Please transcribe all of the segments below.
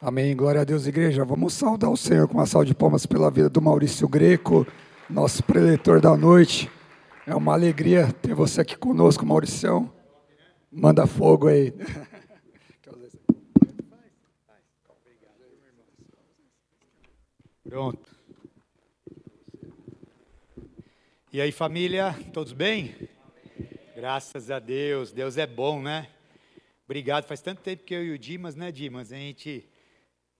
Amém. Glória a Deus, igreja. Vamos saudar o Senhor com uma salva de palmas pela vida do Maurício Greco, nosso preletor da noite. É uma alegria ter você aqui conosco, Mauricião. Manda fogo aí. Pronto. E aí, família, todos bem? Graças a Deus, Deus é bom, né? Obrigado. Faz tanto tempo que eu e o Dimas, né, Dimas? A gente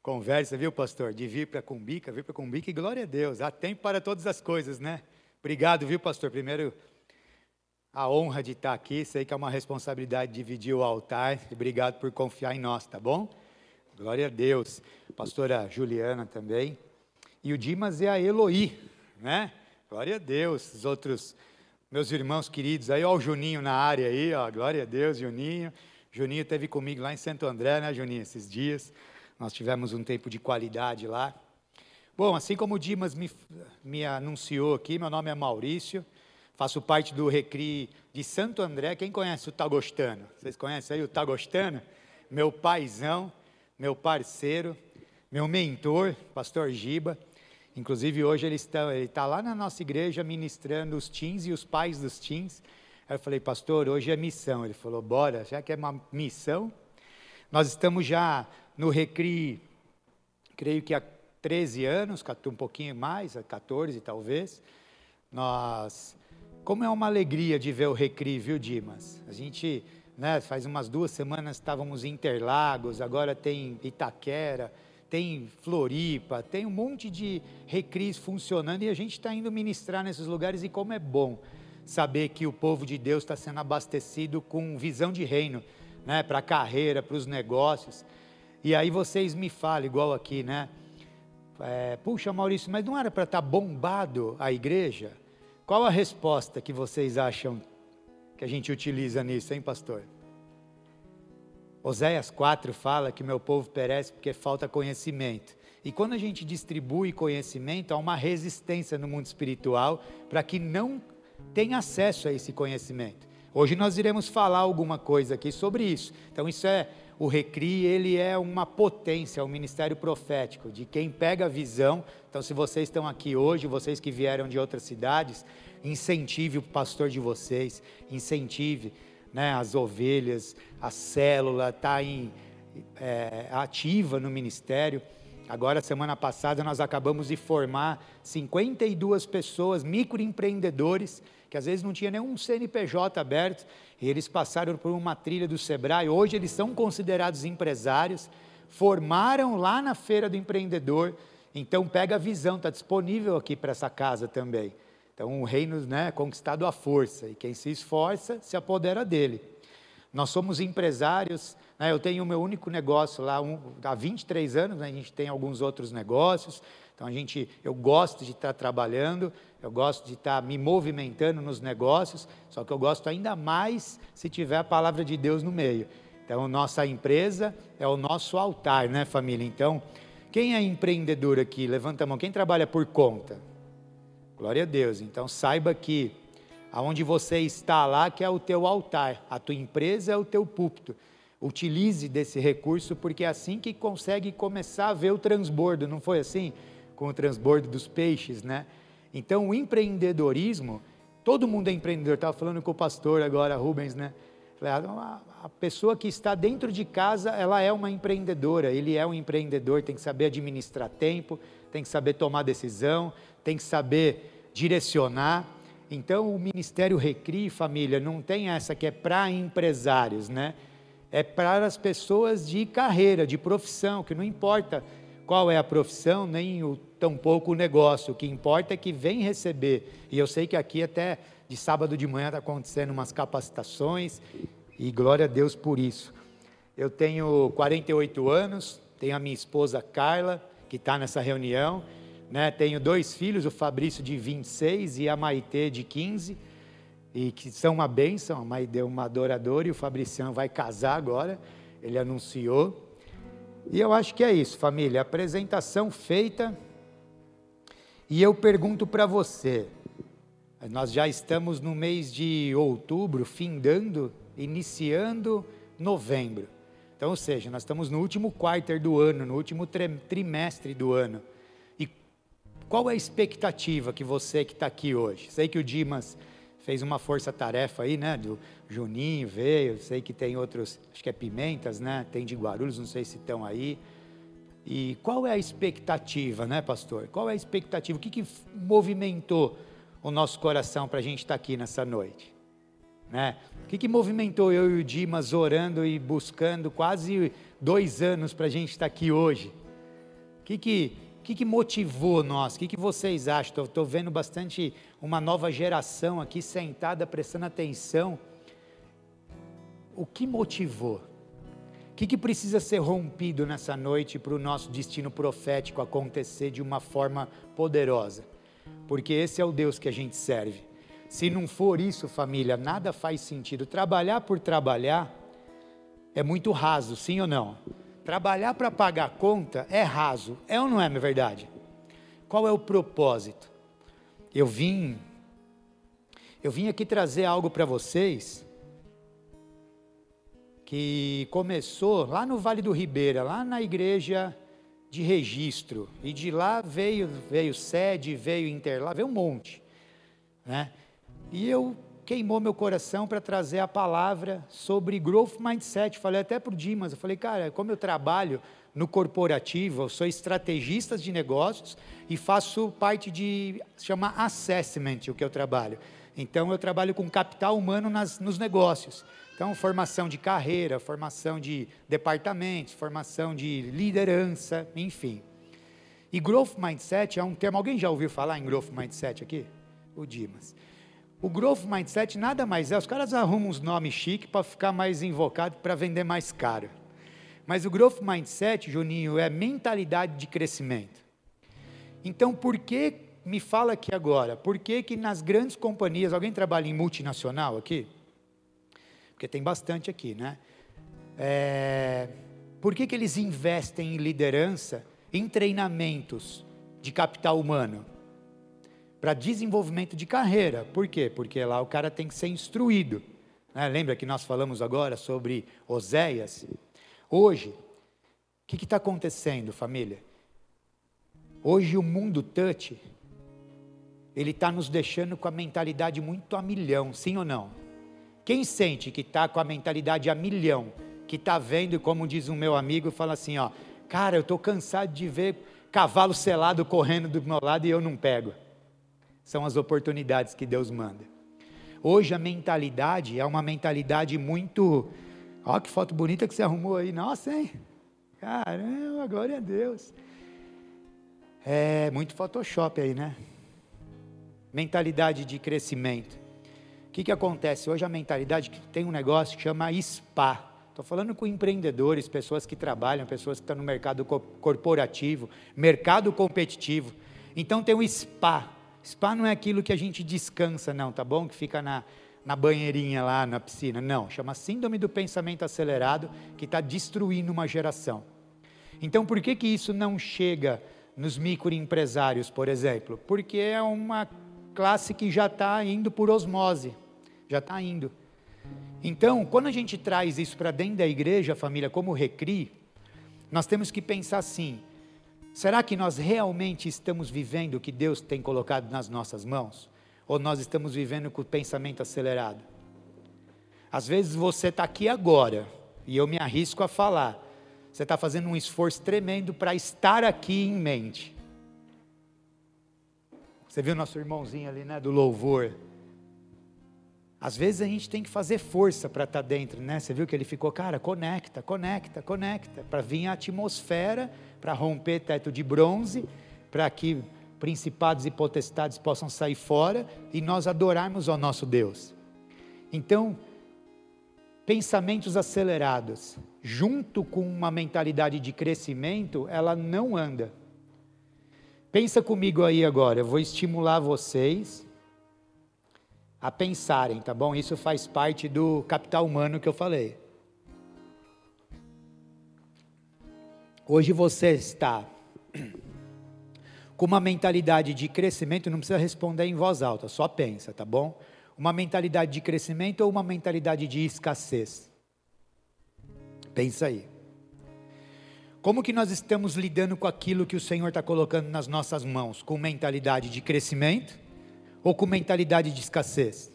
conversa, viu, pastor? De vir para Cumbica, vir para Cumbica, e glória a Deus. Há tempo para todas as coisas, né? Obrigado, viu, pastor? Primeiro, a honra de estar aqui. Sei que é uma responsabilidade dividir o altar. Obrigado por confiar em nós, tá bom? Glória a Deus. Pastora Juliana também. E o Dimas é a Eloí, né? Glória a Deus. Os outros meus irmãos queridos aí, ó, o Juninho na área aí, ó. Glória a Deus, Juninho. Juninho esteve comigo lá em Santo André, né, Juninho, esses dias. Nós tivemos um tempo de qualidade lá. Bom, assim como o Dimas me, me anunciou aqui, meu nome é Maurício, faço parte do Recri de Santo André. Quem conhece o Tagostano? Vocês conhecem aí o Tagostano? Meu paizão, meu parceiro, meu mentor, pastor Giba. Inclusive, hoje ele está, ele está lá na nossa igreja ministrando os teens e os pais dos teens. Aí eu falei, pastor, hoje é missão. Ele falou, bora, já que é uma missão. Nós estamos já no Recri, creio que há 13 anos, um pouquinho mais, 14 talvez. Nós, como é uma alegria de ver o Recri, viu, Dimas? A gente, né, faz umas duas semanas estávamos em Interlagos, agora tem Itaquera, tem Floripa, tem um monte de recris funcionando e a gente está indo ministrar nesses lugares e como é bom saber que o povo de Deus está sendo abastecido com visão de reino, né, para a carreira, para os negócios. E aí vocês me falam, igual aqui, né? É, Puxa, Maurício, mas não era para estar tá bombado a igreja? Qual a resposta que vocês acham que a gente utiliza nisso, hein, pastor? Oséias 4 fala que meu povo perece porque falta conhecimento. E quando a gente distribui conhecimento, há uma resistência no mundo espiritual para que não tenha acesso a esse conhecimento. Hoje nós iremos falar alguma coisa aqui sobre isso. Então isso é o Recri, ele é uma potência, um ministério profético de quem pega a visão. Então se vocês estão aqui hoje, vocês que vieram de outras cidades, incentive o pastor de vocês, incentive né, as ovelhas, a célula está é, ativa no ministério. Agora, semana passada, nós acabamos de formar 52 pessoas, microempreendedores, que às vezes não tinha nenhum CNPJ aberto, e eles passaram por uma trilha do Sebrae. Hoje eles são considerados empresários, formaram lá na feira do empreendedor. Então, pega a visão, está disponível aqui para essa casa também. Então, o reino né, conquistado à força, e quem se esforça se apodera dele. Nós somos empresários, né, eu tenho o meu único negócio lá um, há 23 anos, né, a gente tem alguns outros negócios, então a gente, eu gosto de estar trabalhando, eu gosto de estar me movimentando nos negócios, só que eu gosto ainda mais se tiver a palavra de Deus no meio. Então, nossa empresa é o nosso altar, né, família? Então, quem é empreendedor aqui? Levanta a mão. Quem trabalha por conta? Glória a Deus. Então saiba que aonde você está lá que é o teu altar, a tua empresa é o teu púlpito. Utilize desse recurso porque é assim que consegue começar a ver o transbordo, não foi assim com o transbordo dos peixes, né? Então o empreendedorismo, todo mundo é empreendedor. Estava falando com o pastor agora, Rubens, né? Ah, a pessoa que está dentro de casa, ela é uma empreendedora, ele é um empreendedor, tem que saber administrar tempo, tem que saber tomar decisão, tem que saber direcionar. Então, o Ministério Recri, família, não tem essa que é para empresários, né? É para as pessoas de carreira, de profissão, que não importa qual é a profissão, nem o, tampouco o negócio. O que importa é que vem receber. E eu sei que aqui até de sábado de manhã está acontecendo umas capacitações, e glória a Deus por isso. Eu tenho 48 anos, tenho a minha esposa Carla, que está nessa reunião, né? Tenho dois filhos, o Fabrício de 26 e a Maitê de 15, e que são uma bênção. A Maitê é uma adoradora e o Fabricião vai casar agora, ele anunciou. E eu acho que é isso, família. Apresentação feita. E eu pergunto para você: nós já estamos no mês de outubro, findando, iniciando novembro. Então, ou seja, nós estamos no último quarter do ano, no último trimestre do ano. E qual é a expectativa que você que está aqui hoje? Sei que o Dimas fez uma força-tarefa aí, né? Do Juninho veio, sei que tem outros, acho que é Pimentas, né? Tem de Guarulhos, não sei se estão aí. E qual é a expectativa, né, pastor? Qual é a expectativa? O que, que movimentou o nosso coração para a gente estar tá aqui nessa noite? Né? O que, que movimentou eu e o Dimas orando e buscando quase dois anos para a gente estar aqui hoje? O que, que, que, que motivou nós? O que, que vocês acham? Estou vendo bastante uma nova geração aqui sentada prestando atenção. O que motivou? Que, que precisa ser rompido nessa noite para o nosso destino profético acontecer de uma forma poderosa? Porque esse é o Deus que a gente serve. Se não for isso, família, nada faz sentido. Trabalhar por trabalhar é muito raso, sim ou não? Trabalhar para pagar conta é raso, é ou não é, minha verdade? Qual é o propósito? Eu vim eu vim aqui trazer algo para vocês que começou lá no Vale do Ribeira, lá na igreja de registro, e de lá veio veio sede, veio interlar, veio um monte, né? E eu queimou meu coração para trazer a palavra sobre growth mindset. Falei até para o Dimas, eu falei, cara, como eu trabalho no corporativo, eu sou estrategista de negócios e faço parte de, chama assessment, o que eu trabalho. Então, eu trabalho com capital humano nas, nos negócios. Então, formação de carreira, formação de departamentos, formação de liderança, enfim. E growth mindset é um termo, alguém já ouviu falar em growth mindset aqui? O Dimas. O growth mindset nada mais é, os caras arrumam uns nomes chiques para ficar mais invocado, para vender mais caro. Mas o growth mindset, Juninho, é mentalidade de crescimento. Então, por que, me fala aqui agora, por que que nas grandes companhias, alguém trabalha em multinacional aqui? Porque tem bastante aqui, né? É, por que que eles investem em liderança, em treinamentos de capital humano? para desenvolvimento de carreira. Por quê? Porque lá o cara tem que ser instruído. Né? Lembra que nós falamos agora sobre Oséias? Hoje, o que está acontecendo, família? Hoje o mundo touch, ele está nos deixando com a mentalidade muito a milhão, sim ou não? Quem sente que está com a mentalidade a milhão, que está vendo, como diz um meu amigo, fala assim, ó, cara, eu estou cansado de ver cavalo selado correndo do meu lado e eu não pego são as oportunidades que Deus manda. Hoje a mentalidade é uma mentalidade muito. Ó, que foto bonita que você arrumou aí. Nossa, hein? Caramba, glória a Deus. É muito Photoshop aí, né? Mentalidade de crescimento. O que, que acontece? Hoje a mentalidade que tem um negócio que chama SPA. Estou falando com empreendedores, pessoas que trabalham, pessoas que estão no mercado corporativo, mercado competitivo. Então tem o SPA, Spa não é aquilo que a gente descansa, não, tá bom? Que fica na, na banheirinha lá na piscina. Não, chama síndrome do pensamento acelerado, que está destruindo uma geração. Então, por que, que isso não chega nos microempresários, por exemplo? Porque é uma classe que já está indo por osmose, já está indo. Então, quando a gente traz isso para dentro da igreja, família, como recri, nós temos que pensar assim: Será que nós realmente estamos vivendo o que Deus tem colocado nas nossas mãos? Ou nós estamos vivendo com o pensamento acelerado? Às vezes você está aqui agora, e eu me arrisco a falar, você está fazendo um esforço tremendo para estar aqui em mente. Você viu nosso irmãozinho ali, né, do louvor? Às vezes a gente tem que fazer força para estar tá dentro, né? Você viu que ele ficou, cara, conecta, conecta, conecta, para vir a atmosfera para romper teto de bronze, para que principados e potestades possam sair fora e nós adorarmos ao nosso Deus. Então, pensamentos acelerados, junto com uma mentalidade de crescimento, ela não anda. Pensa comigo aí agora, eu vou estimular vocês a pensarem, tá bom? Isso faz parte do capital humano que eu falei. Hoje você está com uma mentalidade de crescimento, não precisa responder em voz alta, só pensa, tá bom? Uma mentalidade de crescimento ou uma mentalidade de escassez? Pensa aí. Como que nós estamos lidando com aquilo que o Senhor está colocando nas nossas mãos? Com mentalidade de crescimento ou com mentalidade de escassez?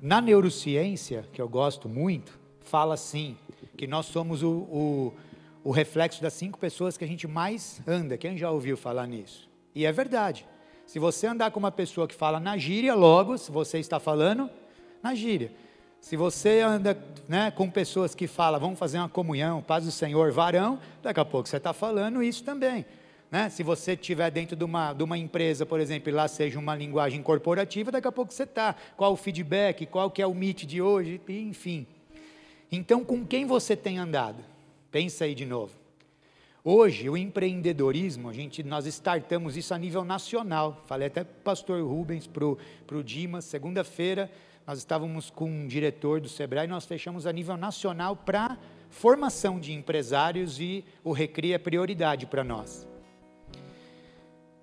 Na neurociência, que eu gosto muito, fala assim, que nós somos o, o, o reflexo das cinco pessoas que a gente mais anda. Quem já ouviu falar nisso? E é verdade. Se você andar com uma pessoa que fala na gíria, logo, se você está falando na gíria. Se você anda né, com pessoas que falam, vamos fazer uma comunhão, paz do Senhor, varão, daqui a pouco você está falando isso também. Né? Se você estiver dentro de uma, de uma empresa, por exemplo, e lá seja uma linguagem corporativa, daqui a pouco você está. Qual o feedback, qual que é o meet de hoje, enfim. Então, com quem você tem andado? Pensa aí de novo. Hoje, o empreendedorismo, a gente, nós startamos isso a nível nacional. Falei até para o pastor Rubens, para o Dimas, segunda-feira, nós estávamos com um diretor do Sebrae, nós fechamos a nível nacional para formação de empresários e o Recria é prioridade para nós.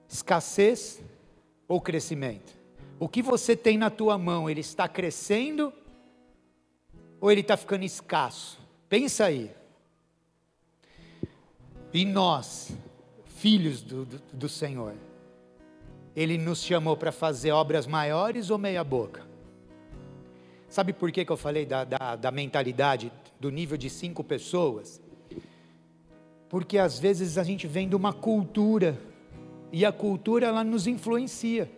Escassez ou crescimento? O que você tem na tua mão, ele está crescendo ou ele está ficando escasso? Pensa aí. E nós, filhos do, do, do Senhor, Ele nos chamou para fazer obras maiores ou meia boca? Sabe por que, que eu falei da, da, da mentalidade do nível de cinco pessoas? Porque às vezes a gente vem de uma cultura e a cultura ela nos influencia.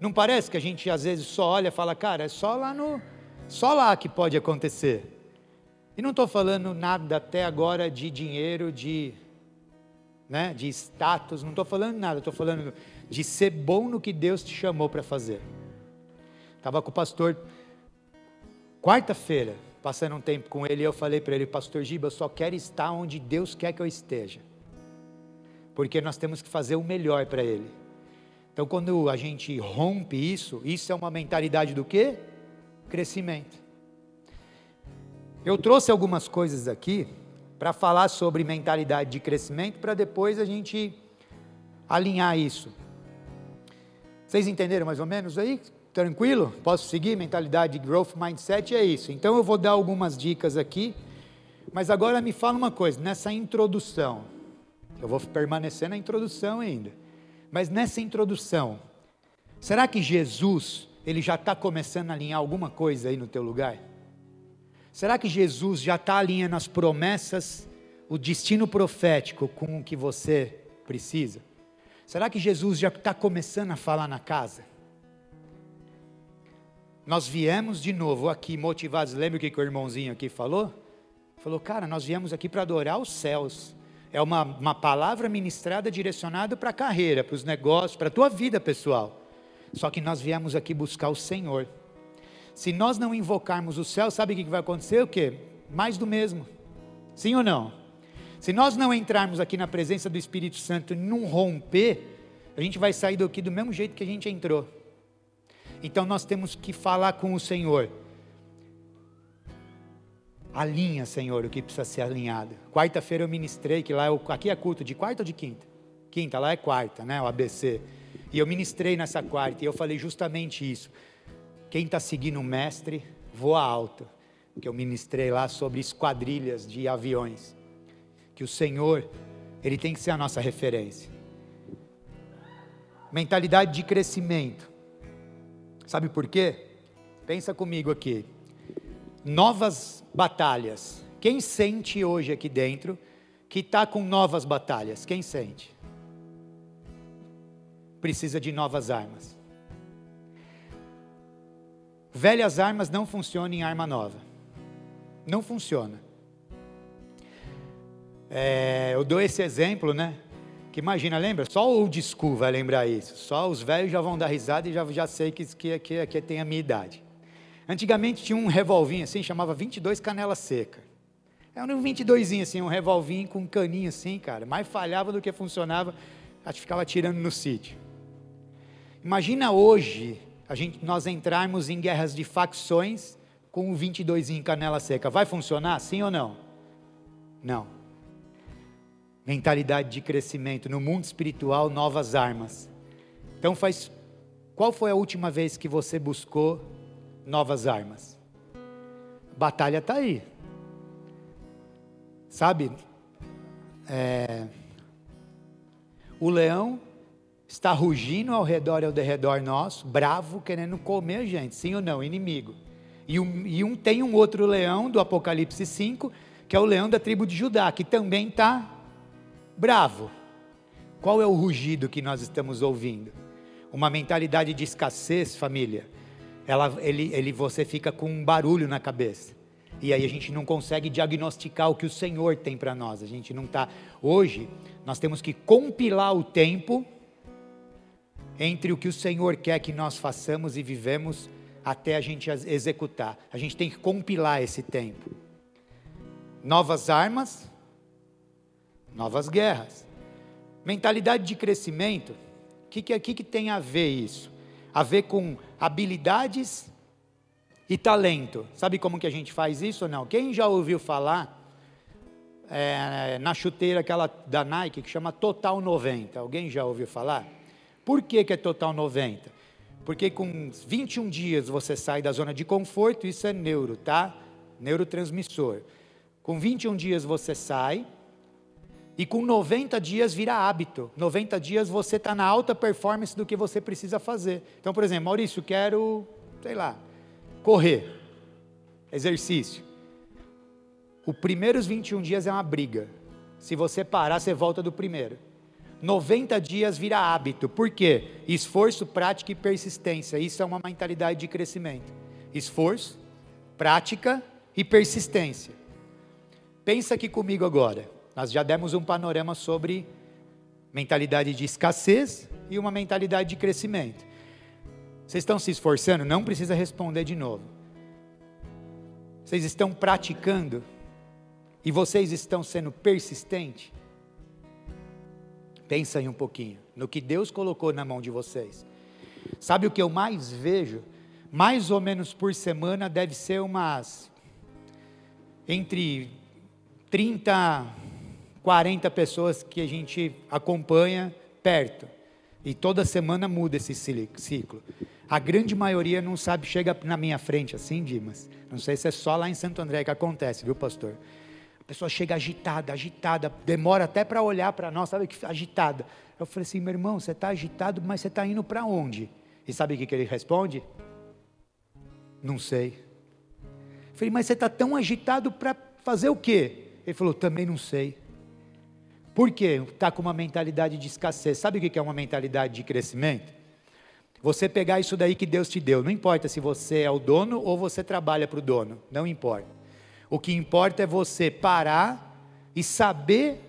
Não parece que a gente às vezes só olha e fala, cara, é só lá no, só lá que pode acontecer. E não estou falando nada até agora de dinheiro, de, né, de status, não estou falando nada, estou falando de ser bom no que Deus te chamou para fazer. Estava com o pastor Quarta-feira, passando um tempo com ele, eu falei para ele, Pastor Giba, eu só quero estar onde Deus quer que eu esteja. Porque nós temos que fazer o melhor para Ele. Então, quando a gente rompe isso, isso é uma mentalidade do quê? Crescimento. Eu trouxe algumas coisas aqui para falar sobre mentalidade de crescimento, para depois a gente alinhar isso. Vocês entenderam mais ou menos aí? Tranquilo? Posso seguir? Mentalidade de growth mindset é isso. Então eu vou dar algumas dicas aqui, mas agora me fala uma coisa, nessa introdução, eu vou permanecer na introdução ainda, mas nessa introdução, será que Jesus, ele já está começando a alinhar alguma coisa aí no teu lugar? Será que Jesus já está alinhando as promessas, o destino profético com o que você precisa? Será que Jesus já está começando a falar na casa? Nós viemos de novo aqui motivados. Lembra o que, o irmãozinho aqui falou? Falou, cara, nós viemos aqui para adorar os céus. É uma, uma palavra ministrada direcionada para a carreira, para os negócios, para a tua vida pessoal. Só que nós viemos aqui buscar o Senhor. Se nós não invocarmos o céu, sabe o que vai acontecer? O quê? Mais do mesmo. Sim ou não? Se nós não entrarmos aqui na presença do Espírito Santo e não romper, a gente vai sair daqui do mesmo jeito que a gente entrou. Então nós temos que falar com o Senhor. Alinha, Senhor, o que precisa ser alinhado. Quarta-feira eu ministrei, que lá é aqui é culto de quarta ou de quinta? Quinta, lá é quarta, né? O ABC. E eu ministrei nessa quarta e eu falei justamente isso. Quem está seguindo o mestre, voa alto. Que eu ministrei lá sobre esquadrilhas de aviões. Que o Senhor, Ele tem que ser a nossa referência. Mentalidade de crescimento. Sabe por quê? Pensa comigo aqui. Novas batalhas. Quem sente hoje aqui dentro que está com novas batalhas? Quem sente? Precisa de novas armas. Velhas armas não funcionam em arma nova. Não funciona. É, eu dou esse exemplo, né? Que imagina, lembra? Só o old school vai lembrar isso. Só os velhos já vão dar risada e já, já sei que, que, que, que tem a minha idade. Antigamente tinha um revolvinho assim, chamava 22 canela seca. Era um 22 assim, um revolvinho com um caninho assim, cara. Mais falhava do que funcionava, a gente ficava tirando no sítio. Imagina hoje a gente, nós entrarmos em guerras de facções com um 22 em canela seca. Vai funcionar, sim ou não? Não mentalidade de crescimento, no mundo espiritual, novas armas. Então faz qual foi a última vez que você buscou novas armas? A batalha está aí. Sabe? é, o leão está rugindo ao redor e ao derredor nosso, bravo, querendo comer a gente, sim ou não? Inimigo. E um, e um tem um outro leão do Apocalipse 5, que é o leão da tribo de Judá, que também está bravo. Qual é o rugido que nós estamos ouvindo? Uma mentalidade de escassez, família. Ela, ele, ele, você fica com um barulho na cabeça. E aí a gente não consegue diagnosticar o que o Senhor tem para nós. A gente não está. Hoje, nós temos que compilar o tempo entre o que o Senhor quer que nós façamos e vivemos até a gente executar. A gente tem que compilar esse tempo. Novas armas, novas guerras. Mentalidade de crescimento, o que, que, que, que tem a ver isso? A ver com habilidades e talento. Sabe como que a gente faz isso ou não? Quem já ouviu falar é, na chuteira aquela da Nike que chama Total 90? Alguém já ouviu falar? Por que, que é total 90? Porque com 21 dias você sai da zona de conforto, isso é neuro, tá? Neurotransmissor. Com 21 dias você sai, e com 90 dias vira hábito. 90 dias você está na alta performance do que você precisa fazer. Então, por exemplo, Maurício, quero, sei lá, correr, exercício. Os primeiros 21 dias é uma briga. Se você parar, você volta do primeiro. 90 dias vira hábito. Por quê? Esforço, prática e persistência. Isso é uma mentalidade de crescimento. Esforço, prática e persistência. Pensa aqui comigo agora. Nós já demos um panorama sobre mentalidade de escassez e uma mentalidade de crescimento. Vocês estão se esforçando? Não precisa responder de novo. Vocês estão praticando e vocês estão sendo persistentes? Pensa aí um pouquinho no que Deus colocou na mão de vocês. Sabe o que eu mais vejo? Mais ou menos por semana deve ser umas entre 30, 40 pessoas que a gente acompanha perto. E toda semana muda esse ciclo. A grande maioria não sabe, chega na minha frente assim, Dimas. Não sei se é só lá em Santo André que acontece, viu, pastor? A pessoa chega agitada, agitada, demora até para olhar para nós, sabe que agitada. Eu falei assim, meu irmão, você está agitado, mas você está indo para onde? E sabe o que, que ele responde? Não sei. Eu falei, mas você está tão agitado para fazer o quê? Ele falou, também não sei. Por quê? Está com uma mentalidade de escassez. Sabe o que é uma mentalidade de crescimento? Você pegar isso daí que Deus te deu. Não importa se você é o dono ou você trabalha para o dono. Não importa. O que importa é você parar e saber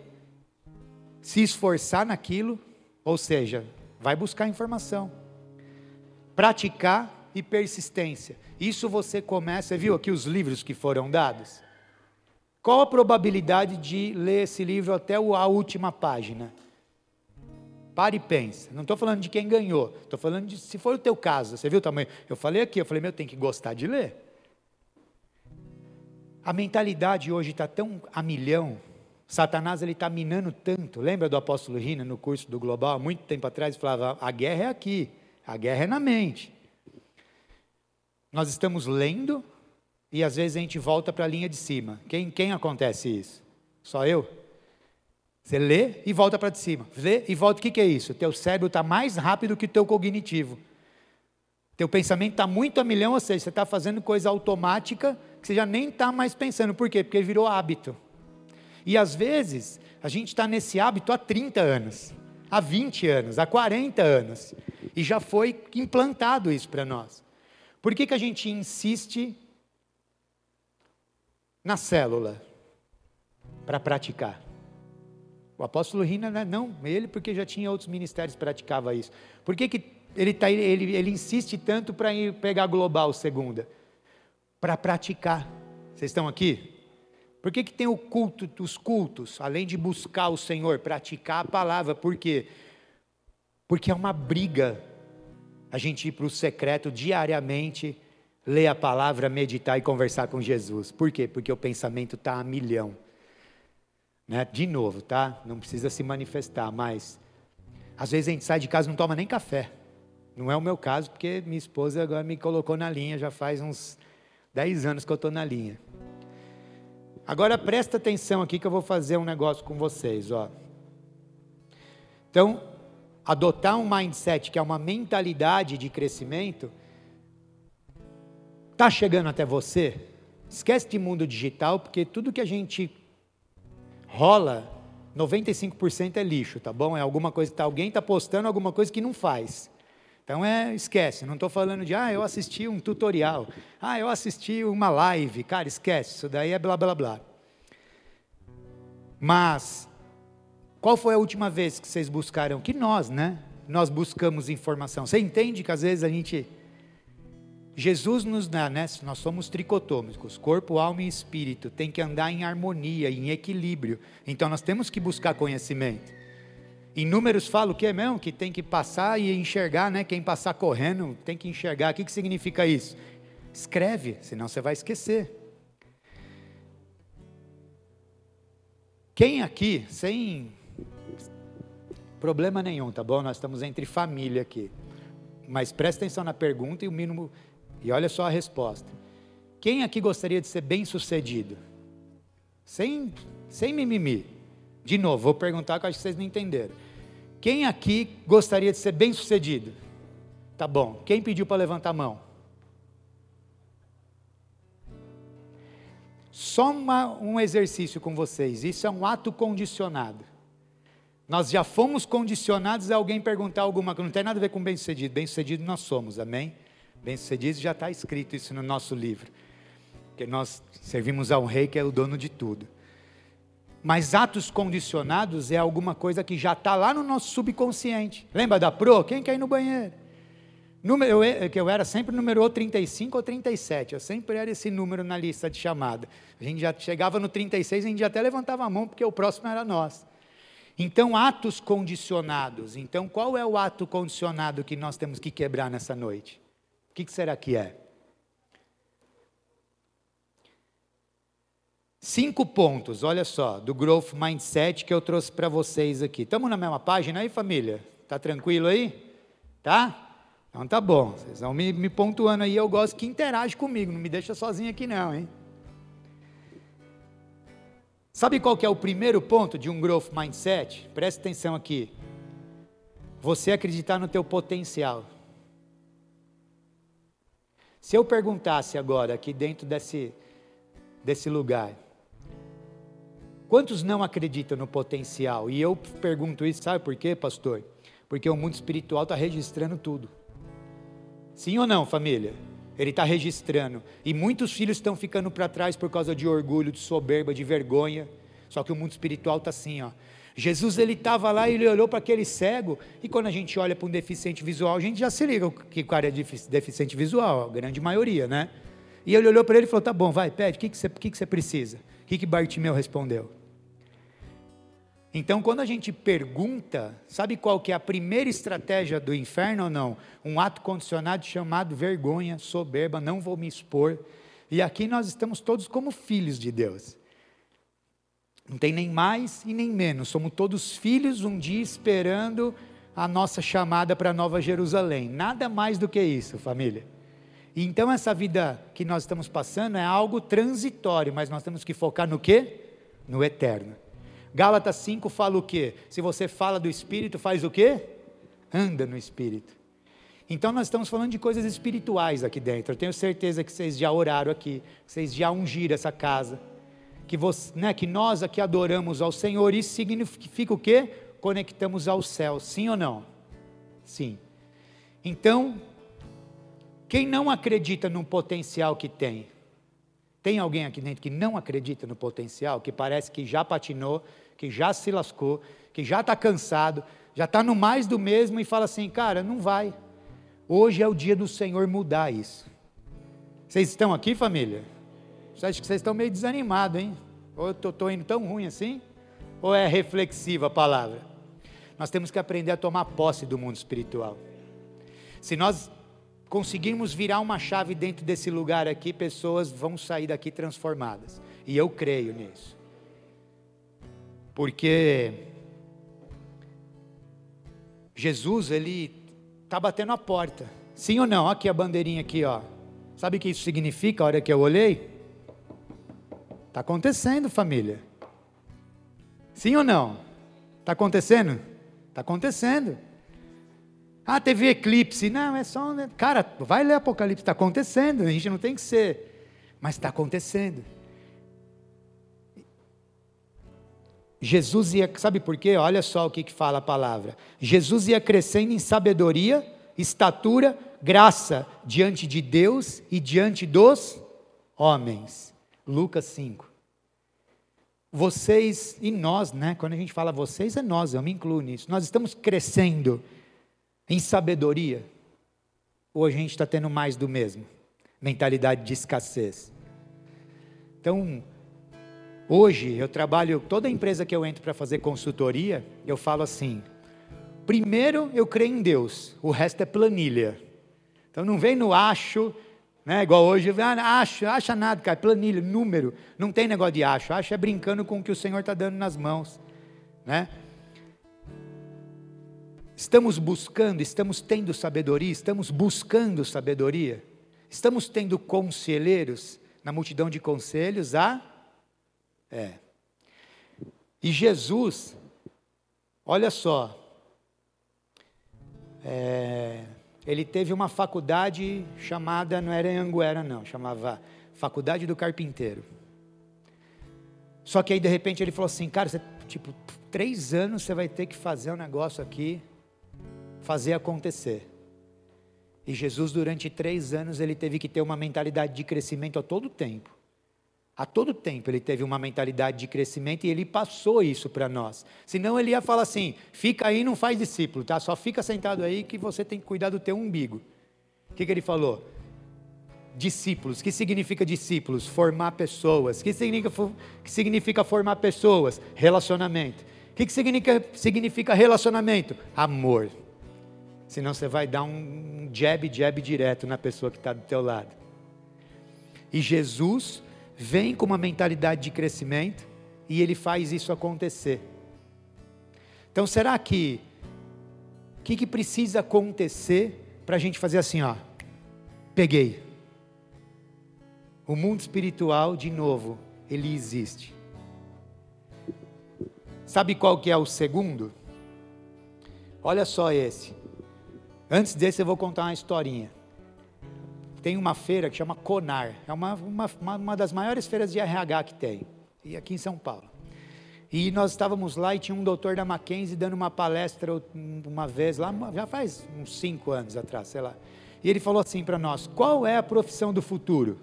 se esforçar naquilo, ou seja, vai buscar informação, praticar e persistência. Isso você começa, viu aqui os livros que foram dados? Qual a probabilidade de ler esse livro até a última página? Pare e pensa. Não estou falando de quem ganhou, estou falando de se for o teu caso. Você viu o tamanho? Eu falei aqui, eu falei, meu, tem que gostar de ler. A mentalidade hoje está tão a milhão. Satanás ele está minando tanto. Lembra do apóstolo Rina no curso do Global? Muito tempo atrás, falava: a guerra é aqui, a guerra é na mente. Nós estamos lendo e às vezes a gente volta para a linha de cima. Quem, quem acontece isso? Só eu? Você lê e volta para de cima. Lê e volta. O que, que é isso? Teu cérebro está mais rápido que o teu cognitivo. Teu pensamento está muito a milhão, ou seja, você está fazendo coisa automática que você já nem está mais pensando. Por quê? Porque virou hábito. E às vezes, a gente está nesse hábito há 30 anos, há 20 anos, há 40 anos. E já foi implantado isso para nós. Por que, que a gente insiste na célula? Para praticar. O apóstolo Rina, né, não, ele porque já tinha outros ministérios praticava isso. Por que, que ele, tá, ele, ele insiste tanto para ir pegar global segunda? Para praticar. Vocês estão aqui? Por que, que tem o culto, os cultos, além de buscar o Senhor, praticar a palavra? Por quê? Porque é uma briga a gente ir para o secreto diariamente, ler a palavra, meditar e conversar com Jesus. Por quê? Porque o pensamento está a milhão. Né? De novo, tá? Não precisa se manifestar, mas às vezes a gente sai de casa e não toma nem café. Não é o meu caso, porque minha esposa agora me colocou na linha, já faz uns 10 anos que eu estou na linha. Agora presta atenção aqui que eu vou fazer um negócio com vocês, ó. Então, adotar um mindset que é uma mentalidade de crescimento, tá chegando até você? Esquece de mundo digital, porque tudo que a gente rola, 95% é lixo, tá bom? É alguma coisa que tá, alguém está postando alguma coisa que não faz. Então é, esquece, não estou falando de, ah, eu assisti um tutorial, ah, eu assisti uma live, cara, esquece, isso daí é blá blá blá. Mas, qual foi a última vez que vocês buscaram? Que nós, né? Nós buscamos informação. Você entende que às vezes a gente. Jesus nos dá, né? Nós somos tricotômicos, corpo, alma e espírito, tem que andar em harmonia, em equilíbrio. Então nós temos que buscar conhecimento. Em números fala o que mesmo? Que tem que passar e enxergar, né? Quem passar correndo tem que enxergar. O que, que significa isso? Escreve, senão você vai esquecer. Quem aqui, sem problema nenhum, tá bom? Nós estamos entre família aqui. Mas presta atenção na pergunta e o mínimo. E olha só a resposta. Quem aqui gostaria de ser bem sucedido? Sem, sem mimimi. De novo, vou perguntar que eu acho que vocês não entenderam. Quem aqui gostaria de ser bem sucedido? Tá bom. Quem pediu para levantar a mão? Só uma, um exercício com vocês. Isso é um ato condicionado. Nós já fomos condicionados a alguém perguntar alguma coisa. Não tem nada a ver com bem-sucedido. Bem-sucedido nós somos, amém? Bem-sucedido já está escrito isso no nosso livro. Porque nós servimos a um rei que é o dono de tudo. Mas atos condicionados é alguma coisa que já está lá no nosso subconsciente. Lembra da pro? Quem quer ir no banheiro? Número, eu, que eu era sempre número 35 ou 37, eu sempre era esse número na lista de chamada. A gente já chegava no 36, a gente até levantava a mão, porque o próximo era nós. Então, atos condicionados. Então, qual é o ato condicionado que nós temos que quebrar nessa noite? O que, será que é? Cinco pontos, olha só, do Growth Mindset que eu trouxe para vocês aqui. Estamos na mesma página aí, família? Tá tranquilo aí? Tá? Então tá bom. Vocês vão me, me pontuando aí. Eu gosto que interage comigo. Não me deixa sozinho aqui não, hein? Sabe qual que é o primeiro ponto de um Growth Mindset? Preste atenção aqui. Você acreditar no teu potencial. Se eu perguntasse agora aqui dentro desse, desse lugar, Quantos não acreditam no potencial? E eu pergunto isso, sabe por quê, pastor? Porque o mundo espiritual está registrando tudo. Sim ou não, família? Ele está registrando. E muitos filhos estão ficando para trás por causa de orgulho, de soberba, de vergonha. Só que o mundo espiritual está assim, ó. Jesus ele estava lá e ele olhou para aquele cego, e quando a gente olha para um deficiente visual, a gente já se liga que o cara é deficiente visual, a grande maioria, né? E ele olhou para ele e falou: tá bom, vai, pede, o que, que, você, que, que você precisa? O que, que Bartimeu respondeu? Então, quando a gente pergunta, sabe qual que é a primeira estratégia do inferno ou não? Um ato condicionado chamado vergonha, soberba, não vou me expor. E aqui nós estamos todos como filhos de Deus. Não tem nem mais e nem menos. Somos todos filhos um dia esperando a nossa chamada para Nova Jerusalém. Nada mais do que isso, família. E então essa vida que nós estamos passando é algo transitório, mas nós temos que focar no quê? No eterno. Gálatas 5 fala o quê? Se você fala do Espírito, faz o quê? Anda no Espírito. Então nós estamos falando de coisas espirituais aqui dentro. Eu tenho certeza que vocês já oraram aqui, vocês já ungiram essa casa, que, você, né, que nós aqui adoramos ao Senhor. Isso significa o quê? Conectamos ao céu, sim ou não? Sim. Então, quem não acredita no potencial que tem, tem alguém aqui dentro que não acredita no potencial, que parece que já patinou, que já se lascou, que já está cansado, já está no mais do mesmo e fala assim: cara, não vai. Hoje é o dia do Senhor mudar isso. Vocês estão aqui, família? Acho que vocês estão meio desanimados, hein? Ou eu estou indo tão ruim assim? Ou é reflexiva a palavra? Nós temos que aprender a tomar posse do mundo espiritual. Se nós conseguirmos virar uma chave dentro desse lugar aqui, pessoas vão sair daqui transformadas. E eu creio nisso. Porque Jesus, ele está batendo a porta. Sim ou não? Aqui a bandeirinha aqui, ó. Sabe o que isso significa a hora que eu olhei? Está acontecendo, família. Sim ou não? Está acontecendo? Está acontecendo. Ah, teve eclipse. Não, é só. Cara, vai ler Apocalipse. Está acontecendo. A gente não tem que ser. Mas está acontecendo. Jesus ia. Sabe por quê? Olha só o que, que fala a palavra. Jesus ia crescendo em sabedoria, estatura, graça diante de Deus e diante dos homens. Lucas 5. Vocês e nós, né? Quando a gente fala vocês, é nós, eu me incluo nisso. Nós estamos crescendo em sabedoria? Ou a gente está tendo mais do mesmo? Mentalidade de escassez. Então, hoje eu trabalho, toda empresa que eu entro para fazer consultoria, eu falo assim: primeiro eu creio em Deus, o resto é planilha. Então não vem no acho, né, igual hoje, ah, acho, acha nada, cara, planilha, número, não tem negócio de acho, acho é brincando com o que o Senhor está dando nas mãos, né? Estamos buscando, estamos tendo sabedoria, estamos buscando sabedoria, estamos tendo conselheiros na multidão de conselhos, ah? É. E Jesus, olha só, é, ele teve uma faculdade chamada, não era em Anguera não, chamava Faculdade do Carpinteiro. Só que aí de repente ele falou assim, cara, você, tipo, três anos você vai ter que fazer um negócio aqui fazer acontecer. E Jesus, durante três anos, ele teve que ter uma mentalidade de crescimento a todo tempo. A todo tempo ele teve uma mentalidade de crescimento e ele passou isso para nós. Senão ele ia falar assim: fica aí, não faz discípulo, tá? Só fica sentado aí que você tem que cuidar do teu umbigo. O que, que ele falou? Discípulos. O que significa discípulos? Formar pessoas. O que significa, que significa formar pessoas? Relacionamento. O que, que significa, significa relacionamento? Amor. Senão você vai dar um jab, jab direto na pessoa que está do teu lado. E Jesus vem com uma mentalidade de crescimento e ele faz isso acontecer. Então será que o que, que precisa acontecer para a gente fazer assim, ó? Peguei. O mundo espiritual, de novo, ele existe. Sabe qual que é o segundo? Olha só esse. Antes desse, eu vou contar uma historinha. Tem uma feira que chama Conar, é uma, uma, uma das maiores feiras de RH que tem, e aqui em São Paulo. E nós estávamos lá e tinha um doutor da Mackenzie dando uma palestra uma vez lá, já faz uns cinco anos atrás, sei lá. E ele falou assim para nós: qual é a profissão do futuro?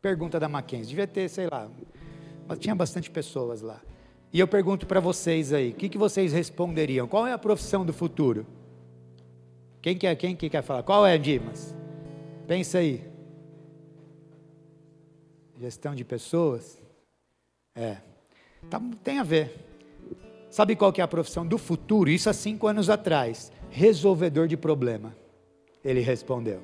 Pergunta da Mackenzie, devia ter, sei lá, mas tinha bastante pessoas lá. E eu pergunto para vocês aí, o que, que vocês responderiam? Qual é a profissão do futuro? Quem quer, quem que quer falar? Qual é, Dimas? Pensa aí. Gestão de pessoas? É. Tá, tem a ver. Sabe qual que é a profissão do futuro? Isso há cinco anos atrás. Resolvedor de problema. Ele respondeu.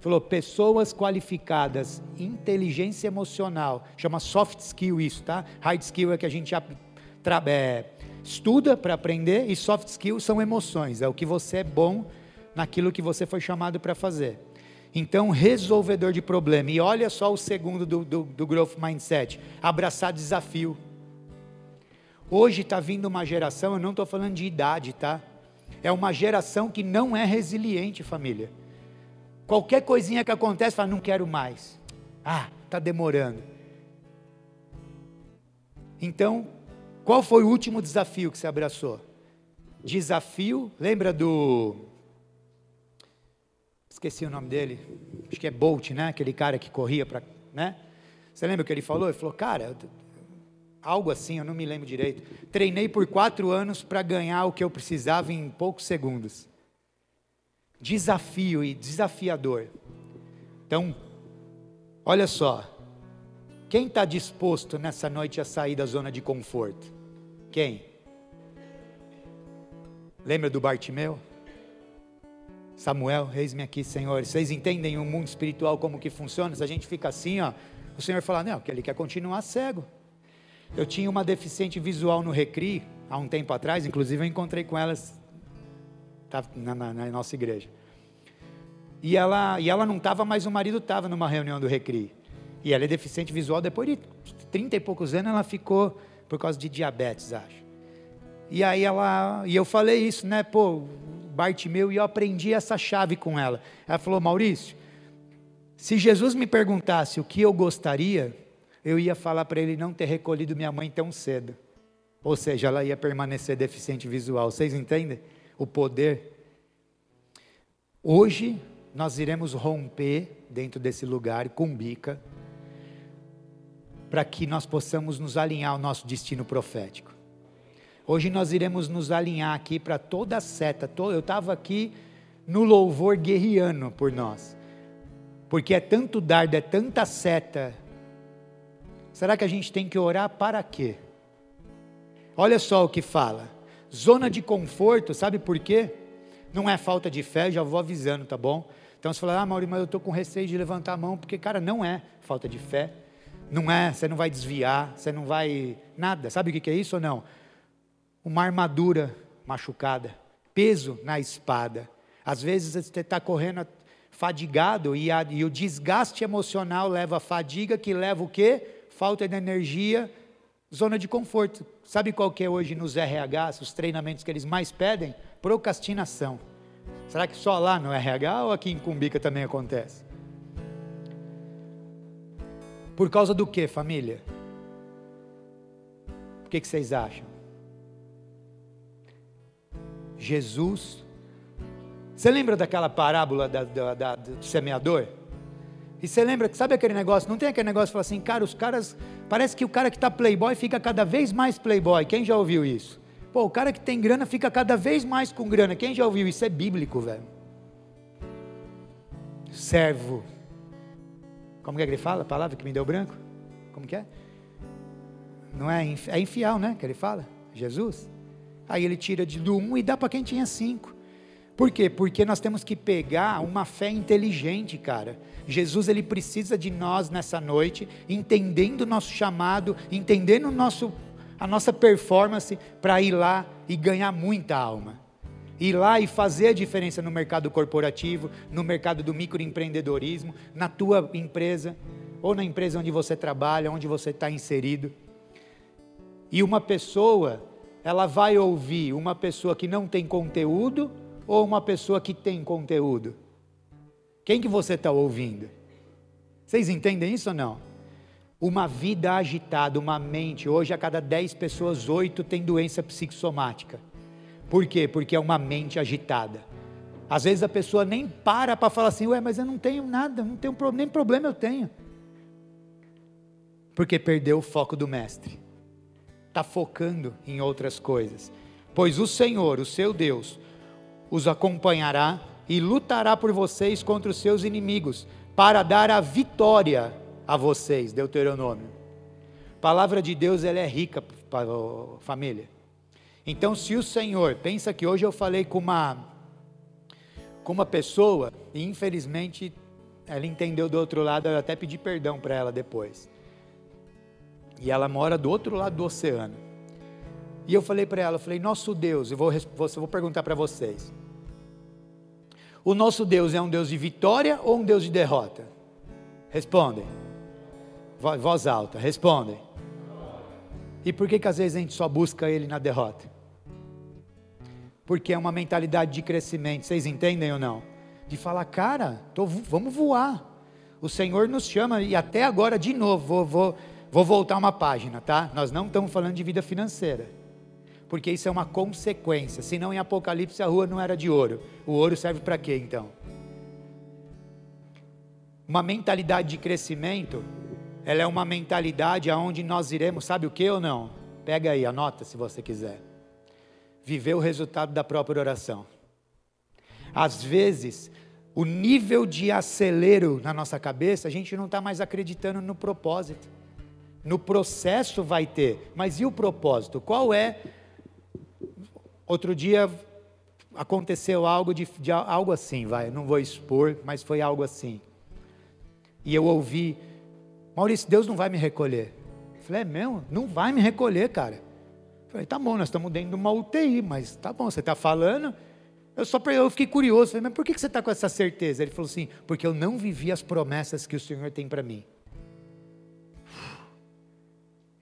Falou, pessoas qualificadas, inteligência emocional, chama soft skill isso, tá? Hard skill é que a gente é, estuda para aprender e soft skills são emoções, é o que você é bom naquilo que você foi chamado para fazer. Então, resolvedor de problema. E olha só o segundo do, do, do Growth Mindset: abraçar desafio. Hoje está vindo uma geração, eu não estou falando de idade, tá? É uma geração que não é resiliente, família. Qualquer coisinha que acontece, fala, não quero mais. Ah, está demorando. Então, qual foi o último desafio que você abraçou? Desafio, lembra do. Esqueci o nome dele. Acho que é Bolt, né? Aquele cara que corria para. Né? Você lembra o que ele falou? Ele falou, cara, algo assim, eu não me lembro direito. Treinei por quatro anos para ganhar o que eu precisava em poucos segundos. Desafio e desafiador. Então, olha só. Quem está disposto nessa noite a sair da zona de conforto? Quem? Lembra do Bartimeu? Samuel, eis-me aqui, Senhor. Vocês entendem o mundo espiritual como que funciona? Se a gente fica assim, ó, o Senhor fala, não, que ele quer continuar cego. Eu tinha uma deficiente visual no Recri, há um tempo atrás, inclusive eu encontrei com elas tá, na, na, na nossa igreja. E ela, e ela não estava, mas o marido estava numa reunião do Recri. E ela é deficiente visual, depois de 30 e poucos anos ela ficou por causa de diabetes, acho. E aí ela, e eu falei isso, né, pô, Bartimeu, e eu aprendi essa chave com ela. Ela falou, Maurício, se Jesus me perguntasse o que eu gostaria, eu ia falar para ele não ter recolhido minha mãe tão cedo. Ou seja, ela ia permanecer deficiente visual. Vocês entendem o poder? Hoje nós iremos romper dentro desse lugar com bica para que nós possamos nos alinhar ao nosso destino profético. Hoje nós iremos nos alinhar aqui para toda a seta. Eu estava aqui no louvor guerreando por nós, porque é tanto dardo, é tanta seta. Será que a gente tem que orar para quê? Olha só o que fala. Zona de conforto, sabe por quê? Não é falta de fé, já vou avisando, tá bom? Então você fala, ah, Maurício, mas eu estou com receio de levantar a mão, porque, cara, não é falta de fé. Não é, você não vai desviar, você não vai. Nada. Sabe o que é isso ou não? Uma armadura machucada, peso na espada. Às vezes você está correndo fadigado e, a, e, o desgaste emocional leva a fadiga, que leva o quê? Falta de energia, zona de conforto. Sabe qual que é hoje nos RHs, os treinamentos que eles mais pedem? Procrastinação. Será que só lá no RH ou aqui em Cumbica também acontece? Por causa do que, família? O que, que vocês acham? Jesus. Você lembra daquela parábola da, da, da, do semeador? E você lembra, sabe aquele negócio? Não tem aquele negócio que fala assim, cara, os caras. Parece que o cara que está playboy fica cada vez mais playboy. Quem já ouviu isso? Pô, o cara que tem grana fica cada vez mais com grana. Quem já ouviu isso? É bíblico, velho. Servo. Como é que ele fala? A palavra que me deu branco? Como que é? Não é, é infiel, né? Que ele fala? Jesus. Aí ele tira de do um e dá para quem tinha cinco. Por quê? Porque nós temos que pegar uma fé inteligente, cara. Jesus ele precisa de nós nessa noite, entendendo o nosso chamado, entendendo o nosso a nossa performance para ir lá e ganhar muita alma. Ir lá e fazer a diferença no mercado corporativo, no mercado do microempreendedorismo, na tua empresa, ou na empresa onde você trabalha, onde você está inserido. E uma pessoa, ela vai ouvir uma pessoa que não tem conteúdo ou uma pessoa que tem conteúdo? Quem que você está ouvindo? Vocês entendem isso ou não? Uma vida agitada, uma mente. Hoje, a cada 10 pessoas, 8 têm doença psicossomática. Por quê? Porque é uma mente agitada. Às vezes a pessoa nem para para falar assim, ué, mas eu não tenho nada, não tenho nem problema eu tenho. Porque perdeu o foco do mestre. Está focando em outras coisas. Pois o Senhor, o seu Deus, os acompanhará e lutará por vocês contra os seus inimigos, para dar a vitória a vocês, Deuteronômio. A palavra de Deus ela é rica, família. Então, se o Senhor, pensa que hoje eu falei com uma com uma pessoa e infelizmente ela entendeu do outro lado, eu até pedi perdão para ela depois. E ela mora do outro lado do oceano. E eu falei para ela, eu falei: "Nosso Deus, eu vou vou perguntar para vocês. O nosso Deus é um Deus de vitória ou um Deus de derrota? Respondem. Voz alta, respondem. E por que, que às vezes a gente só busca Ele na derrota? Porque é uma mentalidade de crescimento, vocês entendem ou não? De falar, cara, tô, vamos voar. O Senhor nos chama, e até agora, de novo, vou, vou, vou voltar uma página, tá? Nós não estamos falando de vida financeira, porque isso é uma consequência. Senão, em Apocalipse, a rua não era de ouro. O ouro serve para quê então? Uma mentalidade de crescimento ela é uma mentalidade aonde nós iremos, sabe o que ou não? Pega aí, anota se você quiser. Viver o resultado da própria oração. Às vezes, o nível de acelero na nossa cabeça, a gente não está mais acreditando no propósito. No processo vai ter, mas e o propósito? Qual é? Outro dia aconteceu algo de, de algo assim, vai, não vou expor, mas foi algo assim. E eu ouvi Maurício, Deus não vai me recolher. Eu falei, é mesmo? Não vai me recolher, cara. Eu falei, tá bom, nós estamos dentro de uma UTI, mas tá bom, você está falando. Eu só eu fiquei curioso, falei, mas por que você está com essa certeza? Ele falou assim, porque eu não vivi as promessas que o Senhor tem para mim.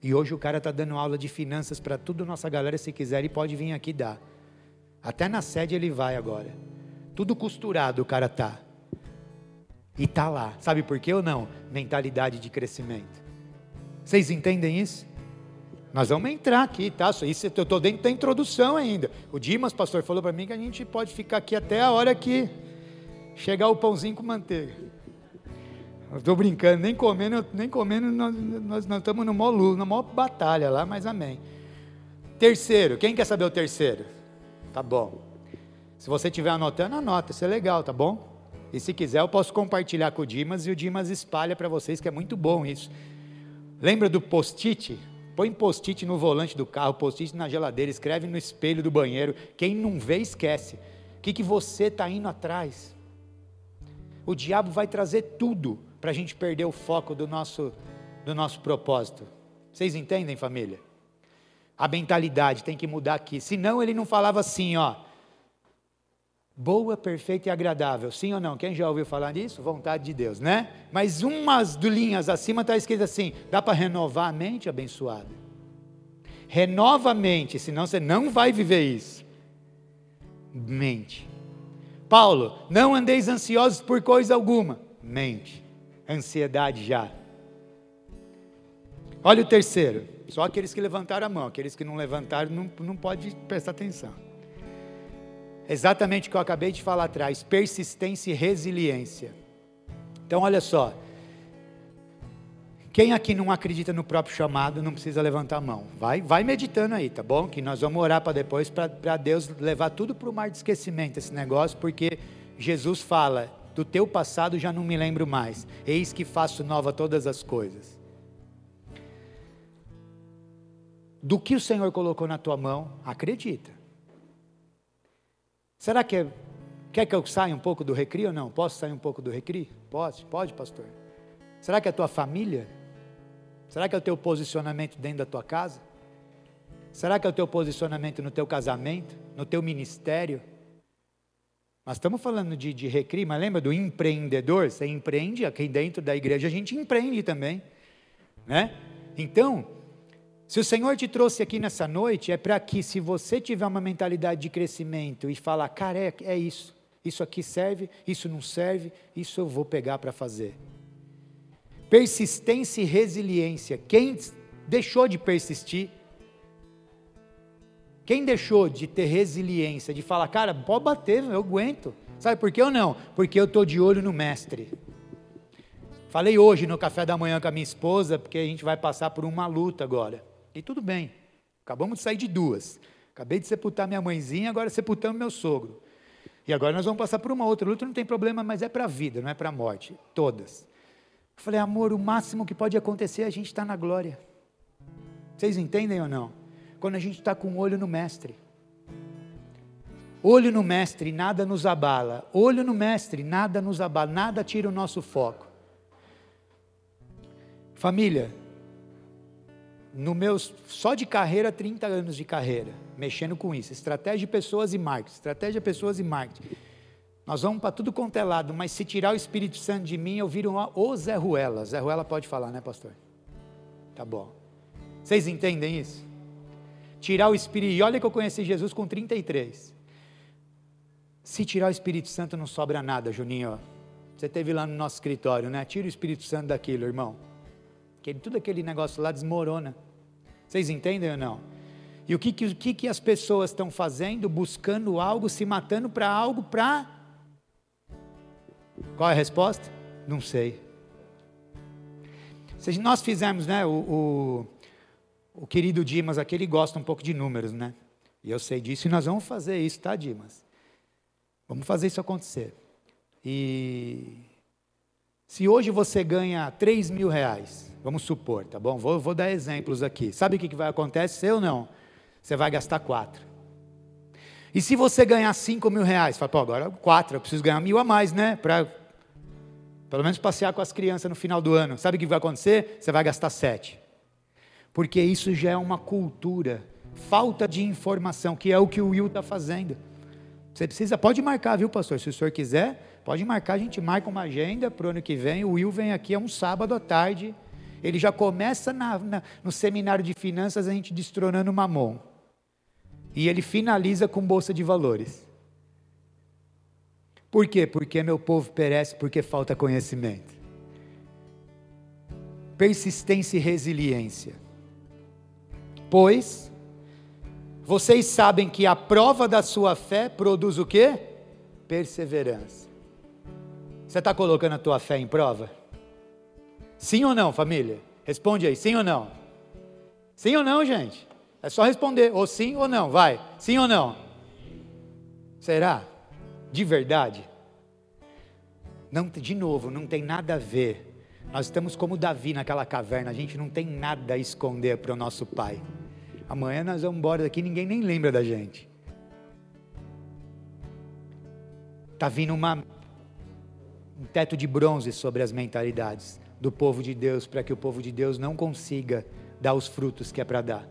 E hoje o cara está dando aula de finanças para a nossa galera, se quiser, ele pode vir aqui dar. Até na sede ele vai agora. Tudo costurado o cara tá. E tá lá. Sabe por quê ou não? Mentalidade de crescimento. Vocês entendem isso? Nós vamos entrar aqui, tá? Isso eu estou dentro da introdução ainda. O Dimas, pastor, falou para mim que a gente pode ficar aqui até a hora que chegar o pãozinho com manteiga. Estou brincando, nem comendo, nem comendo, nós, estamos no maior na maior batalha lá, mas amém. Terceiro, quem quer saber o terceiro? Tá bom. Se você estiver anotando, anota, isso é legal, tá bom? E se quiser, eu posso compartilhar com o Dimas e o Dimas espalha para vocês, que é muito bom isso. Lembra do post-it? Põe post-it no volante do carro, post-it na geladeira, escreve no espelho do banheiro. Quem não vê, esquece. O que, que você está indo atrás? O diabo vai trazer tudo para a gente perder o foco do nosso, do nosso propósito. Vocês entendem, família? A mentalidade tem que mudar aqui. Senão ele não falava assim, ó. Boa, perfeita e agradável. Sim ou não? Quem já ouviu falar nisso? Vontade de Deus, né? Mas umas linhas acima está escrito assim: dá para renovar a mente abençoada. Renova a mente, senão você não vai viver isso. Mente. Paulo, não andeis ansiosos por coisa alguma. Mente. Ansiedade já. Olha o terceiro. Só aqueles que levantaram a mão. Aqueles que não levantaram não, não pode prestar atenção. Exatamente o que eu acabei de falar atrás: persistência e resiliência. Então, olha só. Quem aqui não acredita no próprio chamado não precisa levantar a mão. Vai, vai meditando aí, tá bom? Que nós vamos orar para depois, para Deus levar tudo para o mar de esquecimento esse negócio, porque Jesus fala: do teu passado já não me lembro mais. Eis que faço nova todas as coisas. Do que o Senhor colocou na tua mão, acredita. Será que é, quer que eu saia um pouco do recri ou não? Posso sair um pouco do recri? Pode, pode, pastor. Será que é a tua família? Será que é o teu posicionamento dentro da tua casa? Será que é o teu posicionamento no teu casamento, no teu ministério? Nós estamos falando de, de recri, mas lembra do empreendedor? Você empreende aqui dentro da igreja, a gente empreende também, né? Então, se o Senhor te trouxe aqui nessa noite, é para que, se você tiver uma mentalidade de crescimento e falar, cara, é, é isso, isso aqui serve, isso não serve, isso eu vou pegar para fazer. Persistência e resiliência. Quem deixou de persistir? Quem deixou de ter resiliência, de falar, cara, pode bater, eu aguento. Sabe por que ou não? Porque eu estou de olho no mestre. Falei hoje no café da manhã com a minha esposa, porque a gente vai passar por uma luta agora. E tudo bem, acabamos de sair de duas. Acabei de sepultar minha mãezinha, agora sepultamos meu sogro. E agora nós vamos passar por uma outra luta, não tem problema, mas é para a vida, não é para a morte. Todas. Eu falei, amor, o máximo que pode acontecer é a gente estar tá na glória. Vocês entendem ou não? Quando a gente está com o olho no mestre. Olho no mestre, nada nos abala. Olho no mestre, nada nos abala, nada tira o nosso foco. Família, no meus só de carreira, 30 anos de carreira, mexendo com isso, estratégia de pessoas e marketing, estratégia de pessoas e marketing. Nós vamos para tudo quanto é lado, mas se tirar o Espírito Santo de mim, eu viro uma, o Zé Ruela. Zé Ruela pode falar, né, pastor? Tá bom. Vocês entendem isso? Tirar o Espírito, e olha que eu conheci Jesus com 33. Se tirar o Espírito Santo, não sobra nada, Juninho. Você teve lá no nosso escritório, né? Tira o Espírito Santo daquilo, irmão. Aquele, tudo aquele negócio lá desmorona. Vocês entendem ou não? E o que, que, o que, que as pessoas estão fazendo? Buscando algo, se matando para algo, para. Qual é a resposta? Não sei. Se nós fizermos, né, o, o, o querido Dimas aqui, ele gosta um pouco de números, né? E eu sei disso e nós vamos fazer isso, tá, Dimas? Vamos fazer isso acontecer. E se hoje você ganha 3 mil reais, Vamos supor, tá bom? Vou, vou dar exemplos aqui. Sabe o que, vai acontecer ou não? Você vai gastar quatro. E se você ganhar cinco mil reais, fala, pô, agora quatro, eu preciso ganhar mil a mais, né? Para pelo menos passear com as crianças no final do ano. Sabe o que vai acontecer? Você vai gastar sete. Porque isso já é uma cultura, falta de informação, que é o que o Will está fazendo. Você precisa, pode marcar, viu, pastor? Se o senhor quiser, pode marcar, a gente marca uma agenda para o ano que vem. O Will vem aqui, é um sábado à tarde Ele já começa na, na, no seminário de finanças a gente destronando Mamon. E ele finaliza com bolsa de valores. Por quê? Porque meu povo perece porque falta conhecimento. Persistência e resiliência. Pois vocês sabem que a prova da sua fé produz o quê? Perseverança. Você está colocando a tua fé em prova? Sim ou não, família? Responde aí, sim ou não? Sim ou não, gente? É só responder, ou sim ou não, vai. Sim ou não? Será? De verdade? Não, de novo, não tem nada a ver. Nós estamos como Davi naquela caverna, a gente não tem nada a esconder para o nosso pai. Amanhã nós vamos embora daqui, ninguém nem lembra da gente. Está vindo uma, um teto de bronze sobre as mentalidades do povo de Deus, para que o povo de Deus não consiga dar os frutos que é para dar.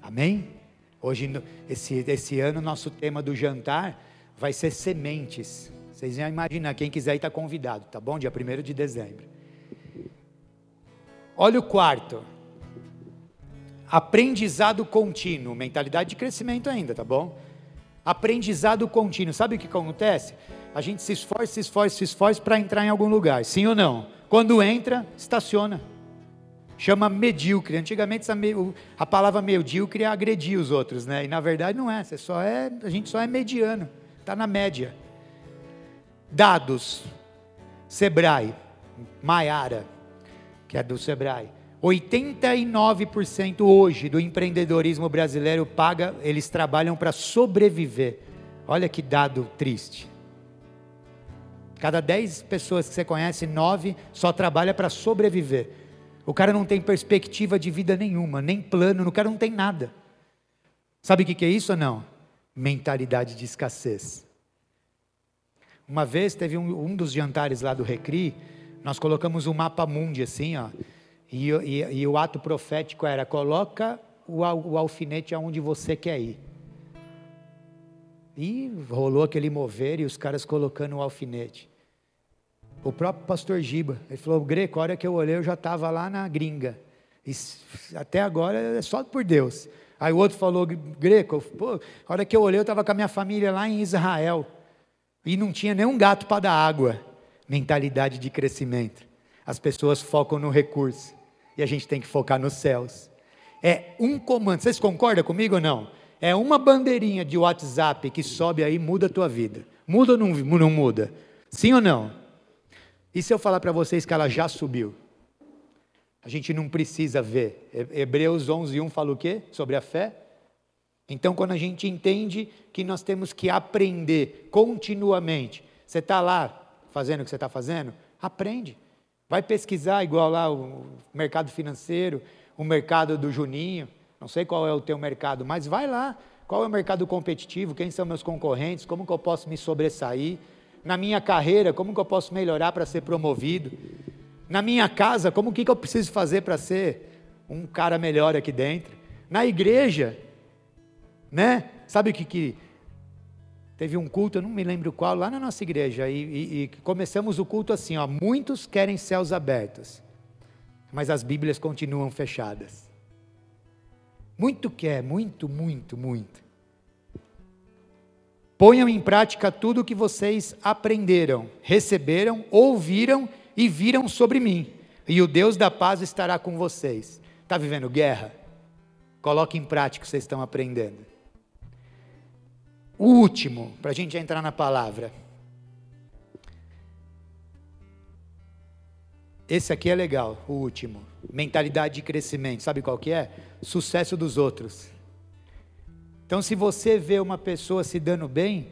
Amém? Hoje, esse, esse ano, nosso tema do jantar vai ser sementes. Vocês iam imaginar, quem quiser está convidado, tá bom? Dia 1 de dezembro. Olha o quarto. Aprendizado contínuo, mentalidade de crescimento ainda, tá bom? Aprendizado contínuo. Sabe o que acontece? A gente se esforça, se esforça, se esforça para entrar em algum lugar, sim ou não? Quando entra, estaciona. Chama medíocre. Antigamente a palavra medíocre é agredir os outros, né? E na verdade não é. Você só é, a gente só é mediano, está na média. Dados. Sebrae, Maiara, que é do Sebrae. 89% hoje do empreendedorismo brasileiro paga, eles trabalham para sobreviver. Olha que dado triste. Cada 10 pessoas que você conhece, 9 só trabalha para sobreviver. O cara não tem perspectiva de vida nenhuma, nem plano, o cara não tem nada. Sabe o que é isso ou não? Mentalidade de escassez. Uma vez teve um, um dos jantares lá do Recri, nós colocamos um mapa mundi assim, ó, e, e, e o ato profético era: coloca o, o alfinete aonde você quer ir. E rolou aquele mover e os caras colocando o alfinete. O próprio pastor Giba, ele falou: Greco, a hora que eu olhei, eu já estava lá na gringa. E até agora é só por Deus. Aí o outro falou: Greco, pô, a hora que eu olhei, eu estava com a minha família lá em Israel. E não tinha nenhum gato para dar água. Mentalidade de crescimento. As pessoas focam no recurso. E a gente tem que focar nos céus. É um comando. Vocês concordam comigo ou não? É uma bandeirinha de WhatsApp que sobe aí muda a tua vida. Muda ou não, não muda? Sim ou não? E se eu falar para vocês que ela já subiu? A gente não precisa ver. Hebreus 11, 1 fala o quê? Sobre a fé? Então, quando a gente entende que nós temos que aprender continuamente, você está lá fazendo o que você está fazendo? Aprende. Vai pesquisar, igual lá o mercado financeiro, o mercado do Juninho. Não sei qual é o teu mercado, mas vai lá. Qual é o mercado competitivo? Quem são meus concorrentes? Como que eu posso me sobressair? Na minha carreira, como que eu posso melhorar para ser promovido? Na minha casa, como que, que eu preciso fazer para ser um cara melhor aqui dentro? Na igreja, né? Sabe o que, que teve um culto, eu não me lembro qual, lá na nossa igreja, e, e, e começamos o culto assim, ó, muitos querem céus abertos, mas as Bíblias continuam fechadas. Muito quer, muito, muito, muito. Ponham em prática tudo o que vocês aprenderam, receberam, ouviram e viram sobre mim, e o Deus da paz estará com vocês. Está vivendo guerra? Coloque em prática o que vocês estão aprendendo. O último, para a gente entrar na palavra. Esse aqui é legal, o último. Mentalidade de crescimento. Sabe qual que é? Sucesso dos outros. Então, se você vê uma pessoa se dando bem,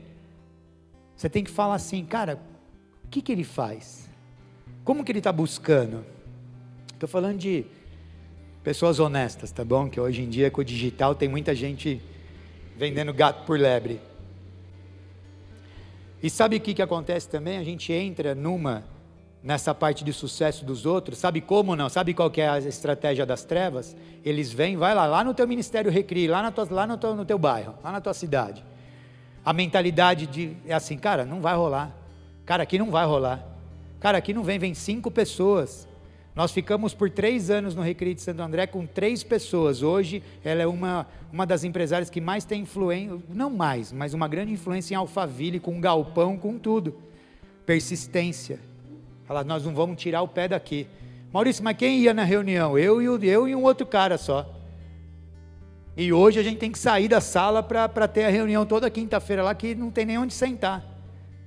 você tem que falar assim, cara, o que, que ele faz? Como que ele está buscando? Estou falando de pessoas honestas, tá bom? Que hoje em dia com o digital tem muita gente vendendo gato por lebre. E sabe o que, que acontece também? A gente entra numa, nessa parte de sucesso dos outros, sabe como não? Sabe qual que é a estratégia das trevas? Eles vêm, vai lá, lá no teu ministério Recri, lá, na tua, lá no, teu, no teu bairro, lá na tua cidade. A mentalidade de, é assim, cara, não vai rolar. Cara, aqui não vai rolar. Cara, aqui não vem, vem cinco pessoas. Nós ficamos por três anos no Recreio de Santo André com três pessoas. Hoje, ela é uma, uma das empresárias que mais tem influência, não mais, mas uma grande influência em Alphaville, com galpão, com tudo. Persistência. Ela, nós não vamos tirar o pé daqui. Maurício, mas quem ia na reunião? Eu e, eu e um outro cara só. E hoje a gente tem que sair da sala para ter a reunião toda quinta-feira lá, que não tem nem onde sentar.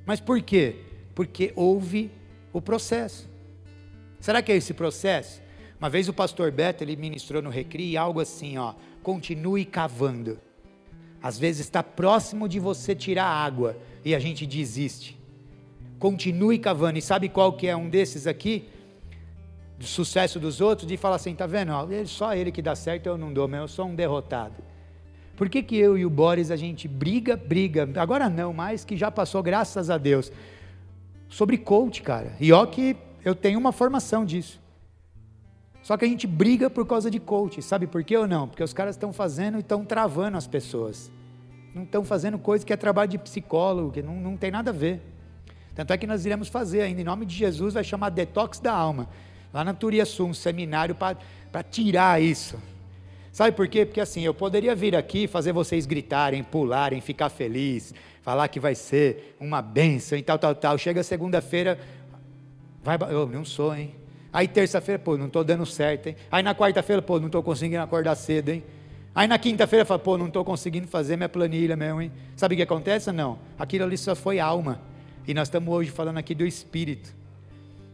Mas por quê? Porque houve o processo. Será que é esse processo? Uma vez o pastor Beto, ele ministrou no Recri algo assim, ó, continue cavando. Às vezes está próximo de você tirar água e a gente desiste. Continue cavando. E sabe qual que é um desses aqui? Do sucesso dos outros, de falar assim, tá vendo? Só ele que dá certo, eu não dou, mas eu sou um derrotado. Por que, que eu e o Boris a gente briga, briga, agora não mais, que já passou, graças a Deus, sobre coach, cara. E ó que eu tenho uma formação disso. Só que a gente briga por causa de coach, sabe por quê ou não? Porque os caras estão fazendo e estão travando as pessoas. Não estão fazendo coisa que é trabalho de psicólogo, que não, não tem nada a ver. Tanto é que nós iremos fazer ainda, em nome de Jesus, vai chamar Detox da Alma. Lá na Turiaçu, um seminário para tirar isso. Sabe por quê? Porque assim, eu poderia vir aqui fazer vocês gritarem, pularem, ficar feliz, falar que vai ser uma benção e tal, tal, tal. Chega segunda-feira, Vai, eu não sou, hein? Aí terça-feira, pô, não estou dando certo, hein? Aí na quarta-feira, pô, não estou conseguindo acordar cedo, hein? Aí na quinta-feira, fala, pô, não estou conseguindo fazer minha planilha mesmo, hein? Sabe o que acontece? Não. Aquilo ali só foi alma. E nós estamos hoje falando aqui do Espírito.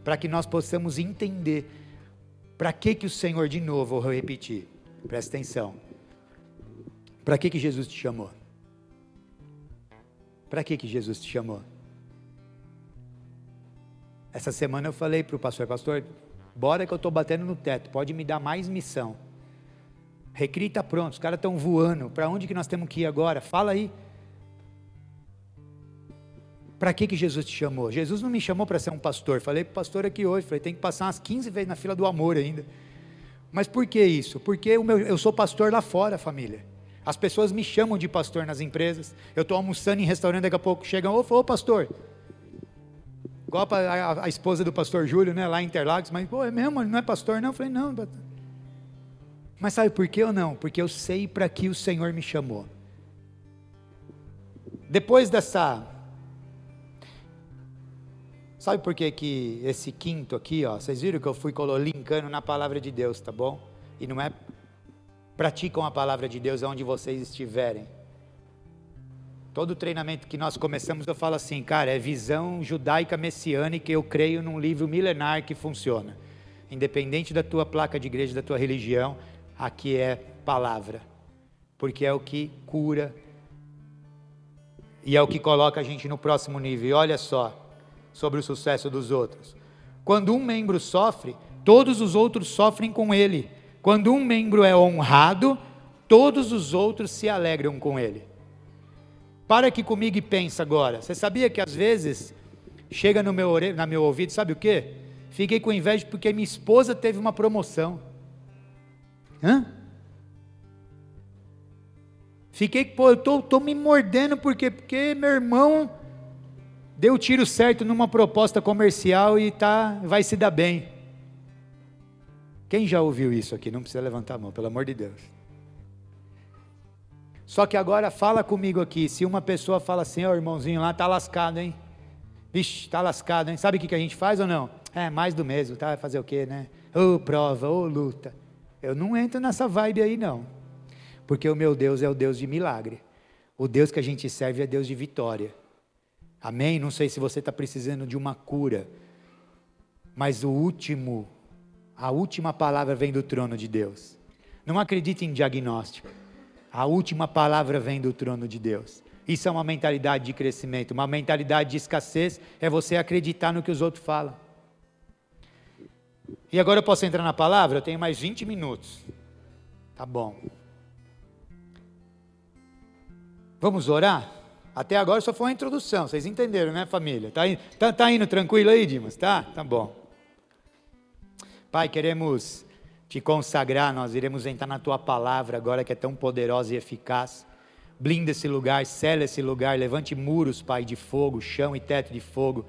Para que nós possamos entender. Para que que o Senhor, de novo, vou repetir. Presta atenção. Para que que Jesus te chamou? Para que que Jesus te chamou? Essa semana eu falei para o pastor, pastor, bora que eu estou batendo no teto, pode me dar mais missão. Recri pronto, os caras estão voando, para onde que nós temos que ir agora? Fala aí. Para que, que Jesus te chamou? Jesus não me chamou para ser um pastor, falei para o pastor aqui hoje, falei, tem que passar umas 15 vezes na fila do amor ainda. Mas por que isso? Porque meu, eu sou pastor lá fora, família. As pessoas me chamam de pastor nas empresas. Eu estou almoçando em restaurante, daqui a pouco chegam, ô, ô pastor, Igual a, a, a, esposa do pastor Júlio, né, lá em Interlagos, mas, pô, é mesmo, não é pastor, não? Eu falei, não. Mas sabe por que ou não? Porque eu sei para que o Senhor me chamou. Depois dessa. Sabe por que, que esse quinto aqui, ó, vocês viram que eu fui linkando na palavra de Deus, tá bom? E não é praticam a palavra de Deus onde vocês estiverem. Todo treinamento que nós começamos, eu falo assim, cara, é visão judaica messiânica, eu creio num livro milenar que funciona. Independente da tua placa de igreja, da tua religião, aqui é palavra. Porque é o que cura e é o que coloca a gente no próximo nível. E olha só, sobre o sucesso dos outros. Quando um membro sofre, todos os outros sofrem com ele. Quando um membro é honrado, todos os outros se alegram com ele. Para aqui comigo e pensa agora. Você sabia que às vezes chega no meu, na meu ouvido, sabe o que? Fiquei com inveja porque minha esposa teve uma promoção. Hã? Fiquei, pô, eu tô, tô me mordendo porque, porque meu irmão deu o tiro certo numa proposta comercial e tá, vai se dar bem. Quem já ouviu isso aqui? Não precisa levantar a mão, pelo amor de Deus. Só que agora fala comigo aqui, se uma pessoa fala assim, ó oh, irmãozinho lá, tá lascado, hein? Vixe, tá lascado, hein? Sabe o que, que a gente faz ou não? É, mais do mesmo, tá? Fazer o quê, né? Ô oh, prova, ô oh, luta. Eu não entro nessa vibe aí, não. Porque o meu Deus é o Deus de milagre. O Deus que a gente serve é Deus de vitória. Amém? Não sei se você está precisando de uma cura, mas o último, a última palavra vem do trono de Deus. Não acredite em diagnóstico. A última palavra vem do trono de Deus. Isso é uma mentalidade de crescimento. Uma mentalidade de escassez é você acreditar no que os outros falam. E agora eu posso entrar na palavra? Eu tenho mais 20 minutos. Tá bom. Vamos orar? Até agora só foi uma introdução, vocês entenderam, né, família? Tá, tá, tá indo tranquilo aí, Dimas? Tá? Tá bom. Pai, queremos te consagrar, nós iremos entrar na tua palavra agora que é tão poderosa e eficaz. Blinda esse lugar, sela esse lugar, levante muros, Pai, de fogo, chão e teto de fogo,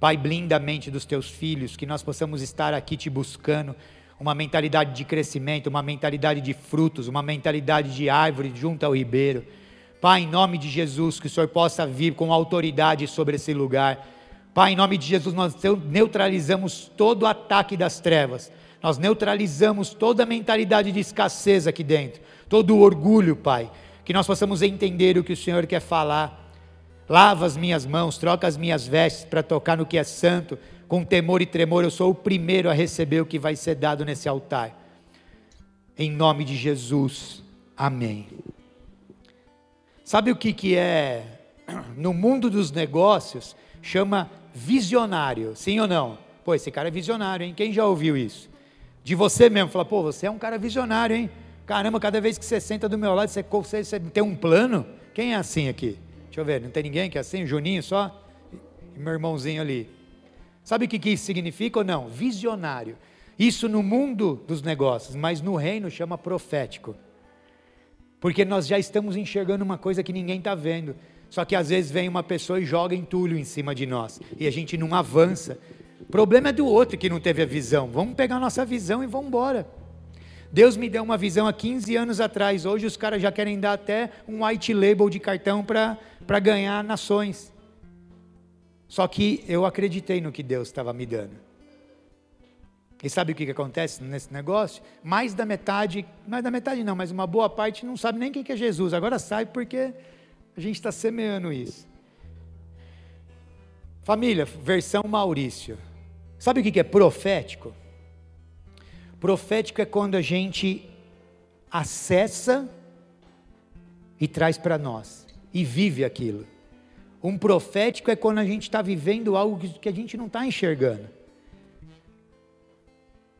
Pai, blinda a mente dos teus filhos, que nós possamos estar aqui te buscando, uma mentalidade de crescimento, uma mentalidade de frutos, uma mentalidade de árvore junto ao ribeiro. Pai, em nome de Jesus, que o Senhor possa vir com autoridade sobre esse lugar. Pai, em nome de Jesus, nós neutralizamos todo o ataque das trevas. Nós neutralizamos toda a mentalidade de escassez aqui dentro, todo o orgulho, Pai. Que nós possamos entender o que o Senhor quer falar lava as minhas mãos, troca as minhas vestes para tocar no que é santo, com temor e tremor, eu sou o primeiro a receber o que vai ser dado nesse altar. Em nome de Jesus, amém. Sabe o que, que é, no mundo dos negócios, chama visionário, sim ou não? Pô, esse cara é visionário, hein? Quem já ouviu isso? De você mesmo, fala, pô, você é um cara visionário, hein? Caramba, cada vez que você senta do meu lado, você, você, você tem um plano? Quem é assim aqui? Deixa eu ver, não tem ninguém que é assim? Juninho só? E meu irmãozinho ali. Sabe o que, que isso significa ou não? Visionário. Isso no mundo dos negócios, mas no reino chama profético. Porque nós já estamos enxergando uma coisa que ninguém está vendo. Só que às vezes vem uma pessoa e joga entulho em cima de nós. E a gente não avança. O problema é do outro que não teve a visão. Vamos pegar a nossa visão e vamos embora. Deus me deu uma visão há 15 anos atrás. Hoje os caras já querem dar até um white label de cartão para ganhar nações. Só que eu acreditei no que Deus estava me dando. E sabe o que, que acontece nesse negócio? Mais da metade, mais da metade não, mas uma boa parte não sabe nem quem que é Jesus. Agora sabe porque a gente está semeando isso. Família, versão Maurício. Sabe o que, é profético? Profético é quando a gente acessa e traz para nós e vive aquilo. Um profético é quando a gente está vivendo algo que a gente não está enxergando.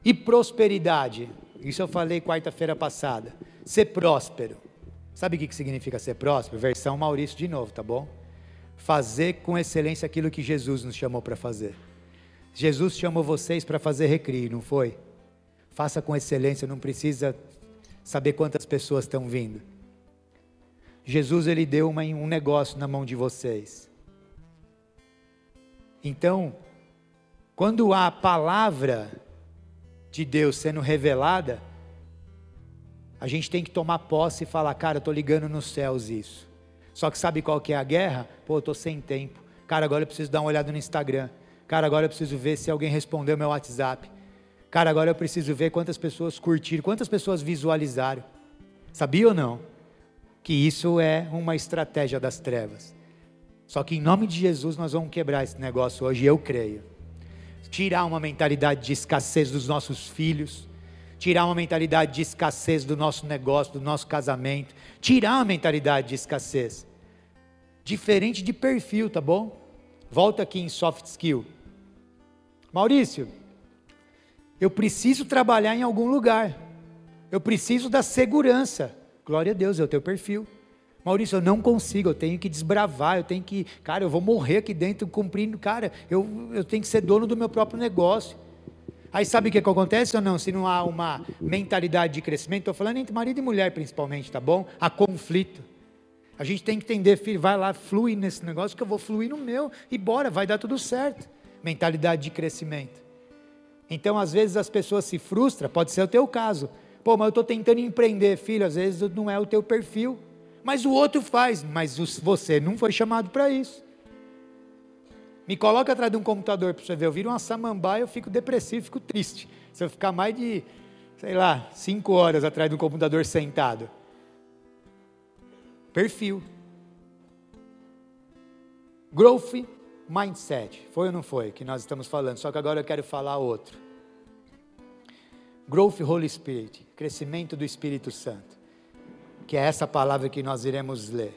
E prosperidade, isso eu falei quarta-feira passada. Ser próspero. Sabe o que significa ser próspero? Versão Maurício de novo, tá bom? Fazer com excelência aquilo que Jesus nos chamou para fazer. Jesus chamou vocês para fazer recrio, não foi? Faça com excelência, não precisa saber quantas pessoas estão vindo. Jesus ele deu uma, um negócio na mão de vocês. Então, quando há a palavra de Deus sendo revelada, a gente tem que tomar posse e falar, cara, eu estou ligando nos céus isso. Só que sabe qual que é a guerra? Pô, eu estou sem tempo. Cara, agora eu preciso dar uma olhada no Instagram. Cara, agora eu preciso ver se alguém respondeu meu WhatsApp. Cara, agora eu preciso ver quantas pessoas curtiram, quantas pessoas visualizaram. Sabia ou não? Que isso é uma estratégia das trevas. Só que em nome de Jesus nós vamos quebrar esse negócio hoje, eu creio. Tirar uma mentalidade de escassez dos nossos filhos, tirar uma mentalidade de escassez do nosso negócio, do nosso casamento, tirar uma mentalidade de escassez. Diferente de perfil, tá bom? Volta aqui em soft skill. Maurício, eu preciso trabalhar em algum lugar. Eu preciso da segurança. Glória a Deus, é o teu perfil. Maurício, eu não consigo, eu tenho que desbravar, eu tenho que, cara, eu vou morrer aqui dentro cumprindo, cara, eu, eu tenho que ser dono do meu próprio negócio. Aí sabe o que, que acontece ou não? Se não há uma mentalidade de crescimento, estou falando entre marido e mulher principalmente, tá bom? Há conflito. A gente tem que entender, filho, vai lá, flui nesse negócio que eu vou fluir no meu e bora, vai dar tudo certo. Mentalidade de crescimento. Então, às vezes as pessoas se frustram, pode ser o teu caso. Pô, mas eu estou tentando empreender, filho, às vezes não é o teu perfil. Mas o outro faz, mas você não foi chamado para isso. Me coloca atrás de um computador para você ver, eu viro uma samambaia, eu fico depressivo, fico triste. Se eu ficar mais de, sei lá, cinco horas atrás de um computador sentado. Perfil. Growth mindset. Foi ou não foi que nós estamos falando? Só que agora eu quero falar outro. Growth Holy Spirit, crescimento do Espírito Santo, que é essa palavra que nós iremos ler.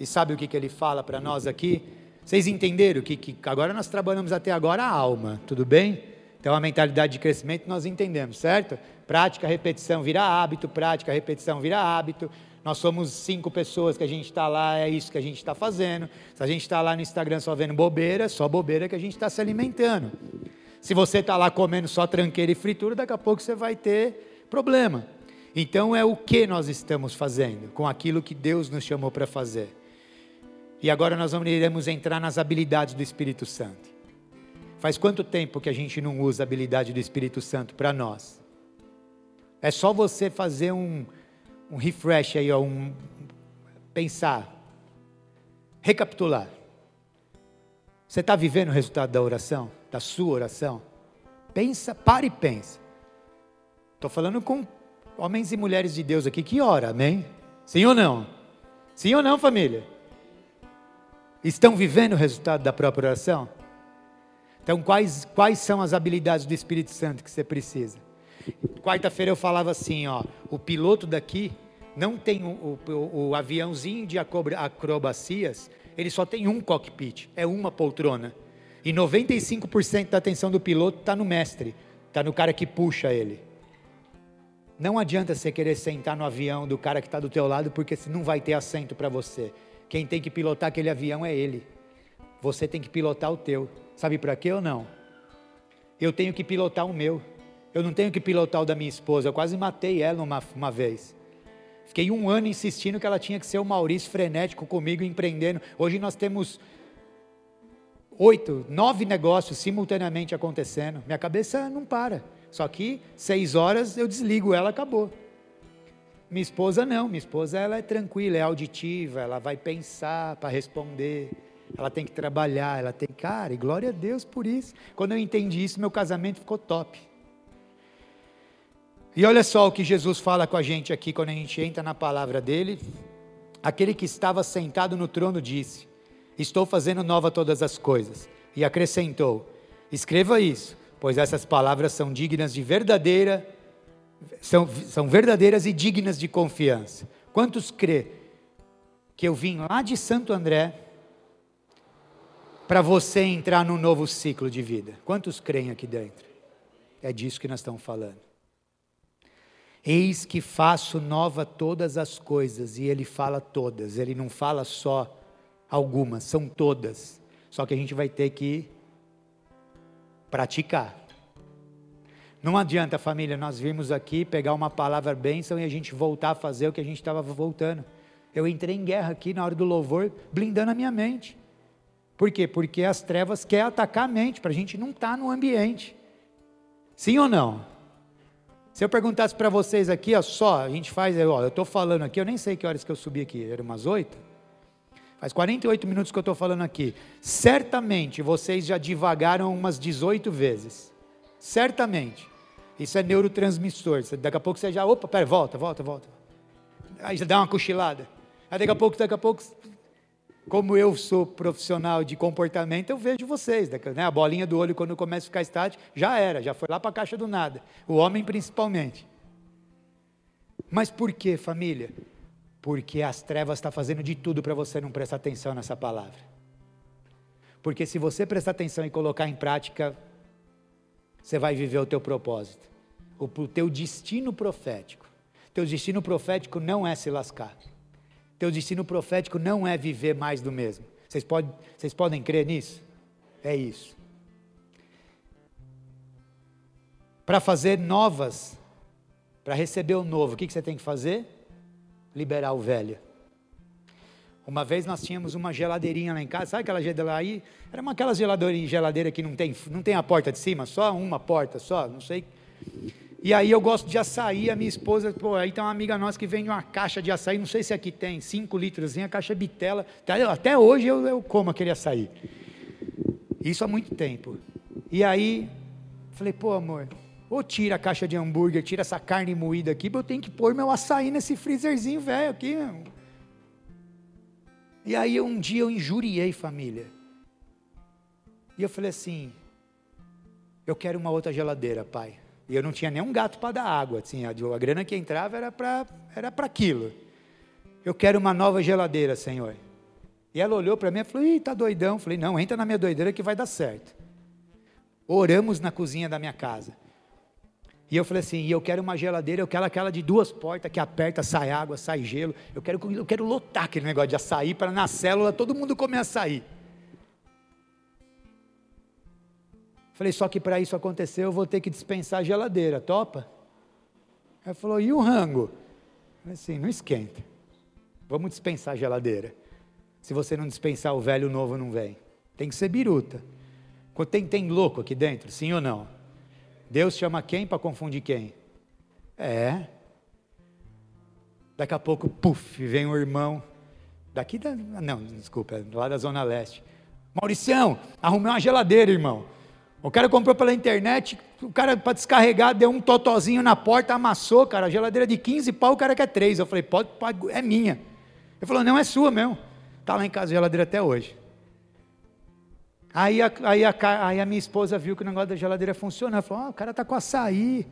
E sabe o que, que ele fala para nós aqui? Vocês entenderam que, que agora nós trabalhamos até agora a alma, tudo bem? Então a mentalidade de crescimento nós entendemos, certo? Prática, repetição vira hábito, prática, repetição vira hábito. Nós somos cinco pessoas que a gente está lá, é isso que a gente está fazendo. Se a gente está lá no Instagram só vendo bobeira, só bobeira que a gente está se alimentando. Se você está lá comendo só tranqueira e fritura, daqui a pouco você vai ter problema. Então é o que nós estamos fazendo com aquilo que Deus nos chamou para fazer. E agora nós vamos, iremos entrar nas habilidades do Espírito Santo. Faz quanto tempo que a gente não usa a habilidade do Espírito Santo para nós? É só você fazer um, um refresh aí, ó, um pensar, recapitular. Você está vivendo o resultado da oração, da sua oração? Pensa, para e pensa. Estou falando com homens e mulheres de Deus aqui que ora, amém? Sim ou não? Sim ou não, família? Estão vivendo o resultado da própria oração? Então, quais, quais são as habilidades do Espírito Santo que você precisa? Quarta-feira eu falava assim, ó, o piloto daqui não tem o, o, o aviãozinho de acrobacias, ele só tem um cockpit, é uma poltrona. E 95% da atenção do piloto está no mestre, está no cara que puxa ele. Não adianta você querer sentar no avião do cara que está do teu lado, porque não vai ter assento para você. Quem tem que pilotar aquele avião é ele. Você tem que pilotar o teu. Sabe para quê ou não? Eu tenho que pilotar o meu. Eu não tenho que pilotar o da minha esposa. Eu quase matei ela uma, uma vez. Fiquei um ano insistindo que ela tinha que ser o Maurício frenético comigo, empreendendo. Hoje nós temos oito, nove negócios simultaneamente acontecendo. Minha cabeça não para. Só que seis horas eu desligo ela, acabou. Minha esposa não, minha esposa ela é tranquila, é auditiva, ela vai pensar para responder, ela tem que trabalhar, ela tem, cara, e glória a Deus por isso. Quando eu entendi isso, meu casamento ficou top. E olha só o que Jesus fala com a gente aqui quando a gente entra na palavra dele. Aquele que estava sentado no trono disse: Estou fazendo nova todas as coisas. E acrescentou: Escreva isso, pois essas palavras são dignas de verdadeira, são, são verdadeiras e dignas de confiança. Quantos crê que eu vim lá de Santo André para você entrar num novo ciclo de vida? Quantos creem aqui dentro? É disso que nós estamos falando. Eis que faço nova todas as coisas, e ele fala todas, ele não fala só algumas, são todas. Só que a gente vai ter que praticar. Não adianta, família, nós virmos aqui pegar uma palavra bênção e a gente voltar a fazer o que a gente estava voltando. Eu entrei em guerra aqui na hora do louvor, blindando a minha mente. Por quê? Porque as trevas querem atacar a mente, para a gente não estar tá no ambiente. Sim ou não? Se eu perguntasse para vocês aqui, ó, só, a gente faz, ó, eu estou falando aqui, eu nem sei que horas que eu subi aqui, era umas oito? Faz 48 minutos que eu estou falando aqui. Certamente vocês já divagaram umas 18 vezes. Certamente. Isso é neurotransmissor. Daqui a pouco você já, opa, pera, volta, volta, volta. Aí já dá uma cochilada. Aí daqui a pouco, daqui a pouco como eu sou profissional de comportamento, eu vejo vocês, né? a bolinha do olho quando começa a ficar estático, já era, já foi lá para a caixa do nada, o homem principalmente. Mas por que, família? Porque as trevas estão tá fazendo de tudo para você não prestar atenção nessa palavra. Porque se você prestar atenção e colocar em prática, você vai viver o teu propósito, o teu destino profético. Teu destino profético não é se lascar. Teu destino profético não é viver mais do mesmo. Vocês, pode, vocês podem crer nisso? É isso. Para fazer novas, para receber o novo, o que, que você tem que fazer? Liberar o velho. Uma vez nós tínhamos uma geladeirinha lá em casa, sabe aquela geladeira aí? Era uma geladeirinha, geladeira que não tem, não tem a porta de cima, só uma porta, só, não sei. E aí eu gosto de açaí, a minha esposa, pô, aí tem uma amiga nossa que vende uma caixa de açaí, não sei se aqui tem, 5 litros, a caixa bitela. Até hoje eu, eu como aquele açaí. Isso há muito tempo. E aí, falei, pô, amor, ou tira a caixa de hambúrguer, tira essa carne moída aqui, eu tenho que pôr meu açaí nesse freezerzinho velho aqui. Meu. E aí um dia eu injuriei família. E eu falei assim, eu quero uma outra geladeira, pai. E eu não tinha nem um gato para dar água. Assim, a, a grana que entrava era para era aquilo. Eu quero uma nova geladeira, Senhor. E ela olhou para mim e falou: Ih, tá doidão. Eu falei: Não, entra na minha doideira que vai dar certo. Oramos na cozinha da minha casa. E eu falei assim: e eu quero uma geladeira, eu quero aquela de duas portas que aperta, sai água, sai gelo. Eu quero, eu quero lotar aquele negócio de açaí para na célula todo mundo comer açaí. Falei, só que para isso acontecer eu vou ter que dispensar a geladeira, topa? Aí falou, e o rango? Falei assim, não esquenta. Vamos dispensar a geladeira. Se você não dispensar o velho, o novo não vem. Tem que ser biruta. Tem, tem louco aqui dentro, sim ou não? Deus chama quem para confundir quem? É. Daqui a pouco, puf, vem um irmão. Daqui da. Não, desculpa, lá da Zona Leste. Mauricião, arrumei uma geladeira, irmão. O cara comprou pela internet, o cara para descarregar deu um totozinho na porta, amassou, cara, a geladeira de 15 pau, o cara quer 3. Eu falei, pode, pode, é minha. Ele falou, não, é sua mesmo. Está lá em casa a geladeira até hoje. Aí a, aí, a, aí a minha esposa viu que o negócio da geladeira funciona. Ela falou, oh, o cara está com açaí.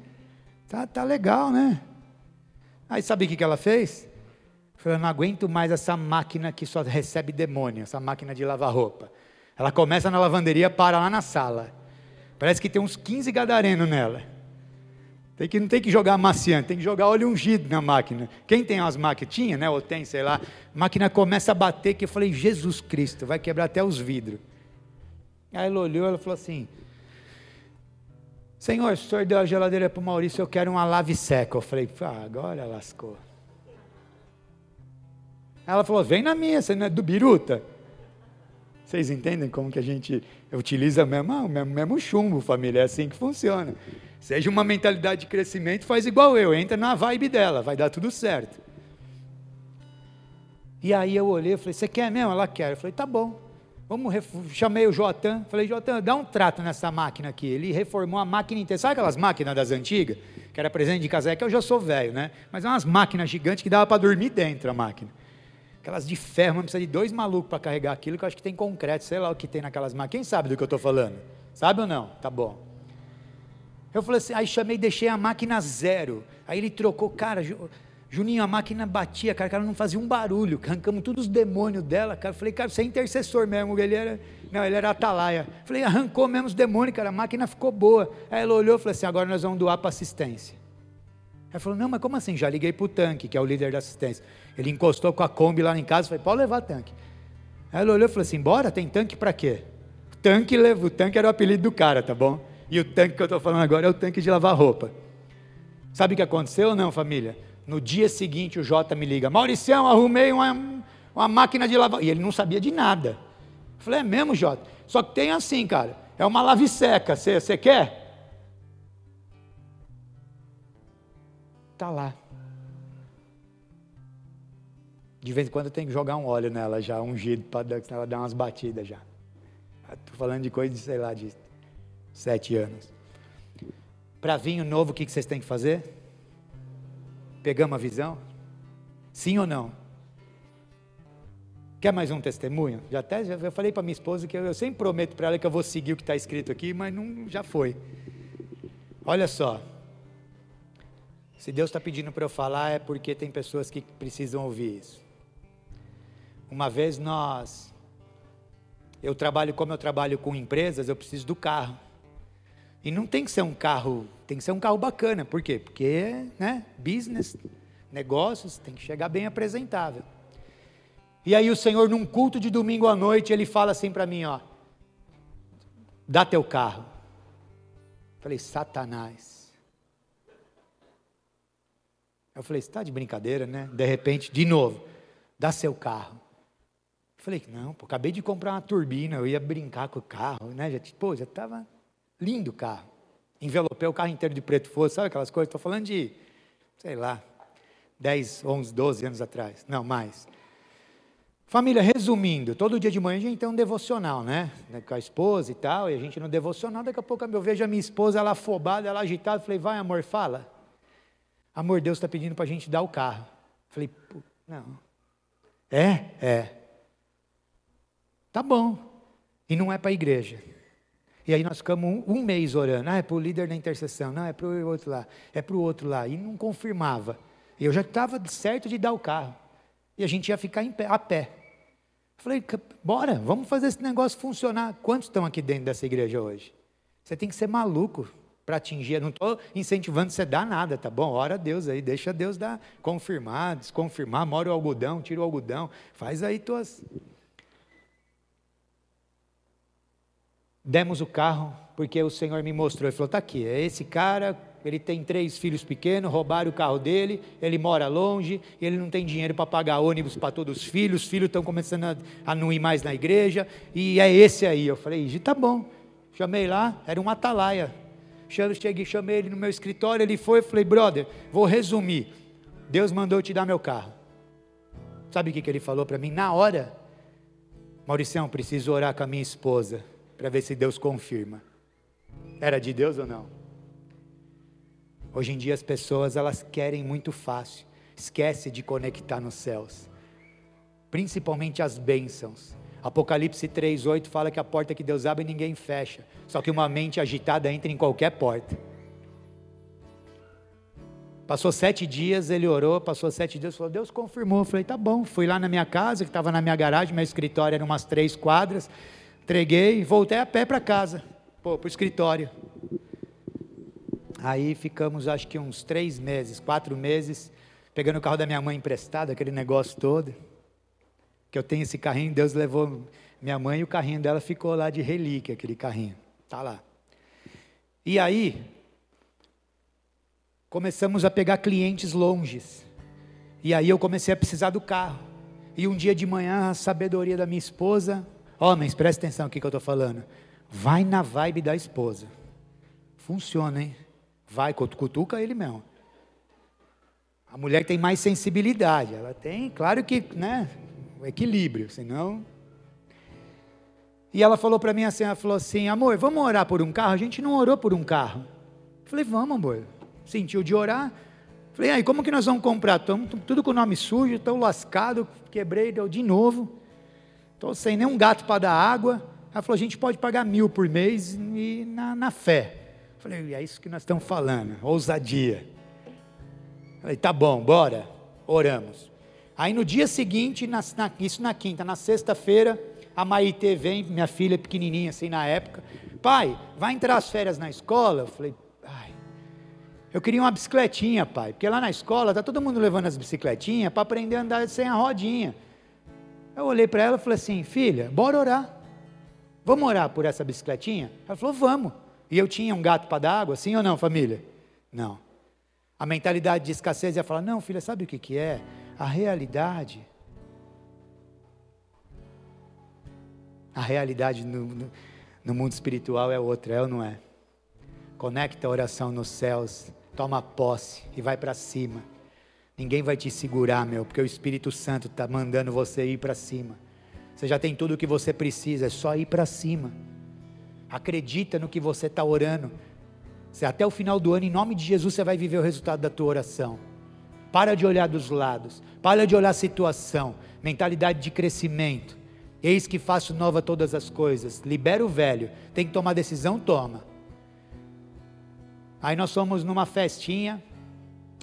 Tá, tá legal, né? Aí sabe o que, que ela fez? Falou, não aguento mais essa máquina que só recebe demônio, essa máquina de lavar roupa. Ela começa na lavanderia, para lá na sala. Parece que tem uns 15 gadarenos nela. Tem que, não tem que jogar amaciante, tem que jogar óleo ungido na máquina. Quem tem as máquinas? Tinha, né? Ou tem, sei lá. A máquina começa a bater, que eu falei, Jesus Cristo, vai quebrar até os vidros. Aí ela olhou, ela falou assim, Senhor, o senhor deu a geladeira para o Maurício, eu quero uma lave seca. Eu falei, ah, agora lascou. Ela falou, vem na minha, você não é do biruta. Vocês entendem como que a gente utiliza mesmo, o mesmo, mesmo chumbo, família, é assim que funciona. Seja uma mentalidade de crescimento, faz igual eu, entra na vibe dela, vai dar tudo certo. E aí eu olhei falei, você quer mesmo? Ela quer. Eu falei, tá bom. Vamos, chamei o Jotan, falei, Jotan, dá um trato nessa máquina aqui. Ele reformou a máquina inteira. Sabe aquelas máquinas das antigas? Que era presente de que eu já sou velho, né? Mas é umas máquinas gigantes que dava para dormir dentro a máquina. Aquelas de ferro, mas precisa de dois malucos para carregar aquilo, que eu acho que tem concreto, sei lá o que tem naquelas máquinas. Quem sabe do que eu estou falando? Sabe ou não? Tá bom. Eu falei assim, aí chamei, deixei a máquina zero. Aí ele trocou, cara, Juninho, a máquina batia, cara, ela não fazia um barulho, arrancamos todos os demônios dela, cara. Falei, cara, você é intercessor mesmo, ele era, não, ele era atalaia. Falei, arrancou mesmo os demônios, cara, a máquina ficou boa. Aí ela olhou e falou assim, agora nós vamos doar para assistência. Ela falou, não, mas como assim? Já liguei para o tanque, que é o líder da assistência. Ele encostou com a Kombi lá em casa, falei, pode levar tanque. Aí ela olhou e falou assim, bora, tem tanque para quê? O tanque, o tanque era o apelido do cara, tá bom? E o tanque que eu estou falando agora é o tanque de lavar roupa. Sabe o que aconteceu ou não, família? No dia seguinte o Jota me liga, Mauricião, arrumei uma, uma máquina de lavar. E ele não sabia de nada. Eu falei, é mesmo, Jota? Só que tem assim, cara, é uma lave seca, você quer? Está lá. De vez em quando eu tenho que jogar um óleo nela já, ungido, para ela dar umas batidas já. Estou falando de coisa de, sei lá, de sete anos. Para vinho novo, o que vocês têm que fazer? Pegamos a visão? Sim ou não? Quer mais um testemunho? Já até já, eu falei para minha esposa que eu, eu sempre prometo para ela que eu vou seguir o que está escrito aqui, mas não, já foi. Olha só, se Deus está pedindo para eu falar, é porque tem pessoas que precisam ouvir isso. Uma vez nós, eu trabalho como eu trabalho com empresas, eu preciso do carro. E não tem que ser um carro, tem que ser um carro bacana. Por quê? Porque, né, business, negócios, tem que chegar bem apresentável. E aí o Senhor, num culto de domingo à noite, ele fala assim para mim, ó, dá teu carro. falei, Satanás. Eu falei, está de brincadeira, né? De repente, de novo, dá seu carro. Falei, não, pô, acabei de comprar uma turbina, eu ia brincar com o carro, né? Já, pô, já estava lindo o carro. Envelopei o carro inteiro de preto fosse, sabe aquelas coisas? Estou falando de, sei lá, 10, 11, 12 anos atrás. Não, mais. Família, resumindo, todo dia de manhã a gente tem um devocional, né? Com a esposa e tal, e a gente no devocional, daqui a pouco eu vejo a minha esposa, ela afobada, ela agitada, falei, vai amor, fala. Amor, Deus está pedindo para a gente dar o carro. Falei, não. É? É. Tá bom. E não é para a igreja. E aí nós ficamos um, um mês orando. Ah, é para o líder da intercessão. Não, é para o outro lá. É para o outro lá. E não confirmava. E eu já estava certo de dar o carro. E a gente ia ficar pé, a pé. Falei, bora, vamos fazer esse negócio funcionar. Quantos estão aqui dentro dessa igreja hoje? Você tem que ser maluco para atingir. Não estou incentivando você a dar nada, tá bom? Ora a Deus aí, deixa Deus dar, confirmar, desconfirmar, mora o algodão, tira o algodão, faz aí tuas. Demos o carro, porque o Senhor me mostrou, ele falou: está aqui, é esse cara, ele tem três filhos pequenos, roubaram o carro dele, ele mora longe, ele não tem dinheiro para pagar ônibus para todos os filhos, os filhos estão começando a, a, não ir mais na igreja, e é esse aí. Eu falei, tá bom. Chamei lá, era um atalaia. Cheguei, chamei ele no meu escritório, ele foi, falei, brother, vou resumir. Deus mandou eu te dar meu carro. Sabe o que, que ele falou para mim? Na hora, Mauricião, preciso orar com a minha esposa, para ver se Deus confirma. Era de Deus ou não? Hoje em dia as pessoas, elas querem muito fácil. Esquece de conectar nos céus. Principalmente as bênçãos. Apocalipse 3,8 fala que a porta que Deus abre ninguém fecha. Só que uma mente agitada entra em qualquer porta. Passou sete dias, ele orou, passou sete dias, falou, Deus confirmou. Eu falei, tá bom. Fui lá na minha casa, que estava na minha garagem, meu escritório era umas três quadras. Entreguei e voltei a pé para casa, para o escritório. Aí ficamos, acho que uns três meses, quatro meses, pegando o carro da minha mãe emprestado, aquele negócio todo que eu tenho esse carrinho, Deus levou minha mãe e o carrinho dela ficou lá de relíquia, aquele carrinho. Tá lá. E aí começamos a pegar clientes longes. E aí eu comecei a precisar do carro. E um dia de manhã, a sabedoria da minha esposa, homens, presta atenção aqui que eu estou falando. Vai na vibe da esposa. Funciona, hein? Vai, cutuca ele mesmo. A mulher tem mais sensibilidade. Ela tem, claro que, né? equilíbrio, senão. E ela falou para mim assim, ela falou assim, amor, vamos orar por um carro? A gente não orou por um carro. Eu falei, vamos, amor. Sentiu de orar. Falei, aí, como que nós vamos comprar? Estamos tudo com o nome sujo, estou lascado, quebrei, de novo. Estou sem nenhum gato para dar água. Ela falou, a gente pode pagar mil por mês e na, na fé. Eu falei, é isso que nós estamos falando, ousadia. Falei, tá bom, bora. Oramos. Aí no dia seguinte, na, na, isso na quinta, na sexta-feira, a Maite vem, minha filha pequenininha assim na época, pai, vai entrar as férias na escola? Eu falei, ai, eu queria uma bicicletinha, pai, porque lá na escola tá todo mundo levando as bicicletinhas para aprender a andar sem a rodinha. Eu olhei para ela e falei assim, filha, bora orar. Vamos orar por essa bicicletinha? Ela falou, vamos. E eu tinha um gato para dar água, sim ou não, família? Não. A mentalidade de escassez ia falar, não, filha, sabe o que, que é? a realidade. A realidade no, no, no, mundo espiritual é outra, é ou não é? Conecta a oração nos céus, toma posse e vai para cima. Ninguém vai te segurar, meu, porque o Espírito Santo está mandando você ir para cima. Você já tem tudo o que você precisa, é só ir para cima. Acredita no que você está orando. Você, até o final do ano, em nome de Jesus, você vai viver o resultado da tua oração. Para de olhar dos lados. Para de olhar a situação. Mentalidade de crescimento. Eis que faço nova todas as coisas. Libera o velho. Tem que tomar decisão? Toma. Aí nós fomos numa festinha,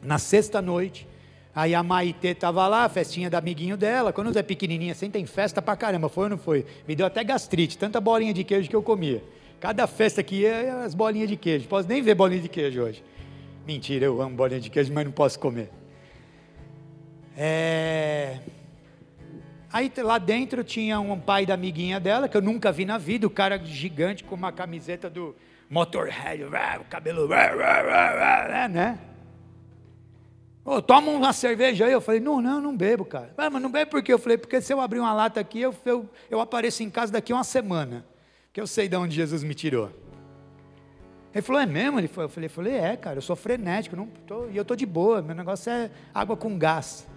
na sexta noite. Aí a Maite estava lá, festinha da amiguinho dela. Quando é pequenininha assim, tem festa pra caramba. Foi ou não foi? Me deu até gastrite, tanta bolinha de queijo que eu comia. Cada festa que ia, as bolinhas de queijo. Posso nem ver bolinha de queijo hoje. Mentira, eu amo bolinha de queijo, mas não posso comer. É... Aí lá dentro tinha um pai da amiguinha dela, que eu nunca vi na vida, o cara gigante com uma camiseta do Motorhead, o cabelo, né? Oh, toma uma cerveja aí. Eu falei, não, não, não bebo, cara. Ah, mas não bebo por quê? Eu falei, porque se eu abrir uma lata aqui, eu, eu, eu apareço em casa daqui uma semana. Que eu sei de onde Jesus me tirou. Ele falou, é mesmo? Ele falou, eu falei, eu falei é, cara, eu sou frenético, não tô, e eu tô de boa, meu negócio é água com gás.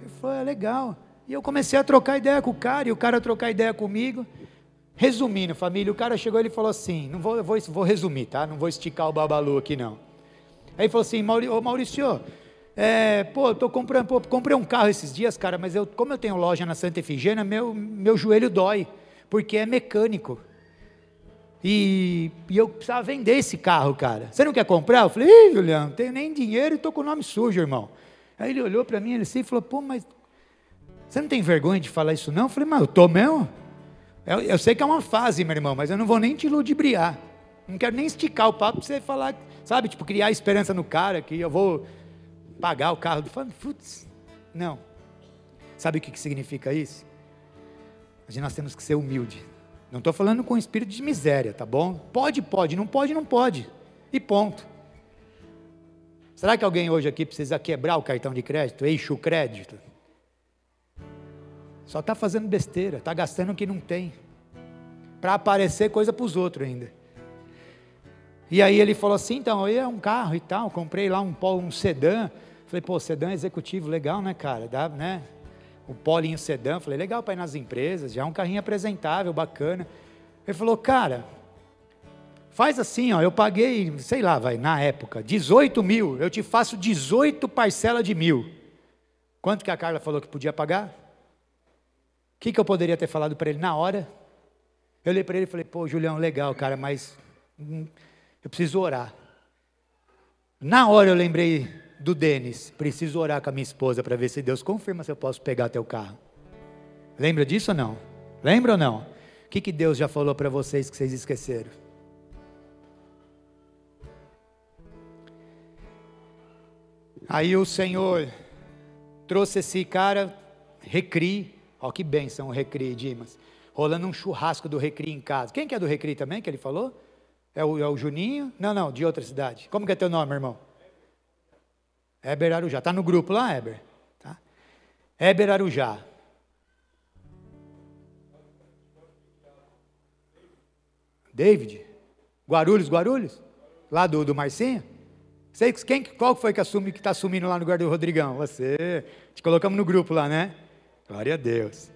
Ele falou, é legal. E eu comecei a trocar ideia com o cara, e o cara a trocar ideia comigo. Resumindo, família, o cara chegou e falou assim: não vou, vou, vou resumir, tá? Não vou esticar o babalu aqui, não. Aí ele falou assim: Maurício, Maurício é, pô, eu tô comprando, pô, comprei um carro esses dias, cara, mas eu, como eu tenho loja na Santa Efigênia, meu, meu joelho dói, porque é mecânico. E, e, eu precisava vender esse carro, cara. Você não quer comprar? Eu falei, Ih, Juliano, não tenho nem dinheiro e estou com o nome sujo, irmão. Aí ele olhou para mim ele assim, e falou: pô, mas você não tem vergonha de falar isso não? Eu falei, mas eu estou mesmo. Eu, eu, sei que é uma fase, meu irmão, mas eu não vou nem te ludibriar. Não quero nem esticar o papo para você falar, sabe, tipo, criar esperança no cara que eu vou pagar o carro. Falei, putz, não. Sabe o que, significa isso? Gente, nós temos que ser humilde. Não estou falando com espírito de miséria, tá bom? Pode, pode, não pode, não pode. E ponto. Será que alguém hoje aqui precisa quebrar o cartão de crédito, eixo crédito? Só está fazendo besteira, está gastando o que não tem. para aparecer coisa para os outros ainda. E aí ele falou assim, então, aí é um carro e tal, comprei lá um, um sedã. Falei, pô, sedã executivo, legal, né, cara? Dá, né? O Polinho sedã, falei, legal para ir nas empresas, já é um carrinho apresentável, bacana. Ele falou, cara, faz assim, ó, eu paguei, sei lá, vai, na época, 18 mil, eu te faço 18 parcelas de mil. Quanto que a Carla falou que podia pagar? O que, que eu poderia ter falado para ele na hora? Eu olhei para ele e falei, pô, Julião, legal, cara, mas hum, eu preciso orar. Na hora eu lembrei do Denis, preciso orar com a minha esposa para ver se Deus confirma se eu posso pegar teu carro. Lembra disso ou não? Lembra ou não? O que, que Deus já falou para vocês que vocês esqueceram? Aí o Senhor trouxe esse cara, Recri, ó que bênção o Recri, Dimas, rolando um churrasco do Recri em casa. Quem que é do Recri também, que ele falou? É o, é o Juninho? Não, não, de outra cidade. Como que é teu nome, irmão? Eber Arujá. Está no grupo lá, Eber? Tá. Eber Arujá. David? Guarulhos, Guarulhos? Lá do, do Marcinho? Sei, quem, qual foi que assume que está assumindo lá no lugar do Rodrigão? Você. Te colocamos no grupo lá, né? Glória a Deus.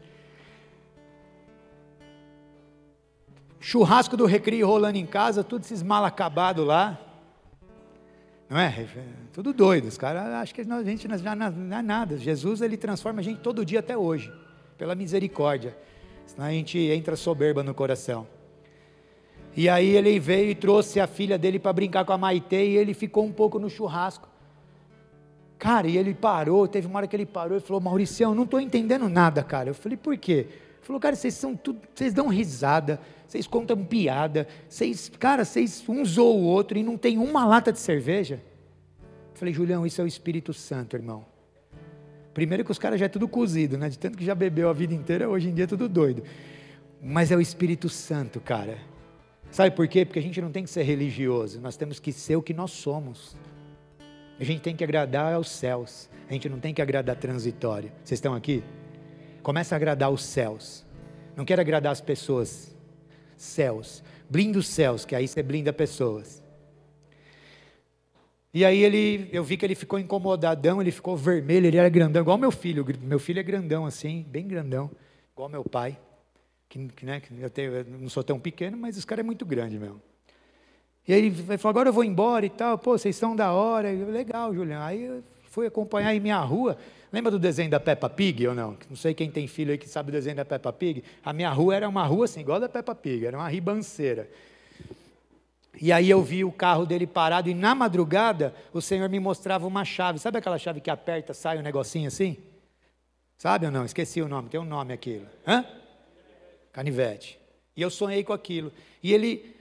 Churrasco do recreio rolando em casa, tudo esses mal acabados lá. Não é? Tudo doido. Os caras acham que a gente já não é nada. Jesus ele transforma a gente todo dia até hoje, pela misericórdia. Senão a gente entra soberba no coração. E aí ele veio e trouxe a filha dele para brincar com a Maite e ele ficou um pouco no churrasco. Cara, e ele parou, teve uma hora que ele parou e falou: Mauricião, não estou entendendo nada, cara. Eu falei: por quê? Falou: cara, vocês são tudo, vocês dão risada, vocês contam piada, vocês, cara, vocês um zoam o outro e não tem uma lata de cerveja. Eu falei, Julião, isso é o Espírito Santo, irmão. Primeiro que os caras já é tudo cozido, né? De tanto que já bebeu a vida inteira, hoje em dia é tudo doido. Mas é o Espírito Santo, cara. Sabe por quê? Porque a gente não tem que ser religioso, nós temos que ser o que nós somos. A gente tem que agradar aos céus, a gente não tem que agradar transitório. Vocês estão aqui? Começa a agradar os céus. Não quero agradar as pessoas, céus. Blinda os céus, que aí você blinda pessoas. E aí ele, eu vi que ele ficou incomodadão, ele ficou vermelho, ele era grandão, igual meu filho. Meu filho é grandão assim, bem grandão, igual meu pai. Que, né, eu, tenho, eu não sou tão pequeno, mas esse cara é muito grande mesmo. E aí ele falou, agora eu vou embora e tal, pô, vocês estão da hora. Eu, Legal, Julião. Aí eu fui acompanhar em minha rua. Lembra do desenho da Peppa Pig ou não? Não sei quem tem filho aí que sabe o desenho da Peppa Pig. A minha rua era uma rua assim, igual a da Peppa Pig, era uma ribanceira. E aí eu vi o carro dele parado e na madrugada o Senhor me mostrava uma chave. Sabe aquela chave que aperta, sai um negocinho assim? Sabe ou não? Esqueci o nome, tem um nome aquilo. Hã? Canivete. E eu sonhei com aquilo. E ele,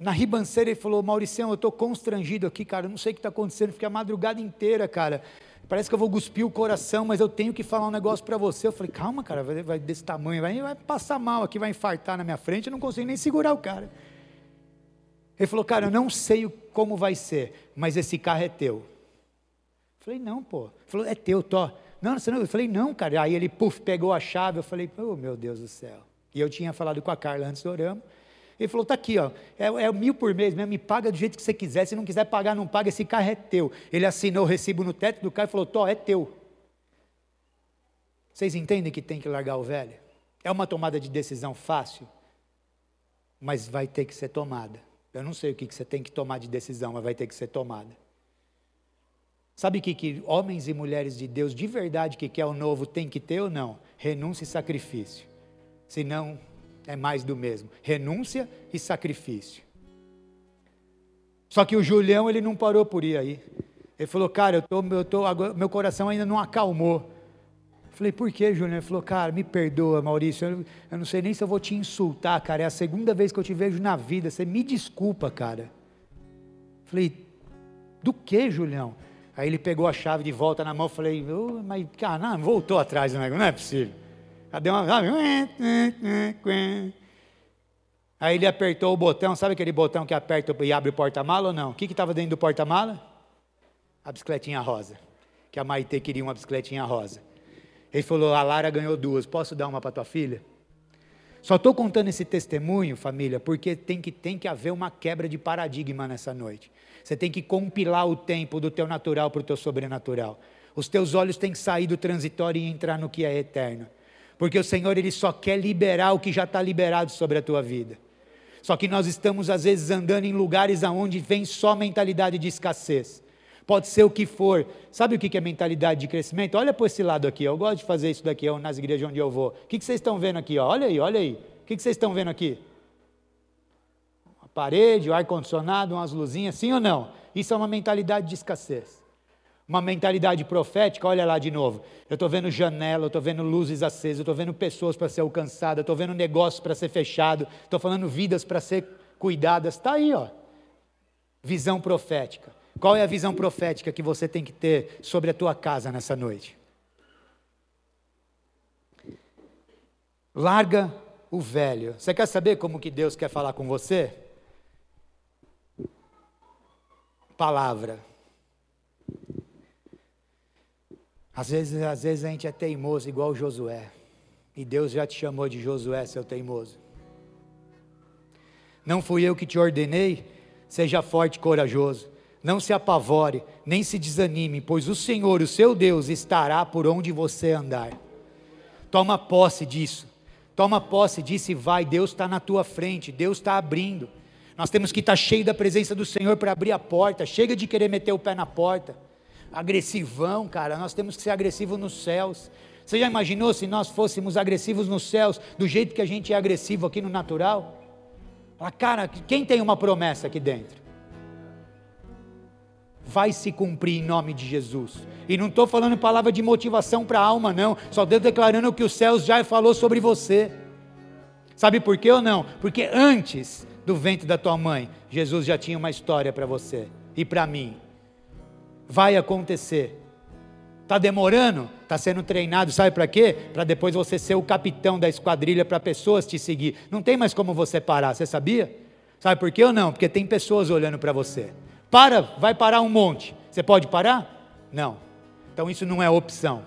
na ribanceira, ele falou: Mauricião, eu estou constrangido aqui, cara, eu não sei o que está acontecendo. Fiquei a madrugada inteira, cara parece que eu vou cuspir o coração, mas eu tenho que falar um negócio para você. Eu falei, calma, cara, vai, vai desse tamanho, vai, vai, passar mal aqui, vai infartar na minha frente, eu não consigo nem segurar o cara. Ele falou, cara, eu não sei como vai ser, mas esse carro é teu. Eu falei, não, pô. Ele falou, é teu, Tó. Não, não, eu falei, não, cara. Aí ele, puf, pegou a chave, eu falei, oh, meu Deus do céu. E eu tinha falado com a Carla antes do oramos. Ele falou: tá aqui, ó, é, é mil por mês mesmo, me paga do jeito que você quiser. Se não quiser pagar, não paga, esse carro é teu. Ele assinou o recibo no teto do carro e falou: Tó, é teu. Vocês entendem que tem que largar o velho? É uma tomada de decisão fácil, mas vai ter que ser tomada. Eu não sei o que você tem que tomar de decisão, mas vai ter que ser tomada. Sabe o que, que homens e mulheres de Deus de verdade que quer o novo tem que ter ou não? Renúncia e sacrifício. Senão, é mais do mesmo: renúncia e sacrifício. Só que o Julião ele não parou por ir aí. Ele falou, cara, eu tô, eu tô, meu coração ainda não acalmou. Falei, por que, Julião? Ele falou, cara, me perdoa, Maurício, eu, eu, não sei nem se eu vou te insultar, cara, é a segunda vez que eu te vejo na vida, você me desculpa, cara. Falei, do que, Julião? Aí ele pegou a chave de volta na mão, falei, oh, mas, cara, não, voltou atrás não é possível. Cadê uma. Aí ele apertou o botão, sabe aquele botão que aperta e abre o porta-mala ou não? O que estava dentro do porta-mala? A bicicletinha rosa. Que a Maite queria uma bicicletinha rosa. Ele falou: a Lara ganhou duas, posso dar uma para tua filha? Só estou contando esse testemunho, família, porque tem que, tem que haver uma quebra de paradigma nessa noite. Você tem que compilar o tempo do teu natural para o teu sobrenatural. Os teus olhos têm que sair do transitório e entrar no que é eterno. Porque o Senhor, Ele só quer liberar o que já está liberado sobre a tua vida. Só que nós estamos, às vezes, andando em lugares aonde vem só mentalidade de escassez. Pode ser o que for. Sabe o que é mentalidade de crescimento? Olha para esse lado aqui. Eu gosto de fazer isso daqui nas igrejas onde eu vou. O que vocês estão vendo aqui? Olha aí, olha aí. O que vocês estão vendo aqui? Uma parede, o ar-condicionado, umas luzinhas, sim ou não? Isso é uma mentalidade de escassez. Uma mentalidade profética, olha lá de novo. Eu estou vendo janela, eu estou vendo luzes acesas, eu estou vendo pessoas para ser alcançadas, eu estou vendo negócios para ser fechado, estou falando vidas para ser cuidadas. Está aí, ó. Visão profética. Qual é a visão profética que você tem que ter sobre a tua casa nessa noite? Larga o velho. Você quer saber como que Deus quer falar com você? Palavra. Às vezes, às vezes a gente é teimoso igual Josué. E Deus já te chamou de Josué, seu teimoso. Não fui eu que te ordenei? Seja forte e corajoso. Não se apavore, nem se desanime, pois o Senhor, o seu Deus, estará por onde você andar. Toma posse disso. Toma posse disso e vai. Deus está na tua frente, Deus está abrindo. Nós temos que estar tá cheio da presença do Senhor para abrir a porta. Chega de querer meter o pé na porta. Agressivão, cara. Nós temos que ser agressivos nos céus. Você já imaginou se nós fôssemos agressivos nos céus do jeito que a gente é agressivo aqui no natural? Fala, cara, quem tem uma promessa aqui dentro? vai se cumprir em nome de Jesus. E não estou falando palavra de motivação para a alma, não. Só estou declarando que os céus já falou sobre você. Sabe por quê ou não? Porque antes do ventre da tua mãe, Jesus já tinha uma história para você e para mim. Vai acontecer. Está demorando? Está sendo treinado, sabe para quê? Para depois você ser o capitão da esquadrilha para pessoas te seguir. Não tem mais como você parar, você sabia? Sabe por quê ou não? Porque tem pessoas olhando para você. Para, vai parar um monte. Você pode parar? Não. Então isso não é opção.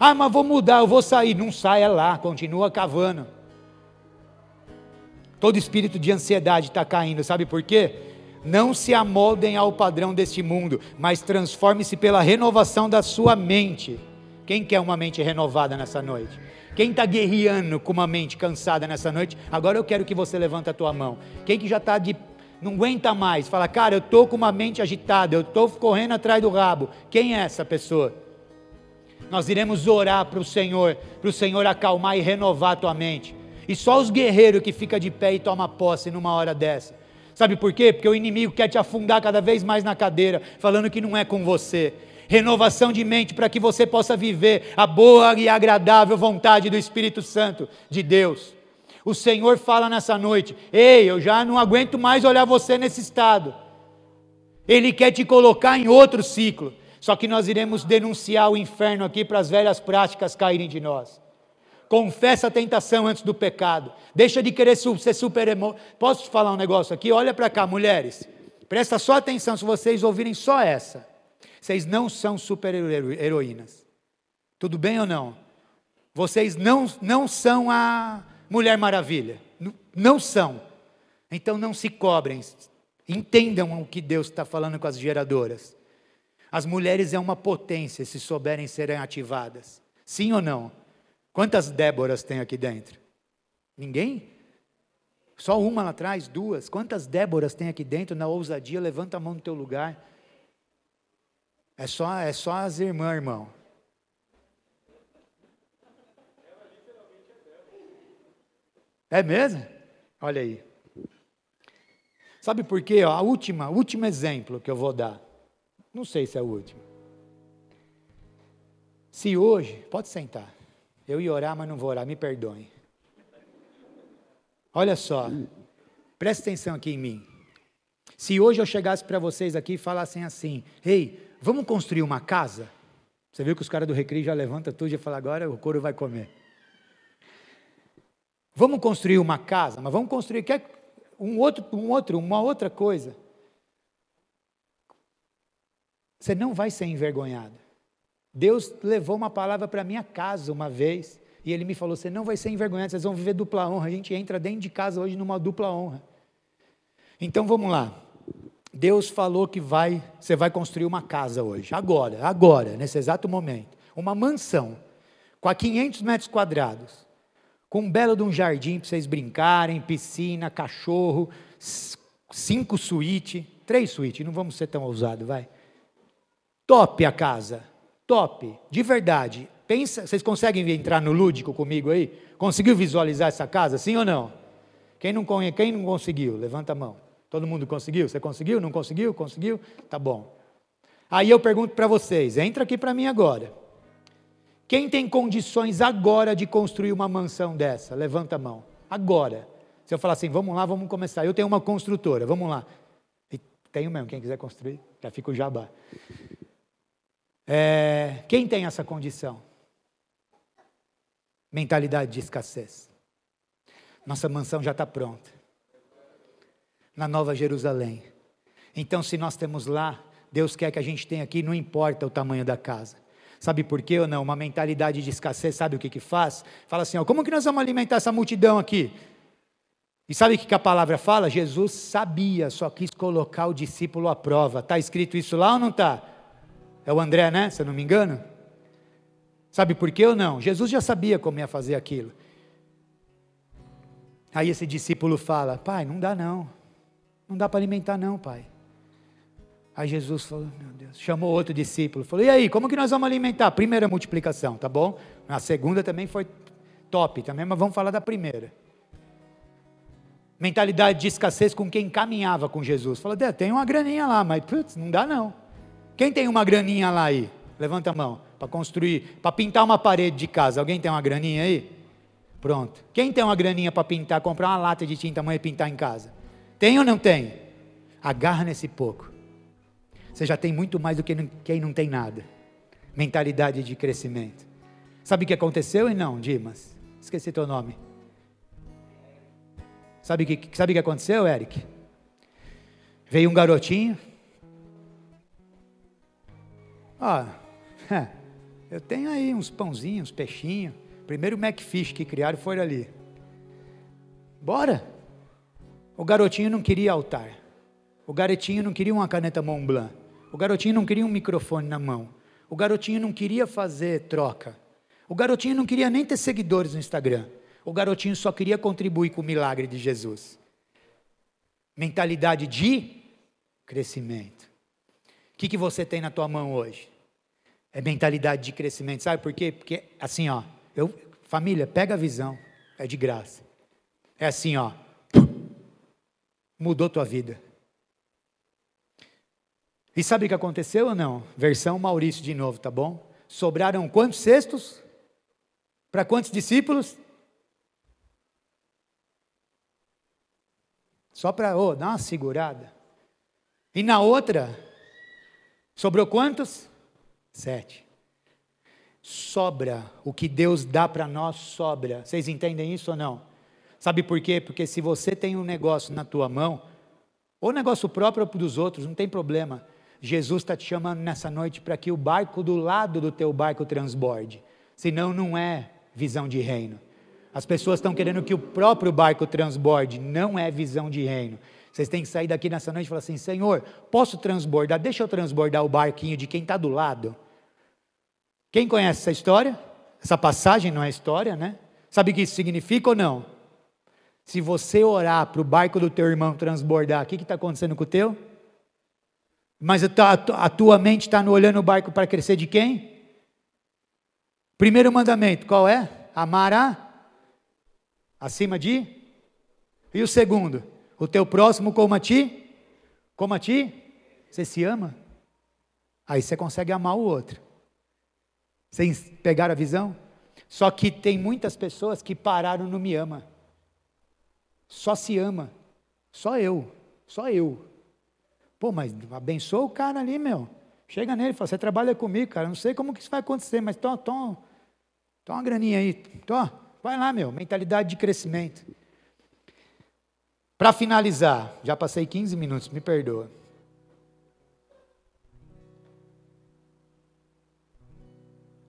Ah, mas vou mudar, eu vou sair. Não saia lá, continua cavando. Todo espírito de ansiedade está caindo, sabe por quê? Não se amoldem ao padrão deste mundo, mas transforme-se pela renovação da sua mente. Quem quer uma mente renovada nessa noite? Quem está guerreando com uma mente cansada nessa noite? Agora eu quero que você levante a tua mão. Quem que já está de não aguenta mais, fala, cara, eu estou com uma mente agitada, eu estou correndo atrás do rabo. Quem é essa pessoa? Nós iremos orar para o Senhor, para o Senhor acalmar e renovar a tua mente. E só os guerreiros que ficam de pé e tomam posse numa hora dessa. Sabe por quê? Porque o inimigo quer te afundar cada vez mais na cadeira, falando que não é com você. Renovação de mente para que você possa viver a boa e agradável vontade do Espírito Santo de Deus. O Senhor fala nessa noite: Ei, eu já não aguento mais olhar você nesse estado. Ele quer te colocar em outro ciclo. Só que nós iremos denunciar o inferno aqui para as velhas práticas caírem de nós. Confessa a tentação antes do pecado. Deixa de querer ser super emo... Posso te falar um negócio aqui? Olha para cá, mulheres. Presta só atenção se vocês ouvirem só essa. Vocês não são super heroínas. Tudo bem ou não? Vocês não, não são a Mulher Maravilha. Não são. Então não se cobrem. Entendam o que Deus está falando com as geradoras. As mulheres é uma potência se souberem serem ativadas. Sim ou não? Quantas Déboras tem aqui dentro? Ninguém? Só uma lá atrás, duas. Quantas Déboras tem aqui dentro na ousadia? Levanta a mão no teu lugar. É só, é só as irmãs, irmão. É mesmo? Olha aí. Sabe por quê? A última, último exemplo que eu vou dar. Não sei se é o último. Se hoje, pode sentar. Eu ia orar, mas não vou orar, me perdoem. Olha só, presta atenção aqui em mim. Se hoje eu chegasse para vocês aqui e falassem assim: Ei, vamos construir uma casa? Você viu que os caras do Recreio já levantam tudo e falam: Agora o couro vai comer. Vamos construir uma casa, mas vamos construir quer um outro, um outro, uma outra coisa. Você não vai ser envergonhado. Deus levou uma palavra para minha casa uma vez E ele me falou: você não vai ser envergonhado, vocês vão viver dupla honra. A gente entra dentro de casa hoje numa dupla honra. Então vamos lá. Deus falou que vai, você vai construir uma casa hoje, agora, agora, nesse exato momento, uma mansão com a 500 metros quadrados, com um belo de um jardim para vocês brincarem, piscina, cachorro, cinco suítes, três suítes, não vamos ser tão ousados, vai. Top a casa, top, de verdade. Pensa, vocês conseguem entrar no lúdico comigo aí? Conseguiu visualizar essa casa, sim ou não? Quem não, quem não conseguiu? Levanta a mão. Todo mundo conseguiu? Você conseguiu? Não conseguiu? Conseguiu? Tá bom. Aí eu pergunto para vocês, entra aqui para mim agora. Quem tem condições agora de construir uma mansão dessa? Levanta a mão. Agora. Se eu falar assim, vamos lá, vamos começar. Eu tenho uma construtora, vamos lá. E tenho mesmo, quem quiser construir, já fica o jabá. É, quem tem essa condição? Mentalidade de escassez. Nossa mansão já está pronta na Nova Jerusalém. Então, se nós temos lá, Deus quer que a gente tenha aqui, não importa o tamanho da casa. Sabe por quê ou não? Uma mentalidade de escassez, sabe o que que faz? Fala assim, ó, como que nós vamos alimentar essa multidão aqui? E sabe o que, que a palavra fala? Jesus sabia, só quis colocar o discípulo à prova. Está escrito isso lá ou não está? É o André, né? Se eu não me engano. Sabe por quê ou não? Jesus já sabia como ia fazer aquilo. Aí esse discípulo fala: Pai, não dá não. Não dá para alimentar, não, pai. Aí Jesus falou, meu Deus, chamou outro discípulo, falou: e aí, como que nós vamos alimentar? Primeira multiplicação, tá bom? A segunda também foi top também, mas vamos falar da primeira. Mentalidade de escassez com quem caminhava com Jesus. Falou, tem uma graninha lá, mas putz, não dá não. Quem tem uma graninha lá aí? Levanta a mão. Para construir, para pintar uma parede de casa. Alguém tem uma graninha aí? Pronto. Quem tem uma graninha para pintar, comprar uma lata de tinta mãe e pintar em casa? Tem ou não tem? Agarra nesse pouco. Você já tem muito mais do que quem não tem nada. Mentalidade de crescimento. Sabe o que aconteceu e não, Dimas? Esqueci teu nome. Sabe o que, sabe o que aconteceu, Eric? Veio um garotinho. Ah, eu tenho aí uns pãozinhos, peixinhos. Primeiro Macfish que criaram foi ali. Bora. O garotinho não queria altar. O garotinho não queria uma caneta Mont Blanc. O garotinho não queria um microfone na mão. O garotinho não queria fazer troca. O garotinho não queria nem ter seguidores no Instagram. O garotinho só queria contribuir com o milagre de Jesus. Mentalidade de crescimento. O que, que você tem na tua mão hoje? É mentalidade de crescimento. Sabe por quê? Porque assim, ó, eu, família, pega a visão, é de graça. É assim, ó mudou tua vida. E sabe o que aconteceu ou não? Versão Maurício de novo, tá bom? Sobraram quantos cestos? Para quantos discípulos? Só para oh, dar uma segurada. E na outra, sobrou quantos? Sete. Sobra. O que Deus dá para nós sobra. Vocês entendem isso ou não? Sabe por quê? Porque se você tem um negócio na tua mão, ou negócio próprio ou dos outros, não tem problema. Jesus está te chamando nessa noite para que o barco do lado do teu barco transborde. Senão não é visão de reino. As pessoas estão querendo que o próprio barco transborde, não é visão de reino. Vocês têm que sair daqui nessa noite e falar assim: Senhor, posso transbordar? Deixa eu transbordar o barquinho de quem está do lado. Quem conhece essa história? Essa passagem não é história, né? Sabe o que isso significa ou não? Se você orar para o barco do teu irmão transbordar, o que está acontecendo com o teu? Mas a tua mente está olhando o barco para crescer de quem? Primeiro mandamento, qual é? Amará acima de? E o segundo? O teu próximo como a ti? Como a ti? Você se ama? Aí você consegue amar o outro. Sem pegar a visão? Só que tem muitas pessoas que pararam no me ama. Só se ama. Só eu. Só eu. Pô, mas abençoa o cara ali, meu. Chega nele e fala: Você trabalha comigo, cara. Não sei como que isso vai acontecer, mas toma uma graninha aí. Toma, vai lá, meu. Mentalidade de crescimento. Para finalizar, já passei 15 minutos, me perdoa.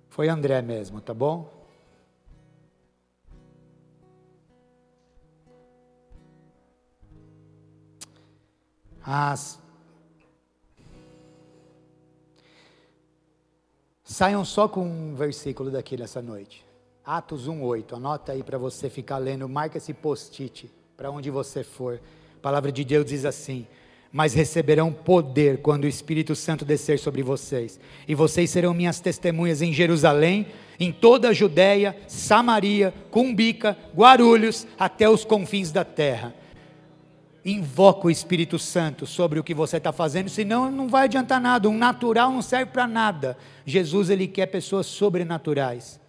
Foi André mesmo, tá bom? As... Saiam só com um versículo daquele essa noite. Atos 1:8. Anota aí para você ficar lendo, marca esse post-it para onde você for. A palavra de Deus diz assim: mas receberão poder quando o Espírito Santo descer sobre vocês. E vocês serão minhas testemunhas em Jerusalém, em toda a Judéia, Samaria, Cumbica, Guarulhos, até os confins da terra. Invoca o Espírito Santo sobre o que você está fazendo, senão não vai adiantar nada. Um natural não serve para nada. Jesus ele quer pessoas sobrenaturais.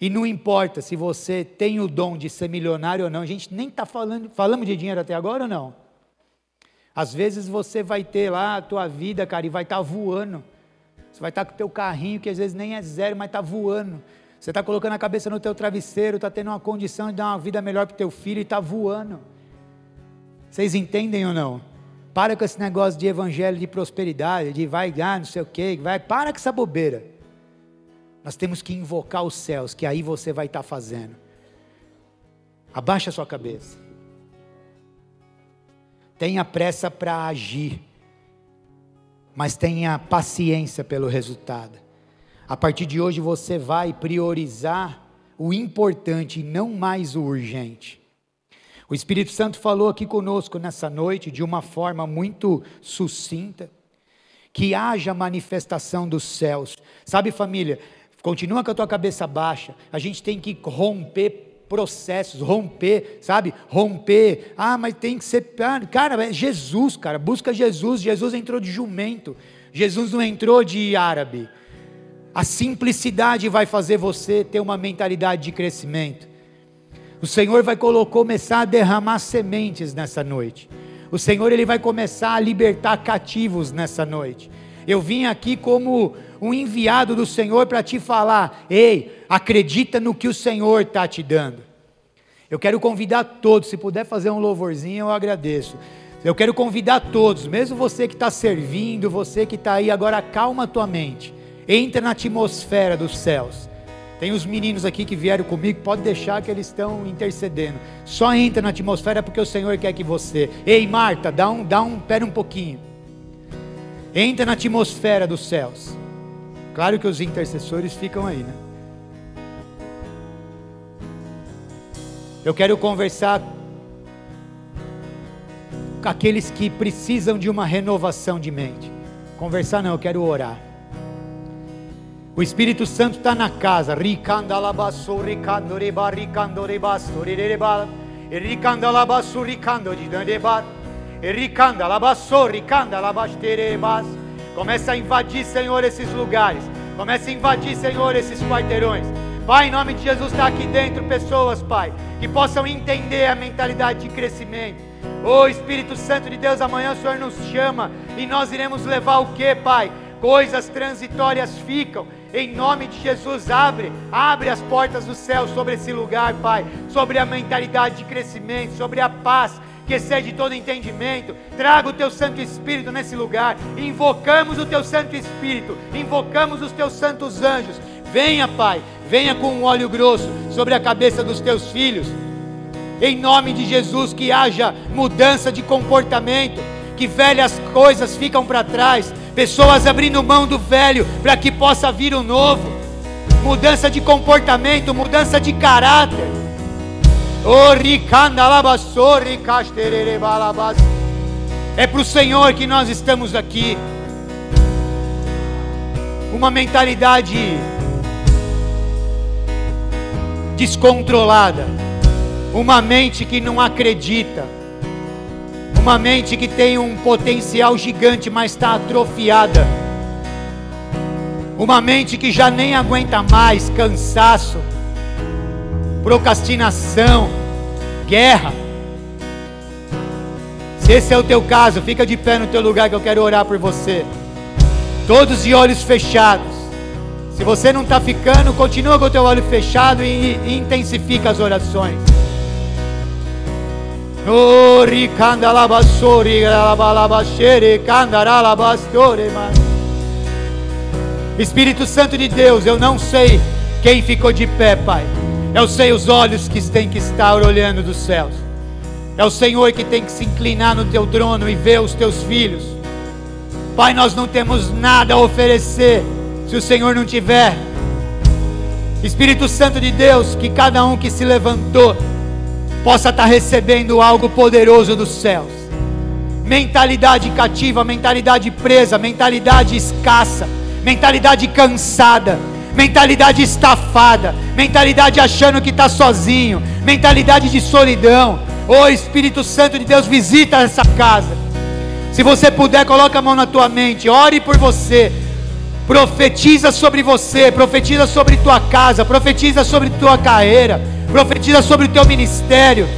E não importa se você tem o dom de ser milionário ou não. A gente nem está falando, falamos de dinheiro até agora ou não? Às vezes você vai ter lá a tua vida, cara, e vai estar tá voando. Você vai estar tá com o teu carrinho, que às vezes nem é zero, mas está voando. Você está colocando a cabeça no teu travesseiro, está tendo uma condição de dar uma vida melhor para o teu filho e está voando. Vocês entendem ou não? Para com esse negócio de evangelho de prosperidade, de vai ganhar, não sei o quê, vai, para com essa bobeira. Nós temos que invocar os céus, que aí você vai estar fazendo. Abaixa a sua cabeça. Tenha pressa para agir, mas tenha paciência pelo resultado. A partir de hoje você vai priorizar o importante e não mais o urgente. O Espírito Santo falou aqui conosco nessa noite de uma forma muito sucinta, que haja manifestação dos céus. Sabe, família, continua com a tua cabeça baixa. A gente tem que romper processos, romper, sabe? Romper. Ah, mas tem que ser. Cara, é Jesus, cara. Busca Jesus. Jesus entrou de jumento. Jesus não entrou de árabe. A simplicidade vai fazer você ter uma mentalidade de crescimento. O Senhor vai começar a derramar sementes nessa noite. O Senhor ele vai começar a libertar cativos nessa noite. Eu vim aqui como um enviado do Senhor para te falar: ei, acredita no que o Senhor está te dando. Eu quero convidar todos, se puder fazer um louvorzinho, eu agradeço. Eu quero convidar todos, mesmo você que está servindo, você que está aí, agora calma a tua mente. Entra na atmosfera dos céus. Tem os meninos aqui que vieram comigo, pode deixar que eles estão intercedendo. Só entra na atmosfera porque o Senhor quer que você. Ei, Marta, dá um, dá um, pera um pouquinho. Entra na atmosfera dos céus. Claro que os intercessores ficam aí, né? Eu quero conversar com aqueles que precisam de uma renovação de mente. Conversar não, eu quero orar. O Espírito Santo está na casa. Começa a invadir, Senhor, esses lugares. Começa a invadir, Senhor, esses quarteirões. Pai, em nome de Jesus, está aqui dentro pessoas, Pai, que possam entender a mentalidade de crescimento. Oh Espírito Santo de Deus, amanhã o Senhor nos chama e nós iremos levar o que, Pai? Coisas transitórias ficam. Em nome de Jesus, abre, abre as portas do céu sobre esse lugar, Pai, sobre a mentalidade de crescimento, sobre a paz que excede todo entendimento. Traga o teu Santo Espírito nesse lugar. Invocamos o teu Santo Espírito, invocamos os teus santos anjos. Venha, Pai, venha com um óleo grosso sobre a cabeça dos teus filhos. Em nome de Jesus, que haja mudança de comportamento, que velhas coisas ficam para trás, pessoas abrindo mão do velho para que possa vir o novo. Mudança de comportamento, mudança de caráter. É para o Senhor que nós estamos aqui. Uma mentalidade descontrolada, uma mente que não acredita, uma mente que tem um potencial gigante, mas está atrofiada, uma mente que já nem aguenta mais cansaço, procrastinação, guerra. Se esse é o teu caso, fica de pé no teu lugar que eu quero orar por você. Todos de olhos fechados. Se você não está ficando, continua com o teu olho fechado e, e intensifica as orações. Espírito Santo de Deus, eu não sei quem ficou de pé, Pai. Eu sei os olhos que têm que estar olhando dos céus. É o Senhor que tem que se inclinar no teu trono e ver os teus filhos. Pai, nós não temos nada a oferecer se o Senhor não tiver. Espírito Santo de Deus, que cada um que se levantou possa estar recebendo algo poderoso dos céus. Mentalidade cativa, mentalidade presa, mentalidade escassa, mentalidade cansada, mentalidade estafada, mentalidade achando que está sozinho, mentalidade de solidão. Ô oh, Espírito Santo de Deus, visita essa casa. Se você puder, coloca a mão na tua mente, ore por você, profetiza sobre você, profetiza sobre tua casa, profetiza sobre tua carreira, profetiza sobre o teu ministério.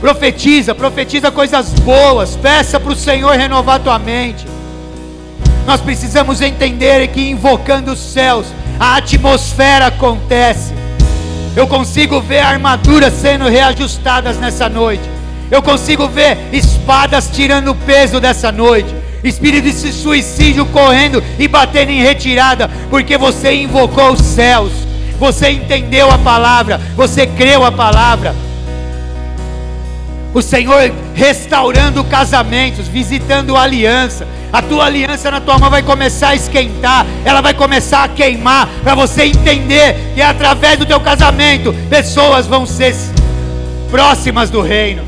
Profetiza, profetiza coisas boas, peça para o Senhor renovar tua mente. Nós precisamos entender que invocando os céus, a atmosfera acontece. Eu consigo ver armaduras sendo reajustadas nessa noite. Eu consigo ver espadas tirando peso dessa noite. Espírito de suicídio correndo e batendo em retirada, porque você invocou os céus, você entendeu a palavra, você creu a palavra. O Senhor restaurando casamentos, visitando aliança. A tua aliança na tua mão vai começar a esquentar, ela vai começar a queimar, para você entender que através do teu casamento pessoas vão ser próximas do reino.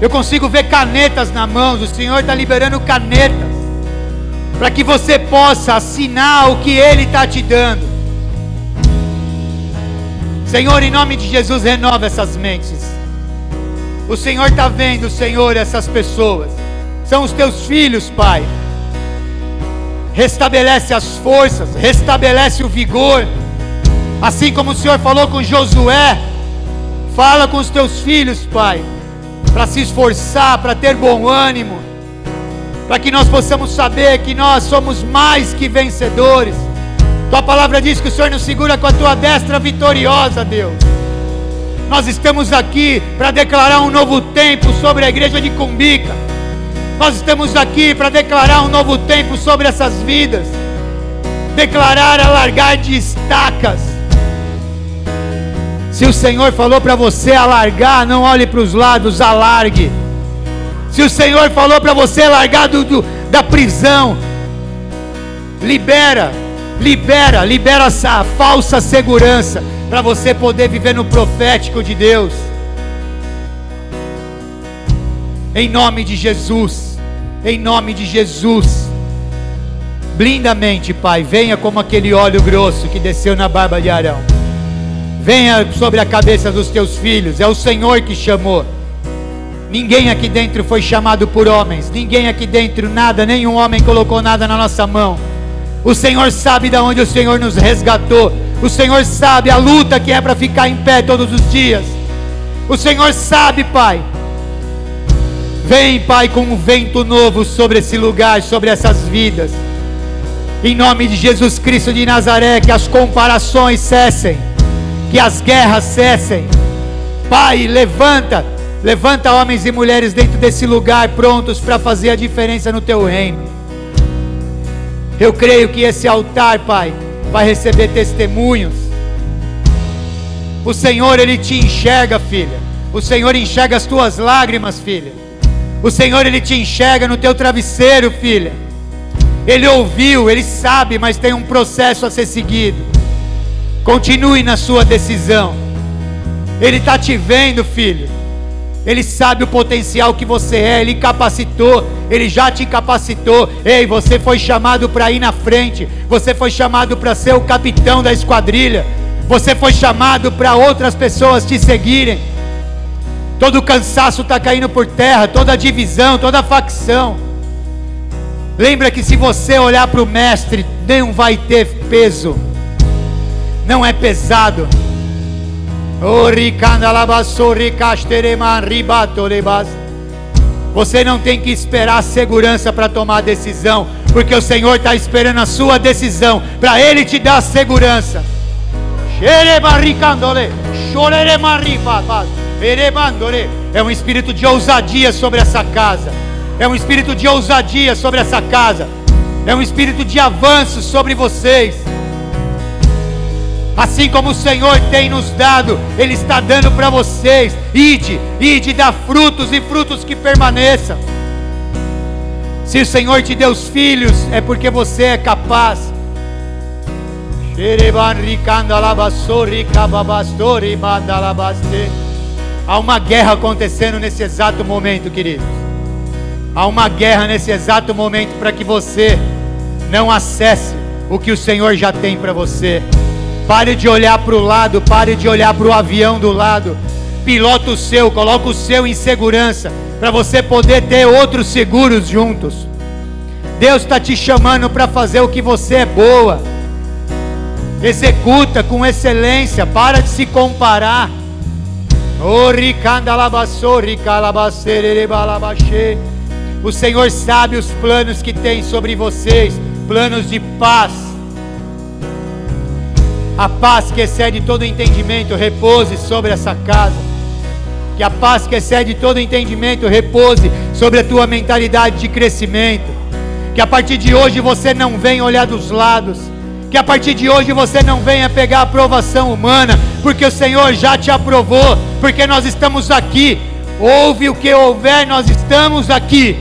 Eu consigo ver canetas na mão, o Senhor está liberando canetas, para que você possa assinar o que Ele está te dando. Senhor, em nome de Jesus, renova essas mentes. O Senhor está vendo, Senhor, essas pessoas, são os teus filhos, Pai. Restabelece as forças, restabelece o vigor, assim como o Senhor falou com Josué, fala com os teus filhos, Pai para se esforçar, para ter bom ânimo, para que nós possamos saber que nós somos mais que vencedores. Tua palavra diz que o Senhor nos segura com a tua destra vitoriosa, Deus. Nós estamos aqui para declarar um novo tempo sobre a igreja de Cumbica. Nós estamos aqui para declarar um novo tempo sobre essas vidas. Declarar alargar de estacas se o Senhor falou para você alargar, não olhe para os lados, alargue. Se o Senhor falou para você largar do, do, da prisão, libera, libera, libera essa falsa segurança para você poder viver no profético de Deus. Em nome de Jesus, em nome de Jesus. Blinda a mente, Pai. Venha como aquele óleo grosso que desceu na barba de Arão venha sobre a cabeça dos teus filhos. É o Senhor que chamou. Ninguém aqui dentro foi chamado por homens. Ninguém aqui dentro, nada, nenhum homem colocou nada na nossa mão. O Senhor sabe de onde o Senhor nos resgatou. O Senhor sabe a luta que é para ficar em pé todos os dias. O Senhor sabe, Pai. Vem, Pai, com um vento novo sobre esse lugar, sobre essas vidas. Em nome de Jesus Cristo de Nazaré, que as comparações cessem que as guerras cessem. Pai, levanta, levanta homens e mulheres dentro desse lugar prontos para fazer a diferença no teu reino. Eu creio que esse altar, Pai, vai receber testemunhos. O Senhor, Ele te enxerga, filha. O Senhor enxerga as tuas lágrimas, filha. O Senhor, Ele te enxerga no teu travesseiro, filha. Ele ouviu, Ele sabe, mas tem um processo a ser seguido. Continue na sua decisão. Ele está te vendo, filho. Ele sabe o potencial que você é, Ele capacitou, Ele já te capacitou. Ei, você foi chamado para ir na frente, você foi chamado para ser o capitão da esquadrilha, você foi chamado para outras pessoas te seguirem. Todo cansaço está caindo por terra, toda divisão, toda facção. Lembra que se você olhar para o Mestre, não vai ter peso não é pesado. Você não tem que esperar segurança para tomar decisão, porque o Senhor está esperando a sua decisão para Ele te dar segurança. É um espírito de ousadia sobre essa casa. É um espírito de ousadia sobre essa casa. É um espírito de avanço sobre vocês. Assim como o Senhor tem nos dado, Ele está dando para vocês. Ide, ide, dá frutos e frutos que permaneçam. Se o Senhor te deu os filhos, é porque você é capaz. Há uma guerra acontecendo nesse exato momento, queridos. Há uma guerra nesse exato momento para que você não acesse o que o Senhor já tem para você. Pare de olhar para o lado, pare de olhar para o avião do lado. Pilota o seu, coloca o seu em segurança, para você poder ter outros seguros juntos. Deus está te chamando para fazer o que você é boa. Executa com excelência, para de se comparar. O Senhor sabe os planos que tem sobre vocês, planos de paz. A paz que excede todo entendimento repouse sobre essa casa. Que a paz que excede todo entendimento repouse sobre a tua mentalidade de crescimento. Que a partir de hoje você não venha olhar dos lados. Que a partir de hoje você não venha pegar a aprovação humana, porque o Senhor já te aprovou, porque nós estamos aqui. Ouve o que houver, nós estamos aqui.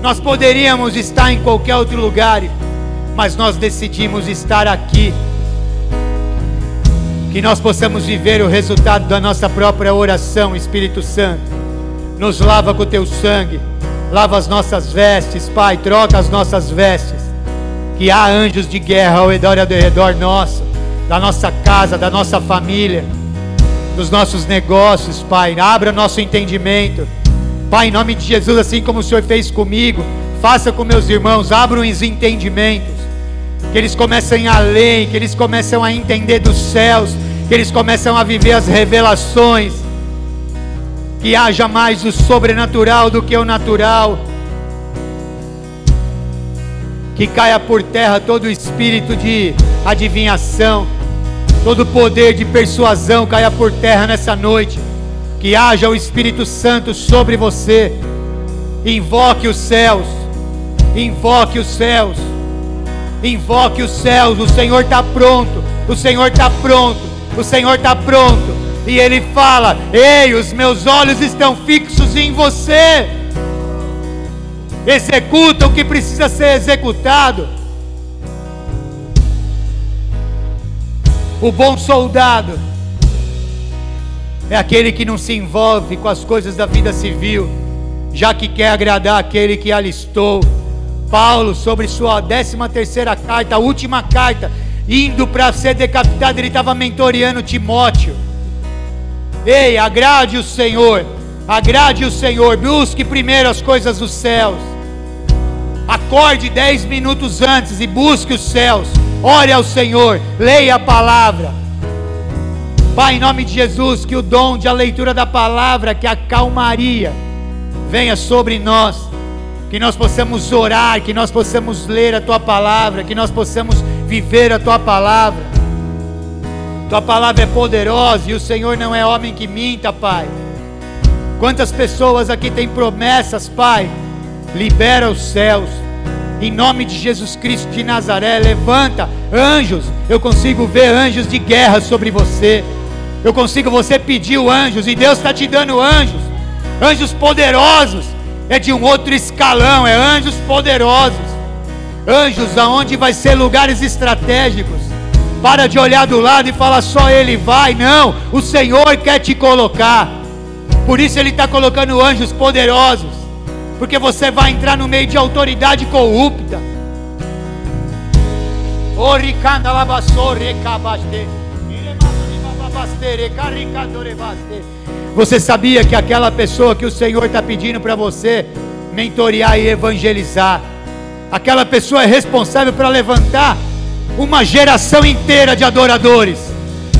Nós poderíamos estar em qualquer outro lugar, mas nós decidimos estar aqui que nós possamos viver o resultado da nossa própria oração, Espírito Santo. Nos lava com o teu sangue, lava as nossas vestes, Pai, troca as nossas vestes. Que há anjos de guerra ao redor e ao redor nosso, da nossa casa, da nossa família, dos nossos negócios, Pai. Abra nosso entendimento. Pai, em nome de Jesus, assim como o Senhor fez comigo, faça com meus irmãos, abra os entendimentos que eles comecem a ler, que eles começam a entender dos céus, que eles começam a viver as revelações, que haja mais o sobrenatural do que o natural, que caia por terra todo o espírito de adivinhação, todo o poder de persuasão caia por terra nessa noite, que haja o Espírito Santo sobre você, invoque os céus, invoque os céus Invoque os céus, o Senhor está pronto, o Senhor está pronto, o Senhor está pronto. E Ele fala: Ei, os meus olhos estão fixos em você. Executa o que precisa ser executado. O bom soldado é aquele que não se envolve com as coisas da vida civil, já que quer agradar aquele que alistou Paulo, sobre sua décima terceira carta, a última carta, indo para ser decapitado, ele estava mentoreando Timóteo. Ei, agrade o Senhor, agrade o Senhor, busque primeiro as coisas dos céus. Acorde dez minutos antes e busque os céus. Ore ao Senhor, leia a palavra. Pai, em nome de Jesus, que o dom de a leitura da palavra, que a calmaria venha sobre nós que nós possamos orar, que nós possamos ler a tua palavra, que nós possamos viver a tua palavra. Tua palavra é poderosa e o Senhor não é homem que minta, Pai. Quantas pessoas aqui têm promessas, Pai? Libera os céus. Em nome de Jesus Cristo de Nazaré, levanta anjos. Eu consigo ver anjos de guerra sobre você. Eu consigo você pediu anjos e Deus está te dando anjos, anjos poderosos é de um outro escalão, é anjos poderosos. Anjos aonde vai ser lugares estratégicos. Para de olhar do lado e falar só ele vai. Não, o Senhor quer te colocar. Por isso ele está colocando anjos poderosos. Porque você vai entrar no meio de autoridade corrupta. Oricanda. Você sabia que aquela pessoa que o Senhor está pedindo para você mentorear e evangelizar, aquela pessoa é responsável para levantar uma geração inteira de adoradores.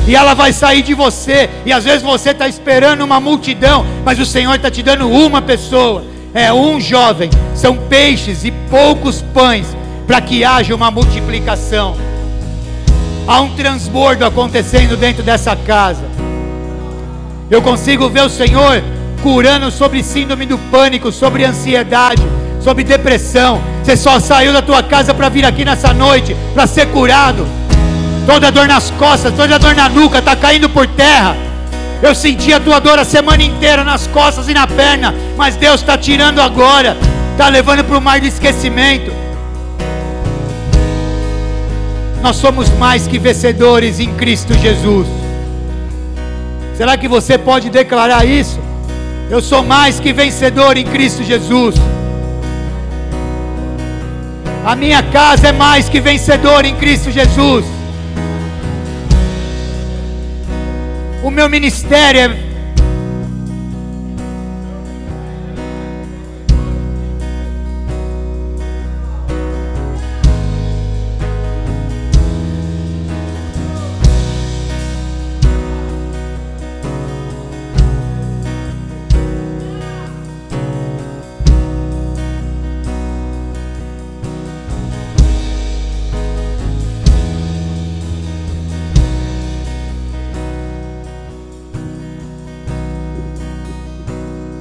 E ela vai sair de você. E às vezes você está esperando uma multidão, mas o Senhor está te dando uma pessoa. É um jovem. São peixes e poucos pães para que haja uma multiplicação. Há um transbordo acontecendo dentro dessa casa. Eu consigo ver o Senhor curando sobre síndrome do pânico, sobre ansiedade, sobre depressão. Você só saiu da tua casa para vir aqui nessa noite para ser curado. Toda dor nas costas, toda dor na nuca está caindo por terra. Eu senti a tua dor a semana inteira nas costas e na perna, mas Deus está tirando agora, está levando para o mar de esquecimento. Nós somos mais que vencedores em Cristo Jesus. Será que você pode declarar isso? Eu sou mais que vencedor em Cristo Jesus. A minha casa é mais que vencedor em Cristo Jesus. O meu ministério é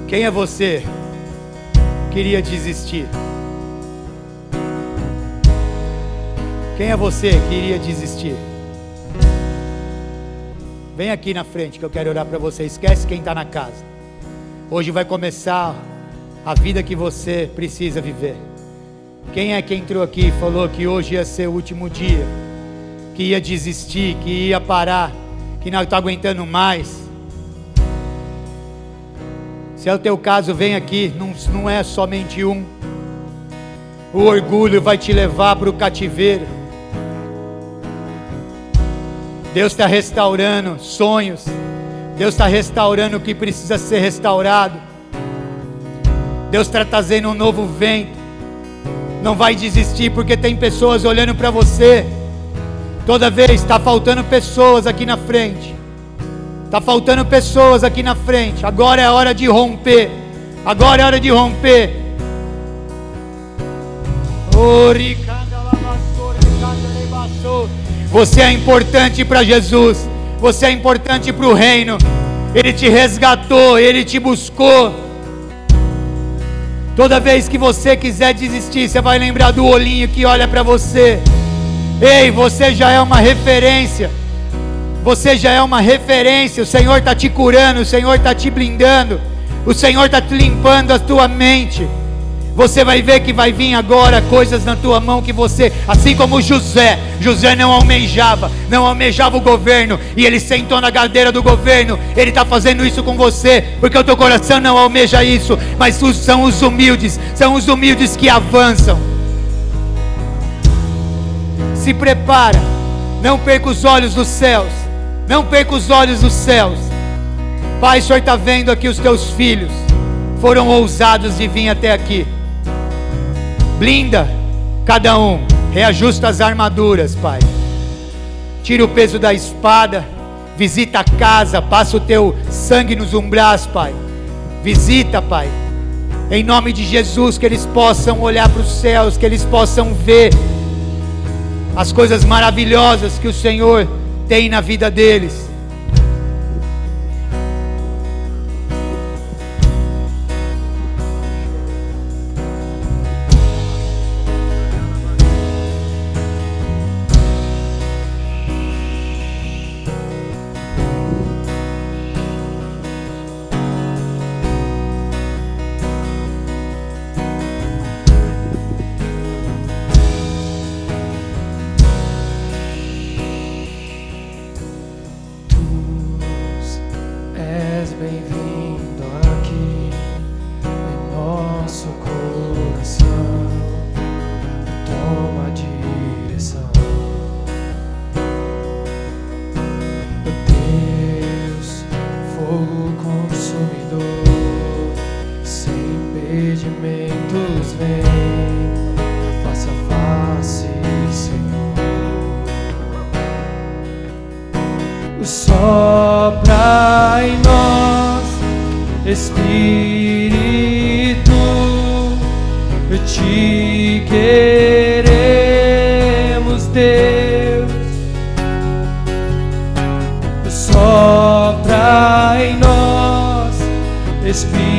Quem é você? Queria desistir. Quem é você que iria desistir? Vem aqui na frente que eu quero orar para você. Esquece quem está na casa. Hoje vai começar a vida que você precisa viver. Quem é que entrou aqui e falou que hoje ia ser o último dia? Que ia desistir, que ia parar, que não está aguentando mais? Se é o teu caso, vem aqui, não, não é somente um. O orgulho vai te levar para o cativeiro. Deus está restaurando sonhos. Deus está restaurando o que precisa ser restaurado. Deus está trazendo um novo vento. Não vai desistir porque tem pessoas olhando para você. Toda vez está faltando pessoas aqui na frente. Está faltando pessoas aqui na frente. Agora é hora de romper. Agora é hora de romper. Você é importante para Jesus. Você é importante para o reino. Ele te resgatou, ele te buscou. Toda vez que você quiser desistir, você vai lembrar do olhinho que olha para você. Ei, você já é uma referência. Você já é uma referência. O Senhor está te curando, o Senhor está te blindando, o Senhor está te limpando a tua mente. Você vai ver que vai vir agora coisas na tua mão que você, assim como José, José não almejava, não almejava o governo, e ele sentou na cadeira do governo. Ele está fazendo isso com você, porque o teu coração não almeja isso, mas são os humildes, são os humildes que avançam. Se prepara, não perca os olhos dos céus. Não perca os olhos dos céus. Pai, o Senhor está vendo aqui os teus filhos. Foram ousados de vir até aqui. Blinda cada um. Reajusta as armaduras, Pai. Tira o peso da espada. Visita a casa. Passa o teu sangue nos umbrais, Pai. Visita, Pai. Em nome de Jesus, que eles possam olhar para os céus, que eles possam ver as coisas maravilhosas que o Senhor tem na vida deles. Espírito, te queremos, Deus. Sopra em nós, Espírito.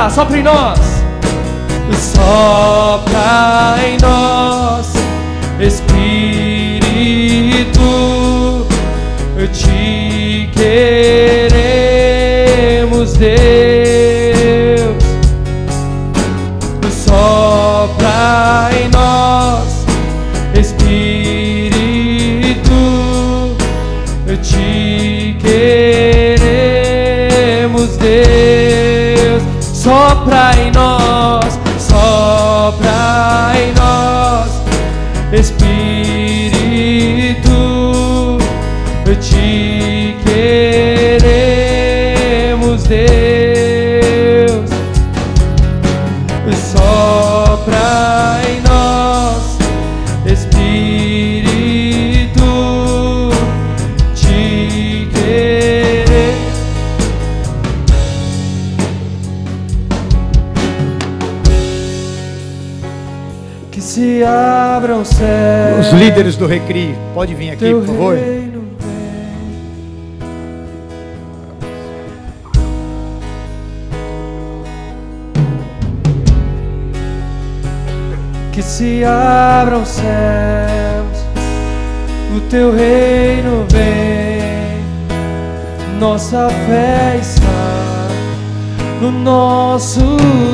Lá, sopra em nós. Sopra em nós, Espírito, te queremos, Deus. Sopra líderes do Recri, pode vir aqui, por favor. Que se abram os céus, o teu reino vem, nossa fé está no nosso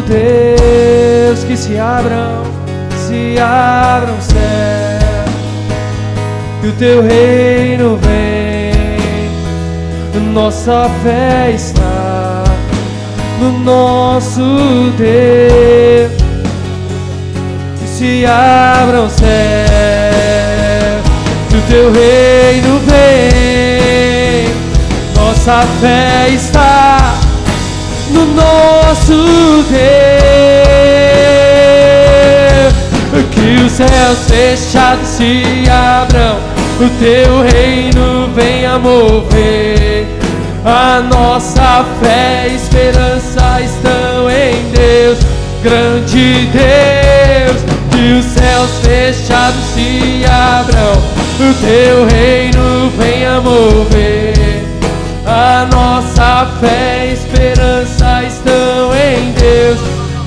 Deus. Que se abram, se abram os céus, que o teu reino vem, nossa fé está no nosso Deus. Que se abram céus, que o teu reino vem, nossa fé está no nosso Deus. Que os céus fechados se abram, o teu reino venha mover. A nossa fé e esperança estão em Deus, grande Deus. Que os céus fechados se abram, o teu reino venha mover. A nossa fé e esperança estão em Deus,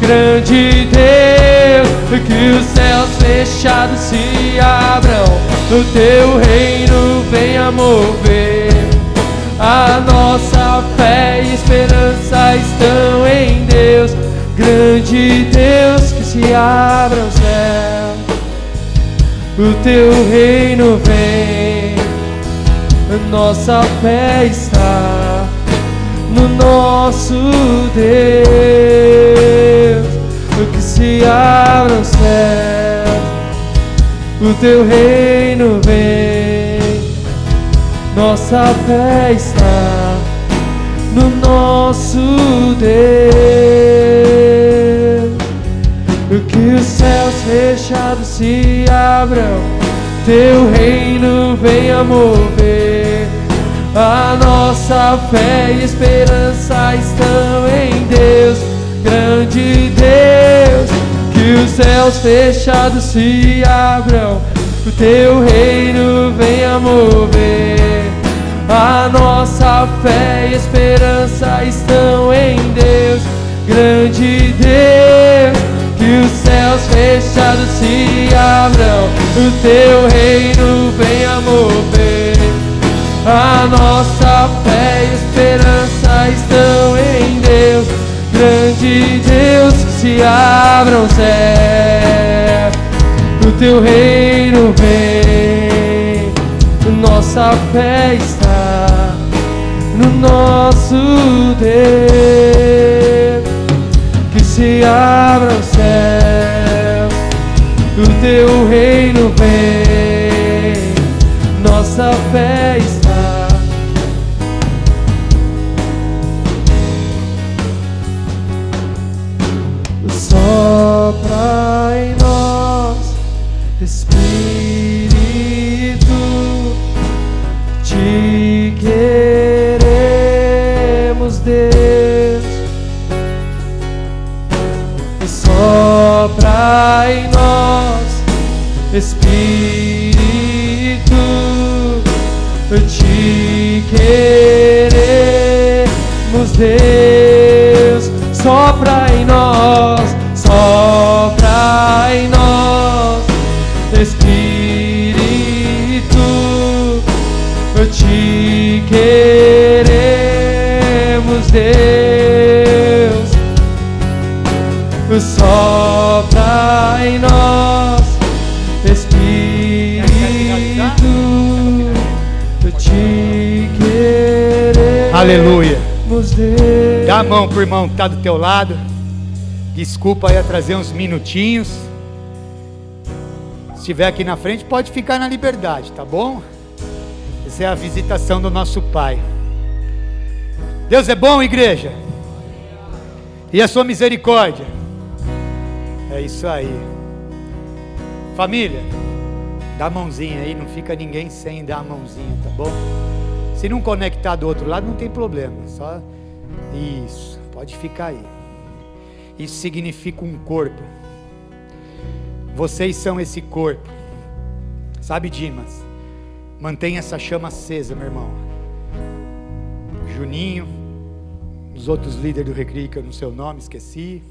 grande Deus. Que os céus fechados se abram, o teu reino venha mover. A nossa fé e esperança estão em Deus, grande Deus. Que se abram os céus, o teu reino vem nossa fé está no nosso Deus. Que se abra os céus, o teu reino vem. Nossa fé está no nosso Deus. Que os céus fechados se abram teu reino venha mover. A nossa fé e esperança estão em Deus, grande Deus. Que os céus fechados se abram, o teu reino venha mover. A nossa fé e esperança estão em Deus, grande Deus. Que os céus fechados se abram, o teu reino venha mover. A nossa fé e esperança estão em Deus, grande Deus. Se abram os céus, o teu reino vem. Nossa fé está no nosso Deus que se abra o céu, o teu reino vem, nossa fé está. Dá a mão pro irmão que está do teu lado. Desculpa aí trazer uns minutinhos. Se estiver aqui na frente, pode ficar na liberdade, tá bom? Essa é a visitação do nosso Pai. Deus é bom, igreja. E a sua misericórdia. É isso aí. Família, dá a mãozinha aí, não fica ninguém sem dar a mãozinha, tá bom? Se não conectar do outro lado, não tem problema. Só isso, pode ficar aí. Isso significa um corpo. Vocês são esse corpo. Sabe, Dimas? Mantenha essa chama acesa, meu irmão. Juninho, os outros líderes do Recreio, que eu não sei o nome, esqueci.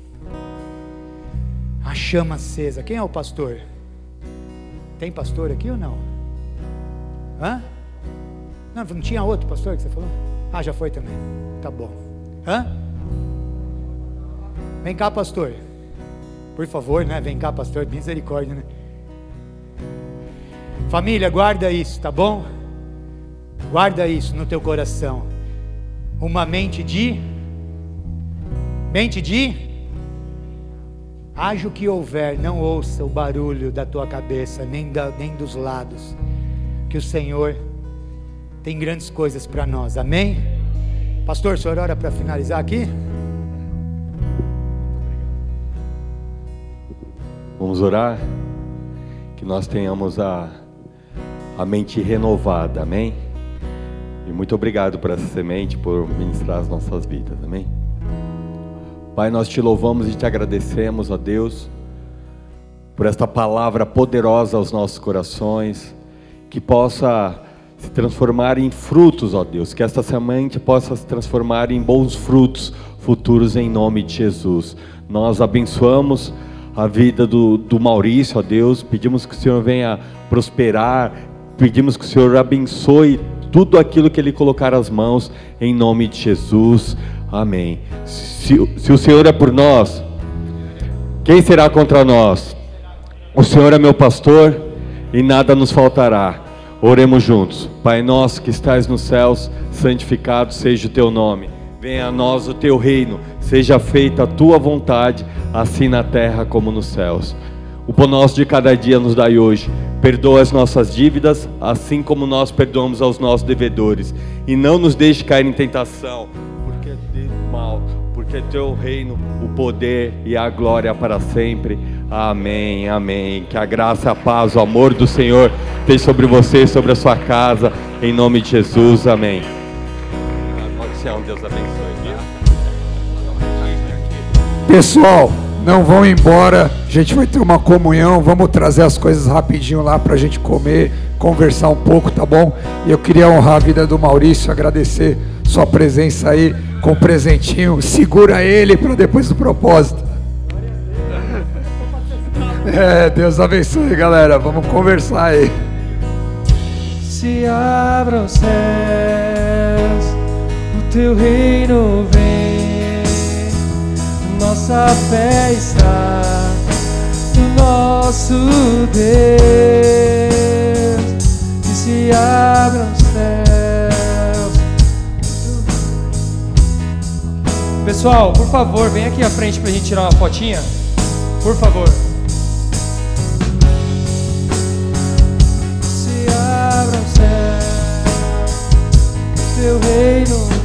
A chama acesa. Quem é o pastor? Tem pastor aqui ou não? Hã? Não, não tinha outro pastor que você falou? Ah, já foi também. Tá bom. Hã? Vem cá, pastor. Por favor, né? Vem cá, pastor. Misericórdia, né? Família, guarda isso, tá bom? Guarda isso no teu coração. Uma mente de. Mente de. Haja o que houver, não ouça o barulho da tua cabeça, nem, da, nem dos lados. Que o Senhor tem grandes coisas para nós, amém? Pastor, o senhor ora para finalizar aqui? Vamos orar? Que nós tenhamos a, a mente renovada, amém? E muito obrigado por essa semente, por ministrar as nossas vidas, amém? Pai, nós te louvamos e te agradecemos, ó Deus, por esta palavra poderosa aos nossos corações, que possa se transformar em frutos, ó Deus, que esta semente possa se transformar em bons frutos futuros em nome de Jesus. Nós abençoamos a vida do, do Maurício, ó Deus, pedimos que o Senhor venha prosperar, pedimos que o Senhor abençoe tudo aquilo que ele colocar as mãos, em nome de Jesus, amém. Se, se o Senhor é por nós, quem será contra nós? O Senhor é meu pastor e nada nos faltará. Oremos juntos. Pai nosso que estás nos céus, santificado seja o teu nome. Venha a nós o teu reino, seja feita a tua vontade, assim na terra como nos céus. O pão nosso de cada dia nos dai hoje. Perdoa as nossas dívidas, assim como nós perdoamos aos nossos devedores. E não nos deixe cair em tentação, porque é de mal, porque é teu reino, o poder e a glória para sempre. Amém, amém. Que a graça, a paz, o amor do Senhor esteja sobre você, sobre a sua casa, em nome de Jesus, amém. Pode ser um Deus abençoe. Pessoal, não vão embora. A gente vai ter uma comunhão. Vamos trazer as coisas rapidinho lá para a gente comer, conversar um pouco, tá bom? E eu queria honrar a vida do Maurício, agradecer sua presença aí com o presentinho. Segura ele para depois do propósito. É, Deus abençoe, galera. Vamos conversar aí. Se abram os céus, o teu reino vem, nossa fé está no nosso Deus. Que se abram os céus. Pessoal, por favor, vem aqui à frente pra gente tirar uma fotinha. Por favor. Se abram os céus, teu reino